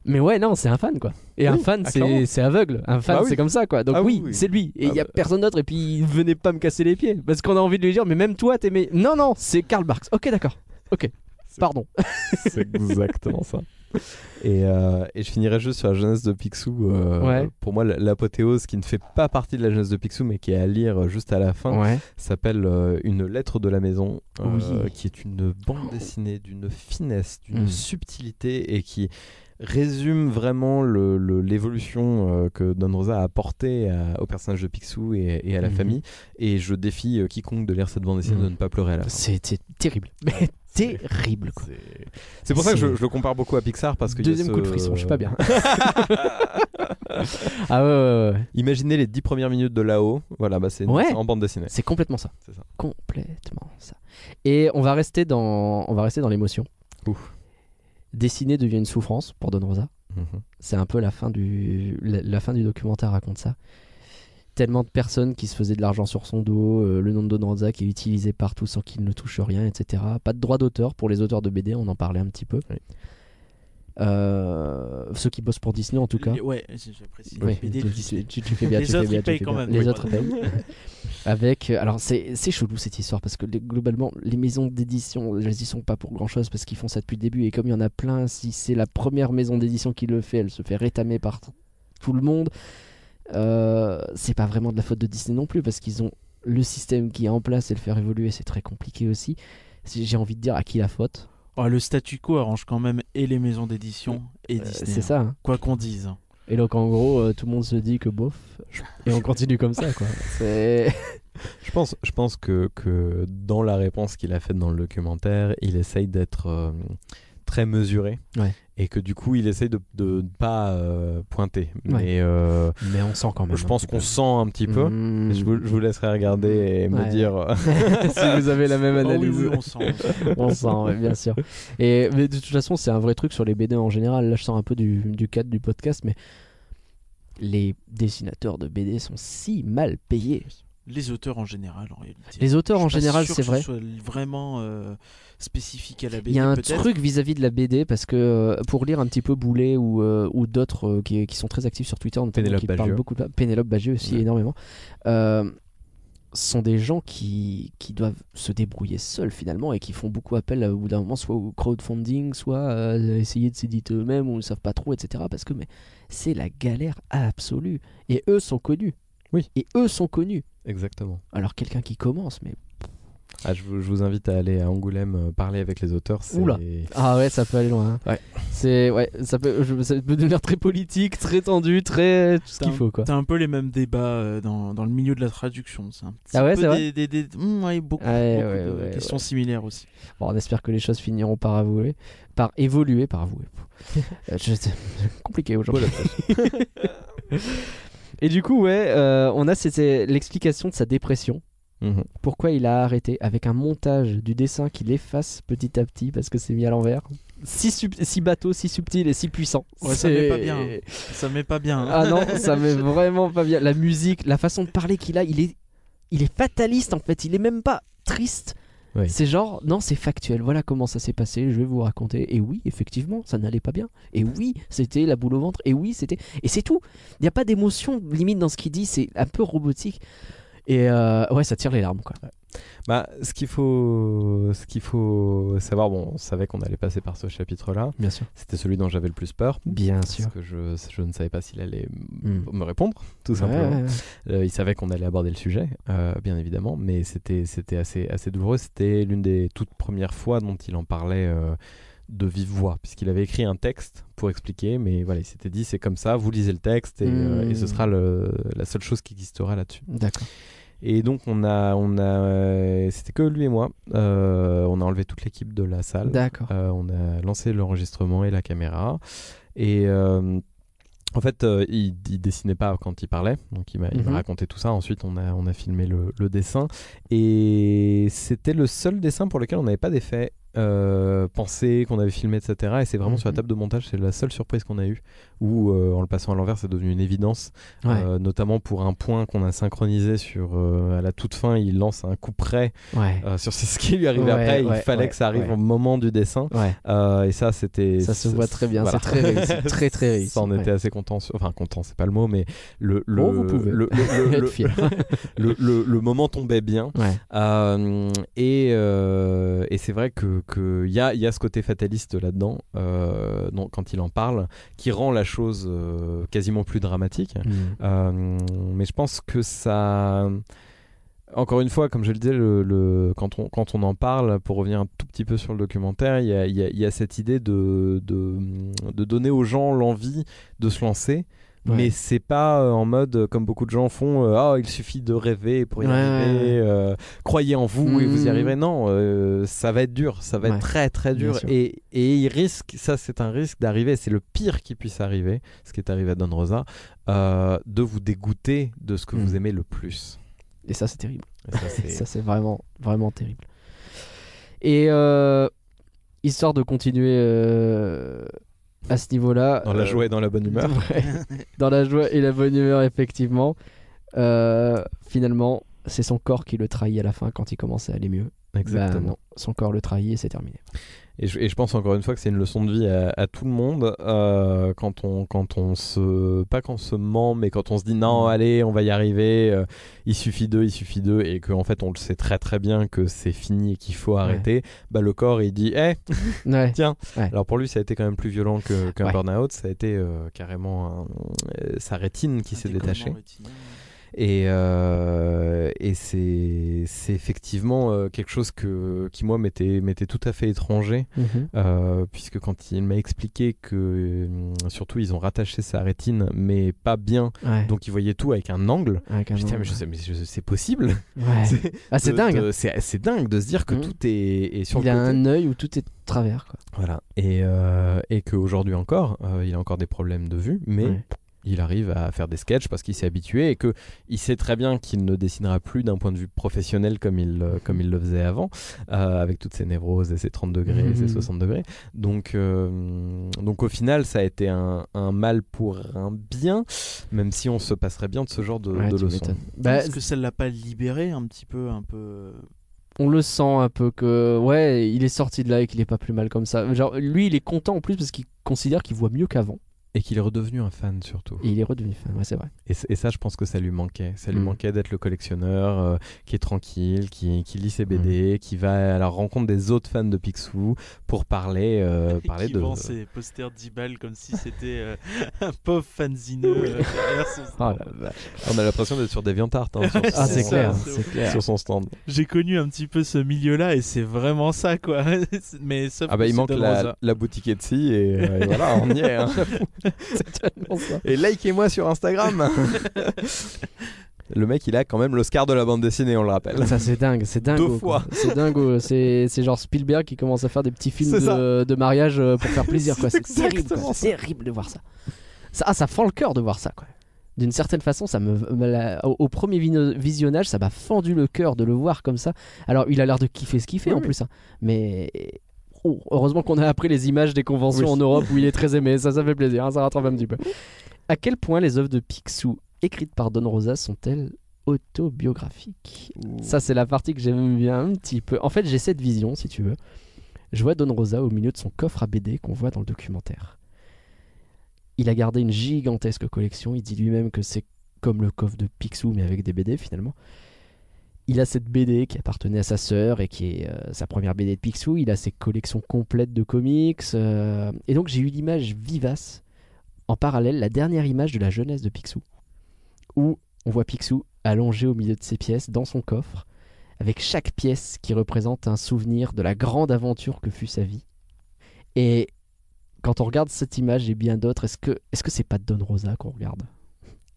Mais ouais, non, c'est un fan quoi. Et un fan, ah, c'est aveugle. Un fan, Ah oui. c'est comme ça quoi. Donc Ah oui, c'est lui. Et il Ah y a bah. personne d'autre. Et puis venez pas me casser les pieds. Parce qu'on a envie de lui dire, mais même toi, t'aimais. Non, non, c'est Karl Barks. Ok, d'accord. Ok. Pardon. C'est exactement ça. Et, euh, et je finirai juste sur la jeunesse de Picsou. euh, Ouais. Pour moi, l'apothéose qui ne fait pas partie de la jeunesse de Picsou, mais qui est à lire juste à la fin, Ouais. s'appelle euh, Une lettre de la maison, Oui. qui est une bande dessinée d'une finesse, d'une Mm. subtilité et qui résume vraiment le- le- l'évolution euh, que Don Rosa a apportée au personnage de Picsou et, et à la Mhm. famille. Et je défie euh, quiconque de lire cette bande dessinée Mm. de ne pas pleurer à la fin. C'était terrible. Mais terrible quoi. C'est- pour ça que je, le compare beaucoup à Pixar parce que Deuxième coup de frisson, je suis pas bien. [LAUGHS] ah ouais, ouais, ouais. Imaginez les dix premières minutes de là-haut. Voilà, bah c'est Ouais. en bande dessinée. C'est complètement ça. C'est ça. Complètement ça. Et on va rester dans, on va rester dans l'émotion. Dessiner devient une souffrance pour Don Rosa. Mhm. C'est un peu la fin du, la, la fin du documentaire raconte ça. Tellement de personnes qui se faisaient de l'argent sur son dos, euh, le nom de Don Rosa qui est utilisé partout sans qu'il ne touche rien, etc. Pas de droit d'auteur pour les auteurs de BD, on en parlait un petit peu. Oui. Euh, ceux qui bossent pour Disney en tout cas. Les- Ouais, BD tu, tu- tu- tu fais [LAUGHS] bien, Les tu fais autres, bien, ils tu payent fais quand bien. même, Les oui. autres payent. [LAUGHS] Avec, euh, alors c'est c'est chelou cette histoire parce que globalement les maisons d'édition elles y sont pas pour grand chose parce qu'ils font ça depuis le début et comme il y en a plein, si c'est la première maison d'édition qui le fait, elle se fait rétamer par tout le monde. Euh, c'est pas vraiment de la faute de Disney non plus parce qu'ils ont le système qui est en place et le faire évoluer c'est très compliqué aussi. Si- J'ai envie de dire à qui la faute. Oh, le statu quo arrange quand même et les maisons d'édition et Euh, Disney. c'est hein. ça. hein. Quoi qu'on dise. Et donc en gros euh, tout le monde se dit que bof et on continue comme ça quoi. [LAUGHS] Je pense, je pense que, que dans la réponse qu'il a faite dans le documentaire, il essaye d'être euh, très mesuré. Ouais. Et que du coup, il essaye de ne pas euh, pointer. Ouais. Mais euh, mais on sent quand même. je pense qu'on sent un petit peu. Mmh. Je, vous, je vous laisserai regarder et me dire. euh, [LAUGHS] si vous avez la même [LAUGHS] Oh oui, analyse. oui, on sent. on sent, bien sûr. Et mais de toute façon, c'est un vrai truc sur les BD en général. Là, je sors un peu du, du cadre du podcast, mais les dessinateurs de BD sont si mal payés. Les auteurs en général, en réalité. Les auteurs Je en général, c'est que vrai. Ce soit vraiment euh, spécifique à la BD. Il y a un truc vis-à-vis de la BD parce que euh, pour lire un petit peu Boulet ou, euh, ou d'autres euh, qui, qui sont très actifs sur Twitter, notamment Pénélope qui parlent beaucoup de Pénélope Bagieux aussi Ouais. énormément, euh, sont des gens qui, qui doivent se débrouiller seuls finalement et qui font beaucoup appel au bout d'un moment soit au crowdfunding, soit euh, essayer de s'éditer eux-mêmes ou ne savent pas trop, etc. Parce que c'est la galère absolue et eux sont connus. Oui. Et eux sont connus. Exactement. Alors quelqu'un qui commence, mais Ah, je, vous, je vous invite à aller à Angoulême euh, parler avec les auteurs. Oula. Ah ouais, ça peut aller loin. hein. Ouais. C'est ouais, ça peut, je- ça peut devenir très politique, très tendu, très tout ce qu'il un- faut quoi. T'as un peu les mêmes débats euh, dans, dans le milieu de la traduction. C'est un petit Ah ouais, peu des, des- des- mmh, ouais, beaucoup, Ouais, beaucoup ouais, de ouais, questions similaires aussi. Bon, on espère que les choses finiront par avouer, par évoluer, par avouer. [LAUGHS] Euh, je- [LAUGHS] compliqué aujourd'hui. [LAUGHS] Et du coup, ouais, euh, on a c'était l'explication de sa dépression. Mhm. Pourquoi il a arrêté avec un montage du dessin qui l'efface petit à petit parce que c'est mis à l'envers. Si, sub- si bateau, si subtil et si puissant. Ouais, ça met pas bien. Ça met pas bien. hein. Ah non, ça met [LAUGHS] vraiment pas bien. La musique, la façon de parler qu'il a, il est, il est fataliste en fait. Il est même pas triste. Oui. C'est genre, non, c'est factuel. Voilà comment ça s'est passé. Je vais vous raconter. Et oui, effectivement, ça n'allait pas bien. Et oui, c'était la boule au ventre. Et oui, c'était. Et c'est tout. Il n'y a pas d'émotion limite dans ce qu'il dit. C'est un peu robotique. Et euh, ouais, ça tire les larmes, quoi. Bah, ce qu'il faut, ce qu'il faut savoir, bon, on savait qu'on allait passer par ce chapitre-là. Bien sûr. C'était celui dont j'avais le plus peur. Bien sûr. Parce que je, je ne savais pas s'il allait m- Mm. me répondre, tout simplement. ouais, ouais. Euh, il savait qu'on allait aborder le sujet, euh, bien évidemment, mais c'était c'était assez, assez douloureux. C'était l'une des toutes premières fois dont il en parlait euh, de vive voix, puisqu'il avait écrit un texte pour expliquer, mais voilà, il s'était dit c'est comme ça, vous lisez le texte et, et ce Mm. sera le- la seule chose qui existera là-dessus. D'accord. Et donc on a, on a, euh, c'était que lui et moi. Euh, on a enlevé toute l'équipe de la salle. D'accord. Euh, on a lancé l'enregistrement et la caméra. Et euh, en fait, il, il dessinait pas quand il parlait, donc il m'a Mhm. raconté tout ça. Ensuite, on a, on a filmé le, le dessin. Et c'était le seul dessin pour lequel on n'avait pas d'effet euh, pensé, qu'on avait filmé, etc. Et c'est vraiment sur la Mhm. table de montage, c'est la seule surprise qu'on a eue, où euh, en le passant à l'envers, c'est devenu une évidence. Ouais. Euh, notamment pour un point qu'on a synchronisé sur euh, à la toute fin, il lance un coup près ouais. sur ce qui lui arrivait Ouais, après. il fallait que ça arrive au moment du dessin. Et ça, c'était. Ça se voit très bien, voilà. c'est très réussi, [LAUGHS] très, très réussi, Ça, on était assez content. sur- Enfin, content, c'est pas le mot, mais le le Oh, vous pouvez. [LAUGHS] [LAUGHS] le, le, moment tombait bien. Et et c'est vrai que que il y a y a ce côté fataliste là-dedans, euh, quand il en parle, qui rend la chose euh, quasiment plus dramatique. Mm. Euh, mais je pense que ça. Encore une fois, comme je le disais, le, le- quand, on, quand on en parle, pour revenir un tout petit peu sur le documentaire, il y a, il y a- il y a cette idée de, de, de donner aux gens l'envie de se lancer. Ouais. Mais c'est pas euh, en mode euh, comme beaucoup de gens font euh, ah il suffit de rêver pour y Ouais, arriver euh, croyez en vous et vous y Mhm. arriverez non ça va être dur ça va Ouais. être très très dur et, et il risque ça c'est un risque d'arriver c'est le pire qui puisse arriver ce qui est arrivé à Don Rosa de vous dégoûter de ce que vous aimez le plus Et ça, c'est terrible. Et ça, [LAUGHS] c'est- vraiment, vraiment terrible. Et histoire de continuer à ce niveau-là. dans la euh, joie et dans la bonne humeur [LAUGHS] ouais, dans la joie et la bonne humeur, effectivement. Euh, finalement, c'est son corps qui le trahit à la fin quand il commence à aller mieux. exactement Bah non, son corps le trahit et c'est terminé. Et je, et je pense encore une fois que c'est une leçon de vie à, à tout le monde euh, quand on quand on se pas quand on se ment mais quand on se dit non Mm. allez on va y arriver euh, il suffit d'eux il suffit d'eux et qu'en fait on le sait très très bien que c'est fini et qu'il faut arrêter bah le corps il dit eh Ouais. [LAUGHS] tiens Ouais. alors pour lui ça a été quand même plus violent que- qu'un Ouais. burn-out ça a été euh, carrément un- euh, sa rétine qui s'est détachée rétinien. Et, euh, et c'est effectivement euh, quelque chose que, qui, moi, m'était tout à fait étranger, Mhm. euh, puisque quand il m'a expliqué que, surtout, ils ont rattaché sa rétine, mais pas bien, Ouais. donc ils voyaient tout avec un angle. Avec un Je disais, mais je sais, mais je- c'est possible ouais. [LAUGHS] C'est- Ah, dingue. de- C'est dingue de se dire que Mhm. tout est, est sur Il le a côté. un œil où tout est travers. Quoi. Voilà. Et, euh, et qu'aujourd'hui encore, euh, il a encore des problèmes de vue, mais Ouais. Il arrive à faire des sketchs parce qu'il s'est habitué et que il sait très bien qu'il ne dessinera plus d'un point de vue professionnel comme il, euh, comme il le faisait avant, euh, avec toutes ses névroses et ses 30 degrés et ses Mhm. 60 degrés. Donc, euh, donc au final, ça a été un, un mal pour un bien, même si on se passerait bien de ce genre de, Ouais, de tu leçons. m'étonnes. Bah, Est-ce que ça l'a pas libéré un petit peu, un peu on le sent un peu que ouais, il est sorti de là et qu'il est pas plus mal comme ça. Genre lui, il est content en plus parce qu'il considère qu'il voit mieux qu'avant Et qu'il est redevenu un fan surtout. et il est redevenu fan. Ouais, c'est vrai. Et, ça, je pense que ça lui manquait. Ça lui Mm. manquait d'être le collectionneur euh, qui est tranquille, qui, qui lit ses Mm. BD, qui va à la rencontre des autres fans de Picsou pour parler, euh, [LAUGHS] parler qui de. vend ses posters 10 balles comme si c'était euh, [LAUGHS] un pauvre fanzineux euh, derrière son Oh. On a l'impression d'être sur des Viantart hein, [LAUGHS] Ah, c'est clair, c'est clair. sur son stand. J'ai connu un petit peu ce milieu-là et c'est vraiment ça quoi. Mais sauf Ah bah que il manque la, boutique Etsy et, euh, et voilà, on y est. hein. [LAUGHS] Et likez-moi sur Instagram. [LAUGHS] le mec, il a quand même l'Oscar de la bande dessinée, on le rappelle. Ça c'est dingue, c'est dingue. Deux fois. C'est dingue. C'est c'est genre Spielberg qui commence à faire des petits films de, de mariage euh, pour faire plaisir quoi. [LAUGHS] C'est terrible, quoi. C'est terrible de voir ça. Ça, ah, ça fend le cœur de voir ça quoi. D'une certaine façon, ça me, la- au, au premier visionnage, ça m'a fendu le cœur de le voir comme ça. Alors, il a l'air de kiffer ce qu'il fait Oui, en plus, hein. mais oh, heureusement qu'on a appris les images des conventions Oui. en Europe où il est très aimé. Ça, ça fait plaisir, hein, ça rattrape un petit peu. À quel point les œuvres de Picsou écrites par Don Rosa sont-elles autobiographiques? Ça, c'est la partie que j'aime bien un petit peu. En fait, j'ai cette vision, si tu veux. Je vois Don Rosa au milieu de son coffre à BD qu'on voit dans le documentaire. Il a gardé une gigantesque collection. Il dit lui-même que c'est comme le coffre de Picsou, mais avec des BD finalement. Il a cette BD qui appartenait à sa sœur et qui est euh, sa première BD de Picsou. Il a ses collections complètes de comics. euh, et donc j'ai eu l'image vivace, en parallèle, la dernière image de la jeunesse de Picsou, où on voit Picsou allongé au milieu de ses pièces, dans son coffre, avec chaque pièce qui représente un souvenir de la grande aventure que fut sa vie. Et quand on regarde cette image et bien d'autres, est-ce que est-ce que c'est pas Don Rosa qu'on regarde?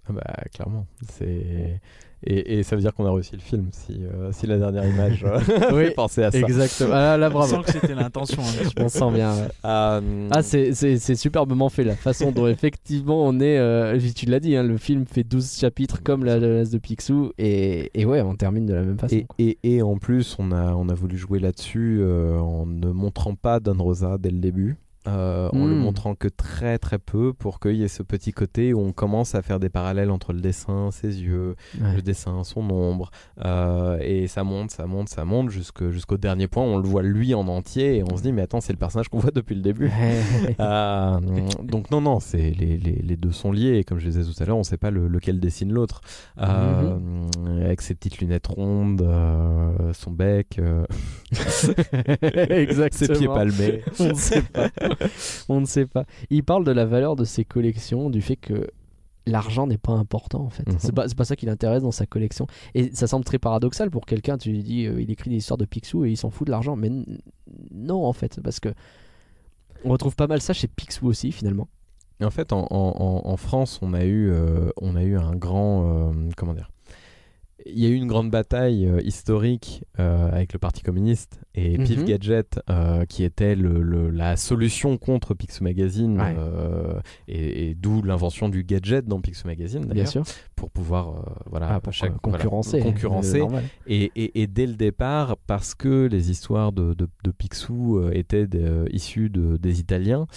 Ah bah clairement, c'est et, et ça veut dire qu'on a réussi le film si, euh, si la dernière image euh, [LAUGHS] Oui, fait penser à ça. Exactement. Ah là, On bravo. sent que c'était l'intention. hein. On sent bien. ouais. Euh, Ah, c'est- c'est c'est superbement fait, la façon dont effectivement on est. euh, tu l'as dit, hein, le film fait 12 chapitres comme la jeunesse de Picsou, et, et ouais, on termine de la même façon. Et, et en plus, on a, on a voulu jouer là-dessus euh, en ne montrant pas Don Rosa dès le début. Euh, en le Mm. montrant que très très peu pour qu'il y ait ce petit côté où on commence à faire des parallèles entre le dessin, ses yeux, Ouais. le dessin, son ombre, euh, et ça monte, ça monte, ça monte jusque- jusqu'au dernier point. On le voit lui en entier et on se dit mais attends c'est le personnage qu'on [LAUGHS] voit depuis le début. Euh, donc non non c'est les, les, les deux sont liés et comme je disais tout à l'heure on sait pas le- lequel dessine l'autre Euh, avec ses petites lunettes rondes euh, son bec euh, Exactement. [LAUGHS] [LAUGHS] ses pieds palmés on sait pas. [LAUGHS] on ne sait pas. Il parle de la valeur de ses collections, du fait que l'argent n'est pas important en fait. Mhm. C'est pas, c'est pas ça qui l'intéresse dans sa collection. Et ça semble très paradoxal pour quelqu'un. Tu lui dis, euh, il écrit des histoires de Picsou et il s'en fout de l'argent. Mais non en fait, parce que on retrouve pas mal ça chez Picsou aussi finalement. Et en fait en, en- en- en France on a eu euh, on a eu un grand euh, comment dire il y a eu une grande bataille euh, historique euh, avec le Parti communiste et Pif Mhm. Gadget, euh, qui était le- le- la solution contre Picsou Magazine, Ouais. et, et d'où l'invention du gadget dans Picsou Magazine, Bien sûr. pour pouvoir voilà, Ah, pour chaque- voilà, concurrencer. Et, et- et dès le départ, parce que les histoires de, de, de Picsou étaient issues de- des Italiens,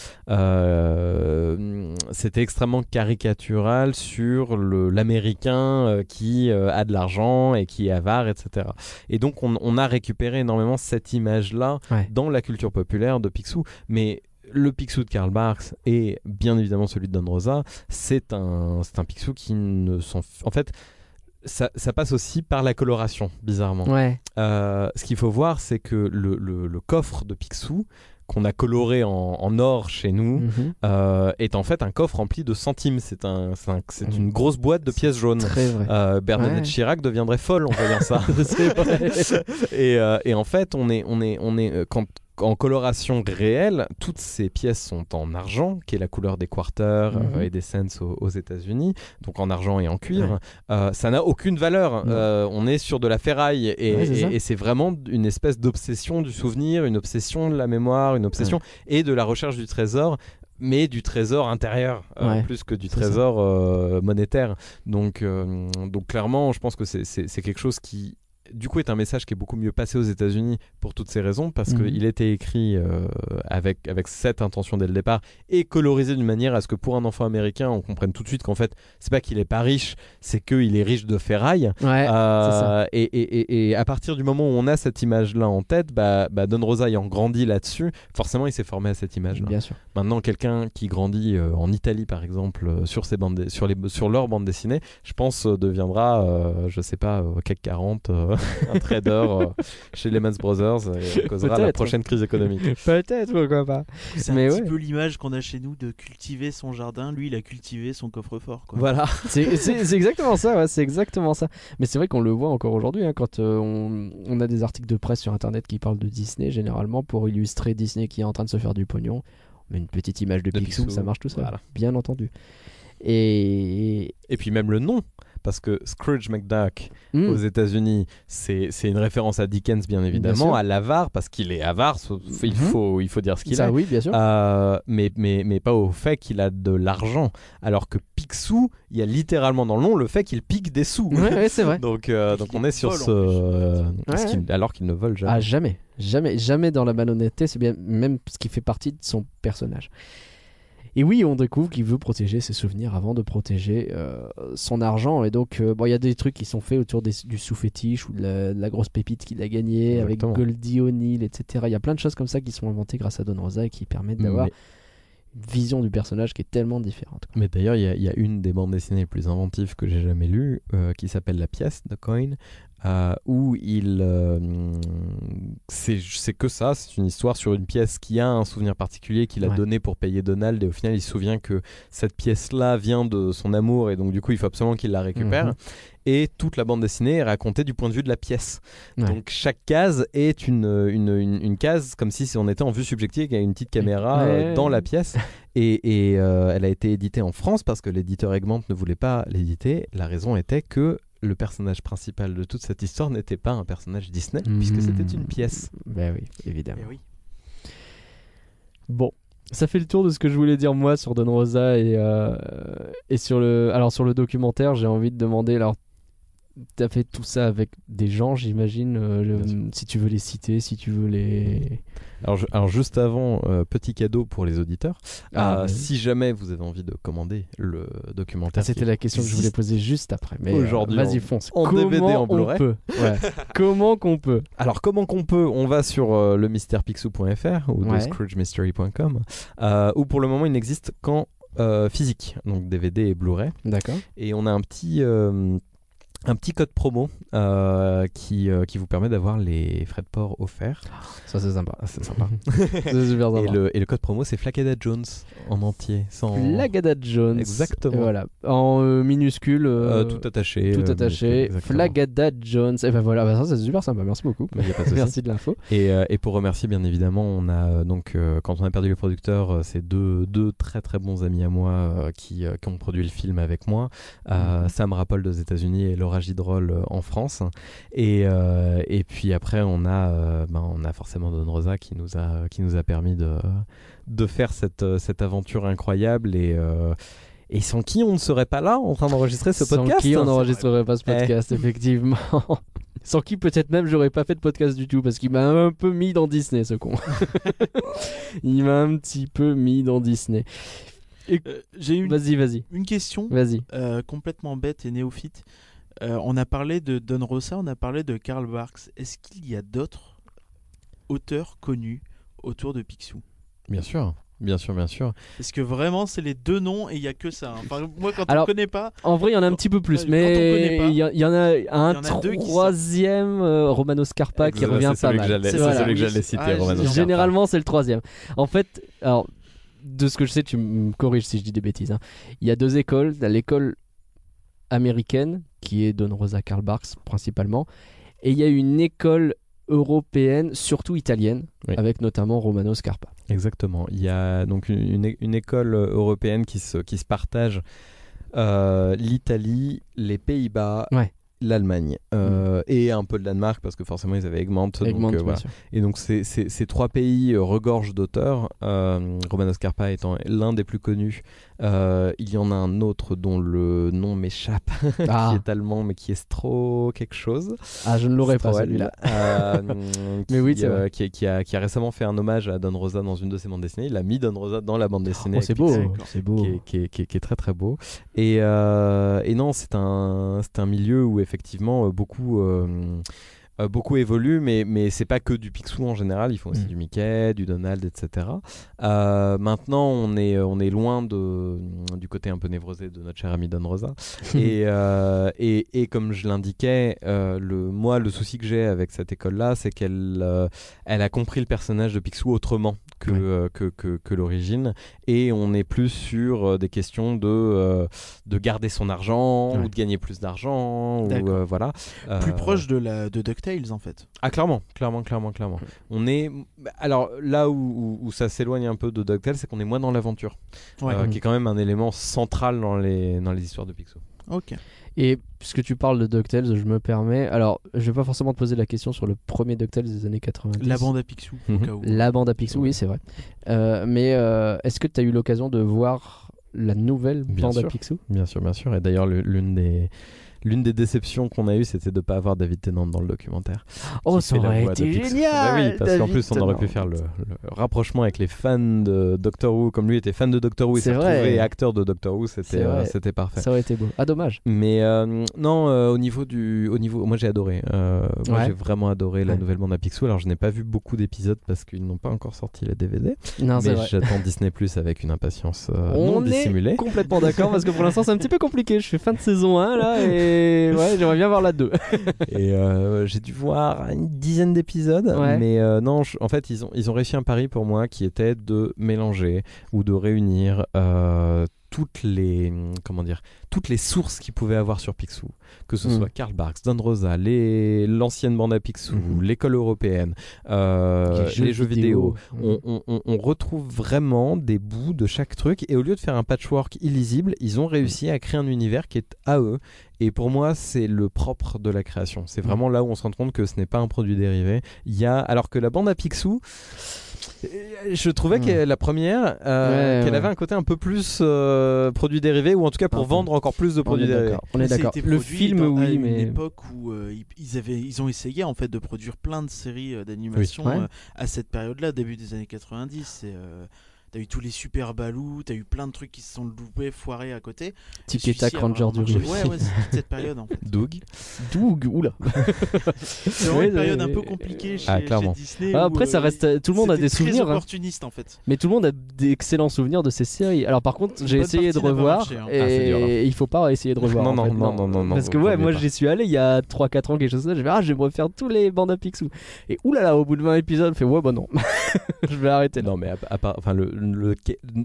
c'était extrêmement caricatural sur l'Américain qui a de l'argent et qui est avare, etc. Et donc on, on a récupéré énormément cette image-là Ouais. dans la culture populaire de Picsou. Mais le Picsou de Karl Barks et bien évidemment celui de Don Rosa, c'est un, un Picsou qui ne s'en... En fait, ça, ça passe aussi par la coloration, bizarrement. Ouais. Euh, ce qu'il faut voir, c'est que le, le- le coffre de Picsou, qu'on a coloré en, en or chez nous, Mhm. euh, est en fait un coffre rempli de centimes. C'est un, une grosse boîte de pièces jaunes. Très vrai. Euh, Bernadette Ouais. Chirac deviendrait folle en voyant ça. [LAUGHS] [LAUGHS] Et, euh, et en fait, on est, on est, on est quand, en coloration réelle, toutes ces pièces sont en argent, qui est la couleur des quarters euh, Mhm. et des cents aux, aux États-Unis, donc en argent et en cuivre. Ouais. Euh, ça n'a aucune valeur. Euh, on est sur de la ferraille et, Ouais, c'est et- vraiment une espèce d'obsession du souvenir, une obsession de la mémoire, une obsession et de la recherche du trésor. Mais du trésor intérieur euh, plus que du trésor euh, monétaire. Donc, euh, donc clairement, je pense que c'est quelque chose qui, du coup, est un message qui est beaucoup mieux passé aux États-Unis pour toutes ces raisons, parce Mhm. qu'il était écrit euh, avec, avec cette intention dès le départ et colorisé d'une manière à ce que pour un enfant américain, on comprenne tout de suite qu'en fait, c'est pas qu'il est pas riche, c'est qu'il est riche de ferraille. Ouais. Euh, ça. et, et- et- et à partir du moment où on a cette image-là en tête, bah, bah, Don Rosa ayant grandi là-dessus, forcément il s'est formé à cette image-là. Bien sûr. Maintenant, quelqu'un qui grandit euh, en Italie, par exemple, euh, sur, ses bandes sur, les, sur leur bande dessinée, je pense euh, deviendra, euh, je sais pas, CAC 40, euh, [LAUGHS] un trader euh, chez Lehman Brothers et causera la prochaine crise économique. [LAUGHS] Peut-être, pourquoi pas. C'est Mais un ouais. petit peu l'image qu'on a chez nous de cultiver son jardin. Lui, il a cultivé son coffre-fort. quoi. Voilà. [LAUGHS] C'est c'est- c'est exactement ça, ouais, c'est exactement ça. Mais c'est vrai qu'on le voit encore aujourd'hui, hein, quand euh, on, on a des articles de presse sur Internet qui parlent de Disney, généralement pour illustrer Disney qui est en train de se faire du pognon. On met une petite image de, De Picsou, Picsou, ça marche tout seul, voilà. bien entendu. Et... Et puis même le nom, parce que Scrooge McDuck Hmm, aux États-Unis, c'est c'est une référence à Dickens, bien évidemment, à l'avare, parce qu'il est avare, il, Mhm. faut, il faut dire ce qu'il ça est. oui, bien sûr. Euh, mais, mais, mais pas au fait qu'il a de l'argent. Alors que Picsou, il y a littéralement dans le nom le fait qu'il pique des sous. Ouais, ouais, c'est vrai. [LAUGHS] donc, euh, donc on est sur ce. euh, Ouais, alors qu'il ne vole jamais. Ah, jamais, jamais, jamais dans la malhonnêteté, c'est bien même ce qui fait partie de son personnage. Et oui, on découvre qu'il veut protéger ses souvenirs avant de protéger euh, son argent. Et donc, euh, bon, il y a des trucs qui sont faits autour des- du sous-fétiche ou de la, de la grosse pépite qu'il a gagnée avec Goldie O'Neill, etc. Il y a plein de choses comme ça qui sont inventées grâce à Don Rosa et qui permettent d'avoir Mais- une vision du personnage qui est tellement différente. quoi. Mais d'ailleurs, il y, a- il y a une des bandes dessinées les plus inventives que j'ai jamais lues, euh, qui s'appelle La pièce de Coin, euh, où il. euh, c'est que ça, c'est une histoire sur une pièce qui a un souvenir particulier qu'il a Ouais. donné pour payer Donald, et au final, il se souvient que cette pièce-là vient de son amour, et donc du coup, il faut absolument qu'il la récupère. Mhm. Et toute la bande dessinée est racontée du point de vue de la pièce. Ouais. Donc chaque case est une, une, une- une case comme si on était en vue subjective, qu'il y a une petite caméra Ouais. euh, dans la pièce. [LAUGHS] Et, et, euh, elle a été éditée en France parce que l'éditeur Egmont ne voulait pas l'éditer. La raison était que le personnage principal de toute cette histoire n'était pas un personnage Disney, puisque c'était une pièce. Ben oui, évidemment. Eh oui. Bon, ça fait le tour de ce que je voulais dire moi sur Don Rosa et, euh, et sur le. Alors sur le documentaire, j'ai envie de demander. Alors, t'as fait tout ça avec des gens, j'imagine. euh, le- si tu veux les citer, si tu veux les. Alors, je- alors juste avant, euh, petit cadeau pour les auditeurs. Ah, Euh, si jamais vous avez envie de commander le documentaire, Ah, C'était la question que je voulais poser juste après. Mais Aujourd'hui, vas-y fonce. en Comment DVD, en Blu-ray. Ouais. [LAUGHS] Comment qu'on peut Alors comment qu'on peut On va sur le mystèrepixou.fr ou Ouais. scroogemystery.com où pour le moment il n'existe qu'en euh, physique, donc DVD et Blu-ray. D'accord. Et on a un petit, euh, un petit code promo euh, qui, euh, qui vous permet d'avoir les frais de port offerts. Ça c'est sympa. Ah, c'est sympa. [LAUGHS] c'est super et, sympa. le, et le code promo c'est Flakeda Jones en entier, sans Flagada Jones. Exactement. Et voilà. En euh, minuscule. euh, tout attaché. tout attaché. Flagada Jones. Et ben voilà, bah, ça c'est super sympa. Merci beaucoup. De. [LAUGHS] Merci de l'info. Et, et pour remercier, bien évidemment, on a donc, quand on a perdu le producteur, c'est deux, deux très très bons amis à moi qui, qui ont produit le film avec moi. Mhm. Sam Rappold aux États-Unis et Laura Gidrol euh, en France. Et, euh, et puis après, on a, euh, ben, on a forcément Don Rosa qui nous a, qui nous a permis de, de faire cette, cette aventure incroyable. Et. euh, et sans qui on ne serait pas là en train d'enregistrer ce Sans podcast qui on n'enregistrerait pas ce Eh. podcast, effectivement. [LAUGHS] Sans qui peut-être même j'aurais pas fait de podcast du tout parce qu'il m'a un peu mis dans Disney ce con. [LAUGHS] Il m'a un petit peu mis dans Disney. Euh, J'ai une, Vas-y, vas-y, une question vas-y. euh, complètement bête et néophyte. Euh, on a parlé de Don Rosa, on a parlé de Karl Barks. Est-ce qu'il y a d'autres auteurs connus autour de Picsou? Bien sûr, bien sûr, bien sûr. Parce que vraiment, c'est les deux noms et il y a que ça. hein. Enfin, moi, quand Alors, on ne connaît pas, En vrai, il y en a un petit peu plus, mais pas, il y, en a un en a troisième, euh, Romano Scarpa, qui revient pas mal. C'est voilà. celui que j'allais citer, ah, Romano. Généralement, c'est le troisième. En fait, alors, de ce que je sais, tu me corriges si je dis des bêtises. hein. Il y a deux écoles. Il y a l'école américaine, qui est Don Rosa Karl Barks principalement, et il y a une école européenne, surtout italienne, Oui. avec notamment Romano Scarpa. Exactement. Il y a donc une, école euh, européenne qui se, qui se partage euh, l'Italie, les Pays-Bas, Ouais. l'Allemagne euh, et un peu le Danemark parce que forcément ils avaient Egmont. donc, Egmont, euh, voilà. sûr. Et donc ces, ces- ces trois pays euh, regorgent d'auteurs, euh, Romano Scarpa étant l'un des plus connus. Euh, il y en a un autre dont le nom m'échappe, [LAUGHS] Ah, qui est allemand mais qui est Stro quelque chose. ah, je ne l'aurais pas celui-là. euh, [LAUGHS] Mais oui, euh, qui, qui a, qui a récemment fait un hommage à Don Rosa dans une de ses bandes dessinées. Il a mis Don Rosa dans la bande dessinée. Oh, c'est beau, c'est beau. Qui est, qui, très très beau. Et, euh, et non, c'est un, un milieu où effectivement euh, beaucoup, euh, euh, beaucoup évoluent, mais, mais c'est pas que du Picsou en général. Ils font aussi Mm. du Mickey, du Donald, etc. Euh, maintenant, on est, on est loin de, du côté un peu névrosé de notre cher ami Don Rosa. [LAUGHS] et, euh, et, et comme je l'indiquais, euh, le, moi, le souci que j'ai avec cette école-là, c'est qu'elle euh, elle a compris le personnage de Picsou autrement que, euh, que, que, que l'origine. Et on est plus sur euh, des questions de, euh, de garder son argent Ouais. ou de gagner plus d'argent. ou voilà. plus proche de, la, de DuckTales en fait. ah clairement, clairement, clairement, clairement. On est alors là où, où- où ça s'éloigne un peu de DuckTales, c'est qu'on est moins dans l'aventure, Ouais. qui est quand même un élément central dans les dans les histoires de Picsou. Ok. Et puisque tu parles de DuckTales, je me permets. Alors, je vais pas forcément te poser la question sur le premier DuckTales des années 90. La bande à Picsou, au Mhm. cas où. La bande à Picsou, oui, c'est vrai. Euh, mais euh, est-ce que tu as eu l'occasion de voir la nouvelle Bien bande à. Picsou? Bien sûr, bien sûr. Et d'ailleurs, le- l'une des l'une des déceptions qu'on a eues, c'était de ne pas avoir David Tennant dans le documentaire. Oh, ça aurait été génial Bah oui, parce qu'en plus, on aurait pu faire le, le rapprochement avec les fans de Doctor Who. Comme lui était fan de Doctor Who et s'est retrouvé acteur de Doctor Who, c'était euh, c'était parfait. Ça aurait été beau. Ah, dommage. Mais euh, non, euh, au niveau du, au niveau, moi j'ai adoré. Moi Ouais. j'ai vraiment adoré la Ouais. nouvelle bande à Picsou. Alors je n'ai pas vu beaucoup d'épisodes parce qu'ils n'ont pas encore sorti les DVD. Non, mais j'attends Disney Plus avec une impatience On non est dissimulée. complètement d'accord parce que pour l'instant c'est un petit peu compliqué. Je fais fin de saison 1 là et mais ouais, j'aimerais bien voir la 2. [LAUGHS] Et euh, j'ai dû voir une dizaine d'épisodes, Ouais. mais euh, non, je- en fait, ils ont, ils ont réussi un pari pour moi qui était de mélanger ou de réunir euh, toutes les comment dire toutes les sources qu'ils pouvaient avoir sur Picsou, que ce Mm. soit Karl Barks, Don Rosa, les l'ancienne bande à Picsou, Mhm. l'école européenne, euh, les, jeux vidéo. On, on- on- on retrouve vraiment des bouts de chaque truc et au lieu de faire un patchwork illisible, ils ont réussi à créer un univers qui est à eux. Et pour moi, c'est le propre de la création. C'est vraiment là où on se rend compte que ce n'est pas un produit dérivé. Il y a, alors que la bande à Picsou, je trouvais que la première, euh, Ouais, qu'elle ouais. avait un côté un peu plus euh, produit dérivé ou en tout cas pour peu. vendre encore plus de produits dérivés. On est d'accord. Le film, dans- à oui, une mais. époque où euh, ils, avaient, ils ont essayé en fait de produire plein de séries euh, d'animation Oui. Ouais. euh, à cette période-là, début des années 90. C'est, euh, T'as eu tous les super balous, t'as eu plein de trucs qui se sont loupés, foirés à côté. Tic Et tac, Ranger du marché. Ouais, ouais, c'est toute cette période en [LAUGHS] fait. Doug. Doug, oula. [LAUGHS] C'est Ouais, une période un peu compliquée chez, Ah, chez clairement. Disney. Ah, où, Après, ça euh, reste. Tout le monde a des très souvenirs. hein. opportuniste en fait. Mais tout le monde a d'excellents souvenirs de ces séries. Alors par contre, j'ai essayé de revoir marché, hein. et Ah, dur, il faut pas essayer de [LAUGHS] revoir. Non, en non, fait, non, non, non, non, Parce que ouais, moi j'y suis allé il y a 3-4 ans quelque chose comme ça. Je vais ah, je vais me refaire tous les bandes à Picsou. Et oulala, au bout de 20 épisodes, je fais ouais bah non, je vais arrêter. Non, mais à, à part, enfin, le, le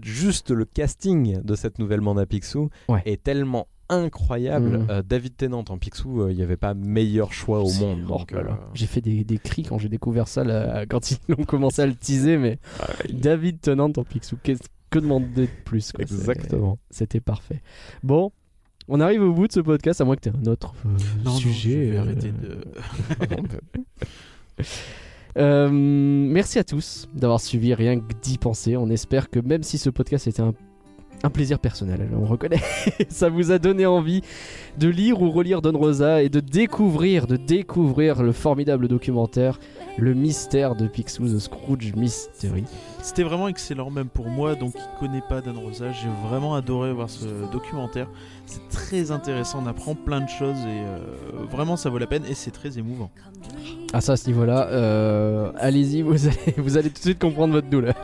juste le casting de cette nouvelle bande à Picsou Ouais. est tellement incroyable. Mhm. Euh, David Tennant en Picsou, euh, il n'y avait pas meilleur choix au monde. euh, J'ai fait des, des cris quand j'ai découvert ça là, quand ils ont commencé à le teaser. Mais David Tennant en Picsou, que demander de plus quoi. Exactement. C'était parfait. Bon, on arrive au bout de ce podcast, à moins que tu aies un autre euh, Non, non, sujet. je vais euh, arrêter de. [LAUGHS] [LAUGHS] [LAUGHS] Euh, merci à tous d'avoir suivi rien que d'y penser. On espère que même si ce podcast était un, un plaisir personnel, on reconnaît, [LAUGHS] ça vous a donné envie de lire ou relire Don Rosa et de découvrir, de découvrir le formidable documentaire Le mystère de Picsou, The Scrooge Mystery. C'était vraiment excellent, même pour moi, donc qui connaît pas Dan Rosa. J'ai vraiment adoré voir ce documentaire. C'est très intéressant, on apprend plein de choses et euh, vraiment ça vaut la peine et c'est très émouvant. Ah ça à ce niveau-là, euh, allez-y, vous allez, [LAUGHS] vous allez tout de suite comprendre votre douleur.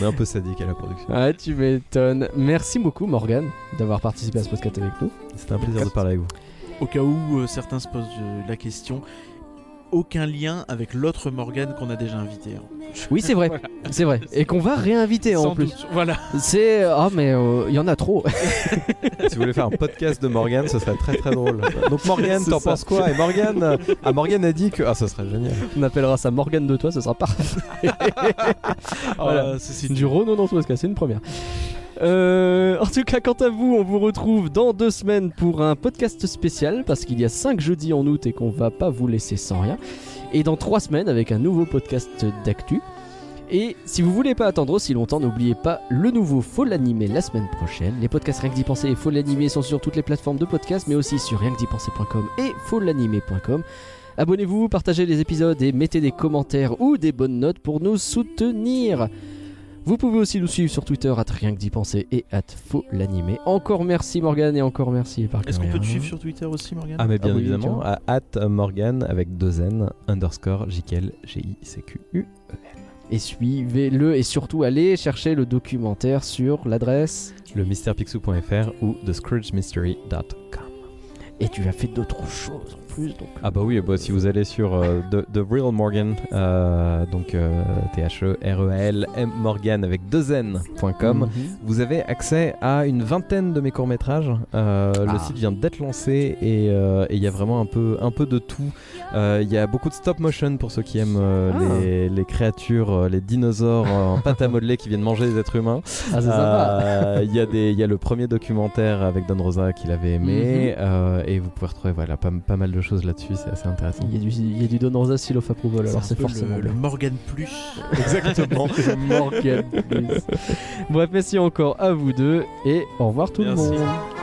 on est un peu sadique à la production. Ah tu m'étonnes. Merci beaucoup Morgan d'avoir participé à ce podcast avec nous. C'était un plaisir de parler avec vous. Au cas où euh, certains se posent euh, la question, aucun lien avec l'autre Morgan qu'on a déjà invité. hein. Oui c'est vrai, [LAUGHS] c'est vrai. Et qu'on va réinviter en Sans plus. doute. Voilà. C'est ah mais il y en a trop. [LAUGHS] si vous voulez faire un podcast de Morgan, ce serait très très drôle. Donc Morgan, C'est t'en ça. penses quoi? Et Morgan, euh, ah, Morgan a dit que ah, ça serait génial. On appellera ça Morgan de toi, ce sera parfait. [LAUGHS] Voilà. Ah, c'est du Renault dans ce podcast, c'est une première. Euh, en tout cas, quant à vous, on vous retrouve dans deux semaines pour un podcast spécial parce qu'il y a cinq jeudis en août et qu'on va pas vous laisser sans rien. Et dans trois semaines avec un nouveau podcast d'actu. Et si vous voulez pas attendre aussi longtemps, n'oubliez pas le nouveau Faut l'animer la semaine prochaine. Les podcasts Rien que d'y penser et Faut l'animer sont sur toutes les plateformes de podcast, mais aussi sur rien que d'y penser.com et faut l'animer.com. Abonnez-vous, partagez les épisodes et mettez des commentaires ou des bonnes notes pour nous soutenir. Vous pouvez aussi nous suivre sur Twitter, at rien que d'y penser et at faut l'animer. Encore merci Morgan et encore merci Parker. Est-ce qu'on peut te suivre sur Twitter aussi, Morgan Ah mais bien Ah oui, évidemment, à at Morgan avec deux N underscore JKL G I C Q U. Et suivez-le et surtout allez chercher le documentaire sur l'adresse. Le mystèrepixou.fr ou thescroogemystery.com. Et tu as fait d'autres choses plus donc. Ah bah oui, bah, si vous allez sur euh, The, The Real Morgan, euh, donc euh, T-H-E-R-E-L-M Morgan avec deux N.com, Mhm. vous avez accès à une vingtaine de mes courts-métrages. Euh, Ah. Le site vient d'être lancé et il y a vraiment un peu, un peu de tout. Il y a beaucoup de stop motion pour ceux qui aiment Ah. les, les créatures, les dinosaures en pâte à modeler qui viennent manger les êtres humains. Ah, c'est sympa. Il y, a des- y a le premier documentaire avec Don Rosa qu'il avait aimé Mhm. et vous pouvez retrouver voilà, pas, pas mal de là-dessus, c'est assez intéressant. Il y, a du, il y a du Don Rosa Seal of Approval, alors c'est forcément le, le. Morgan Plus. [LAUGHS] Exactement. [LAUGHS] Morgan, please. Bref, merci encore à vous deux et au revoir tout Merci. le monde.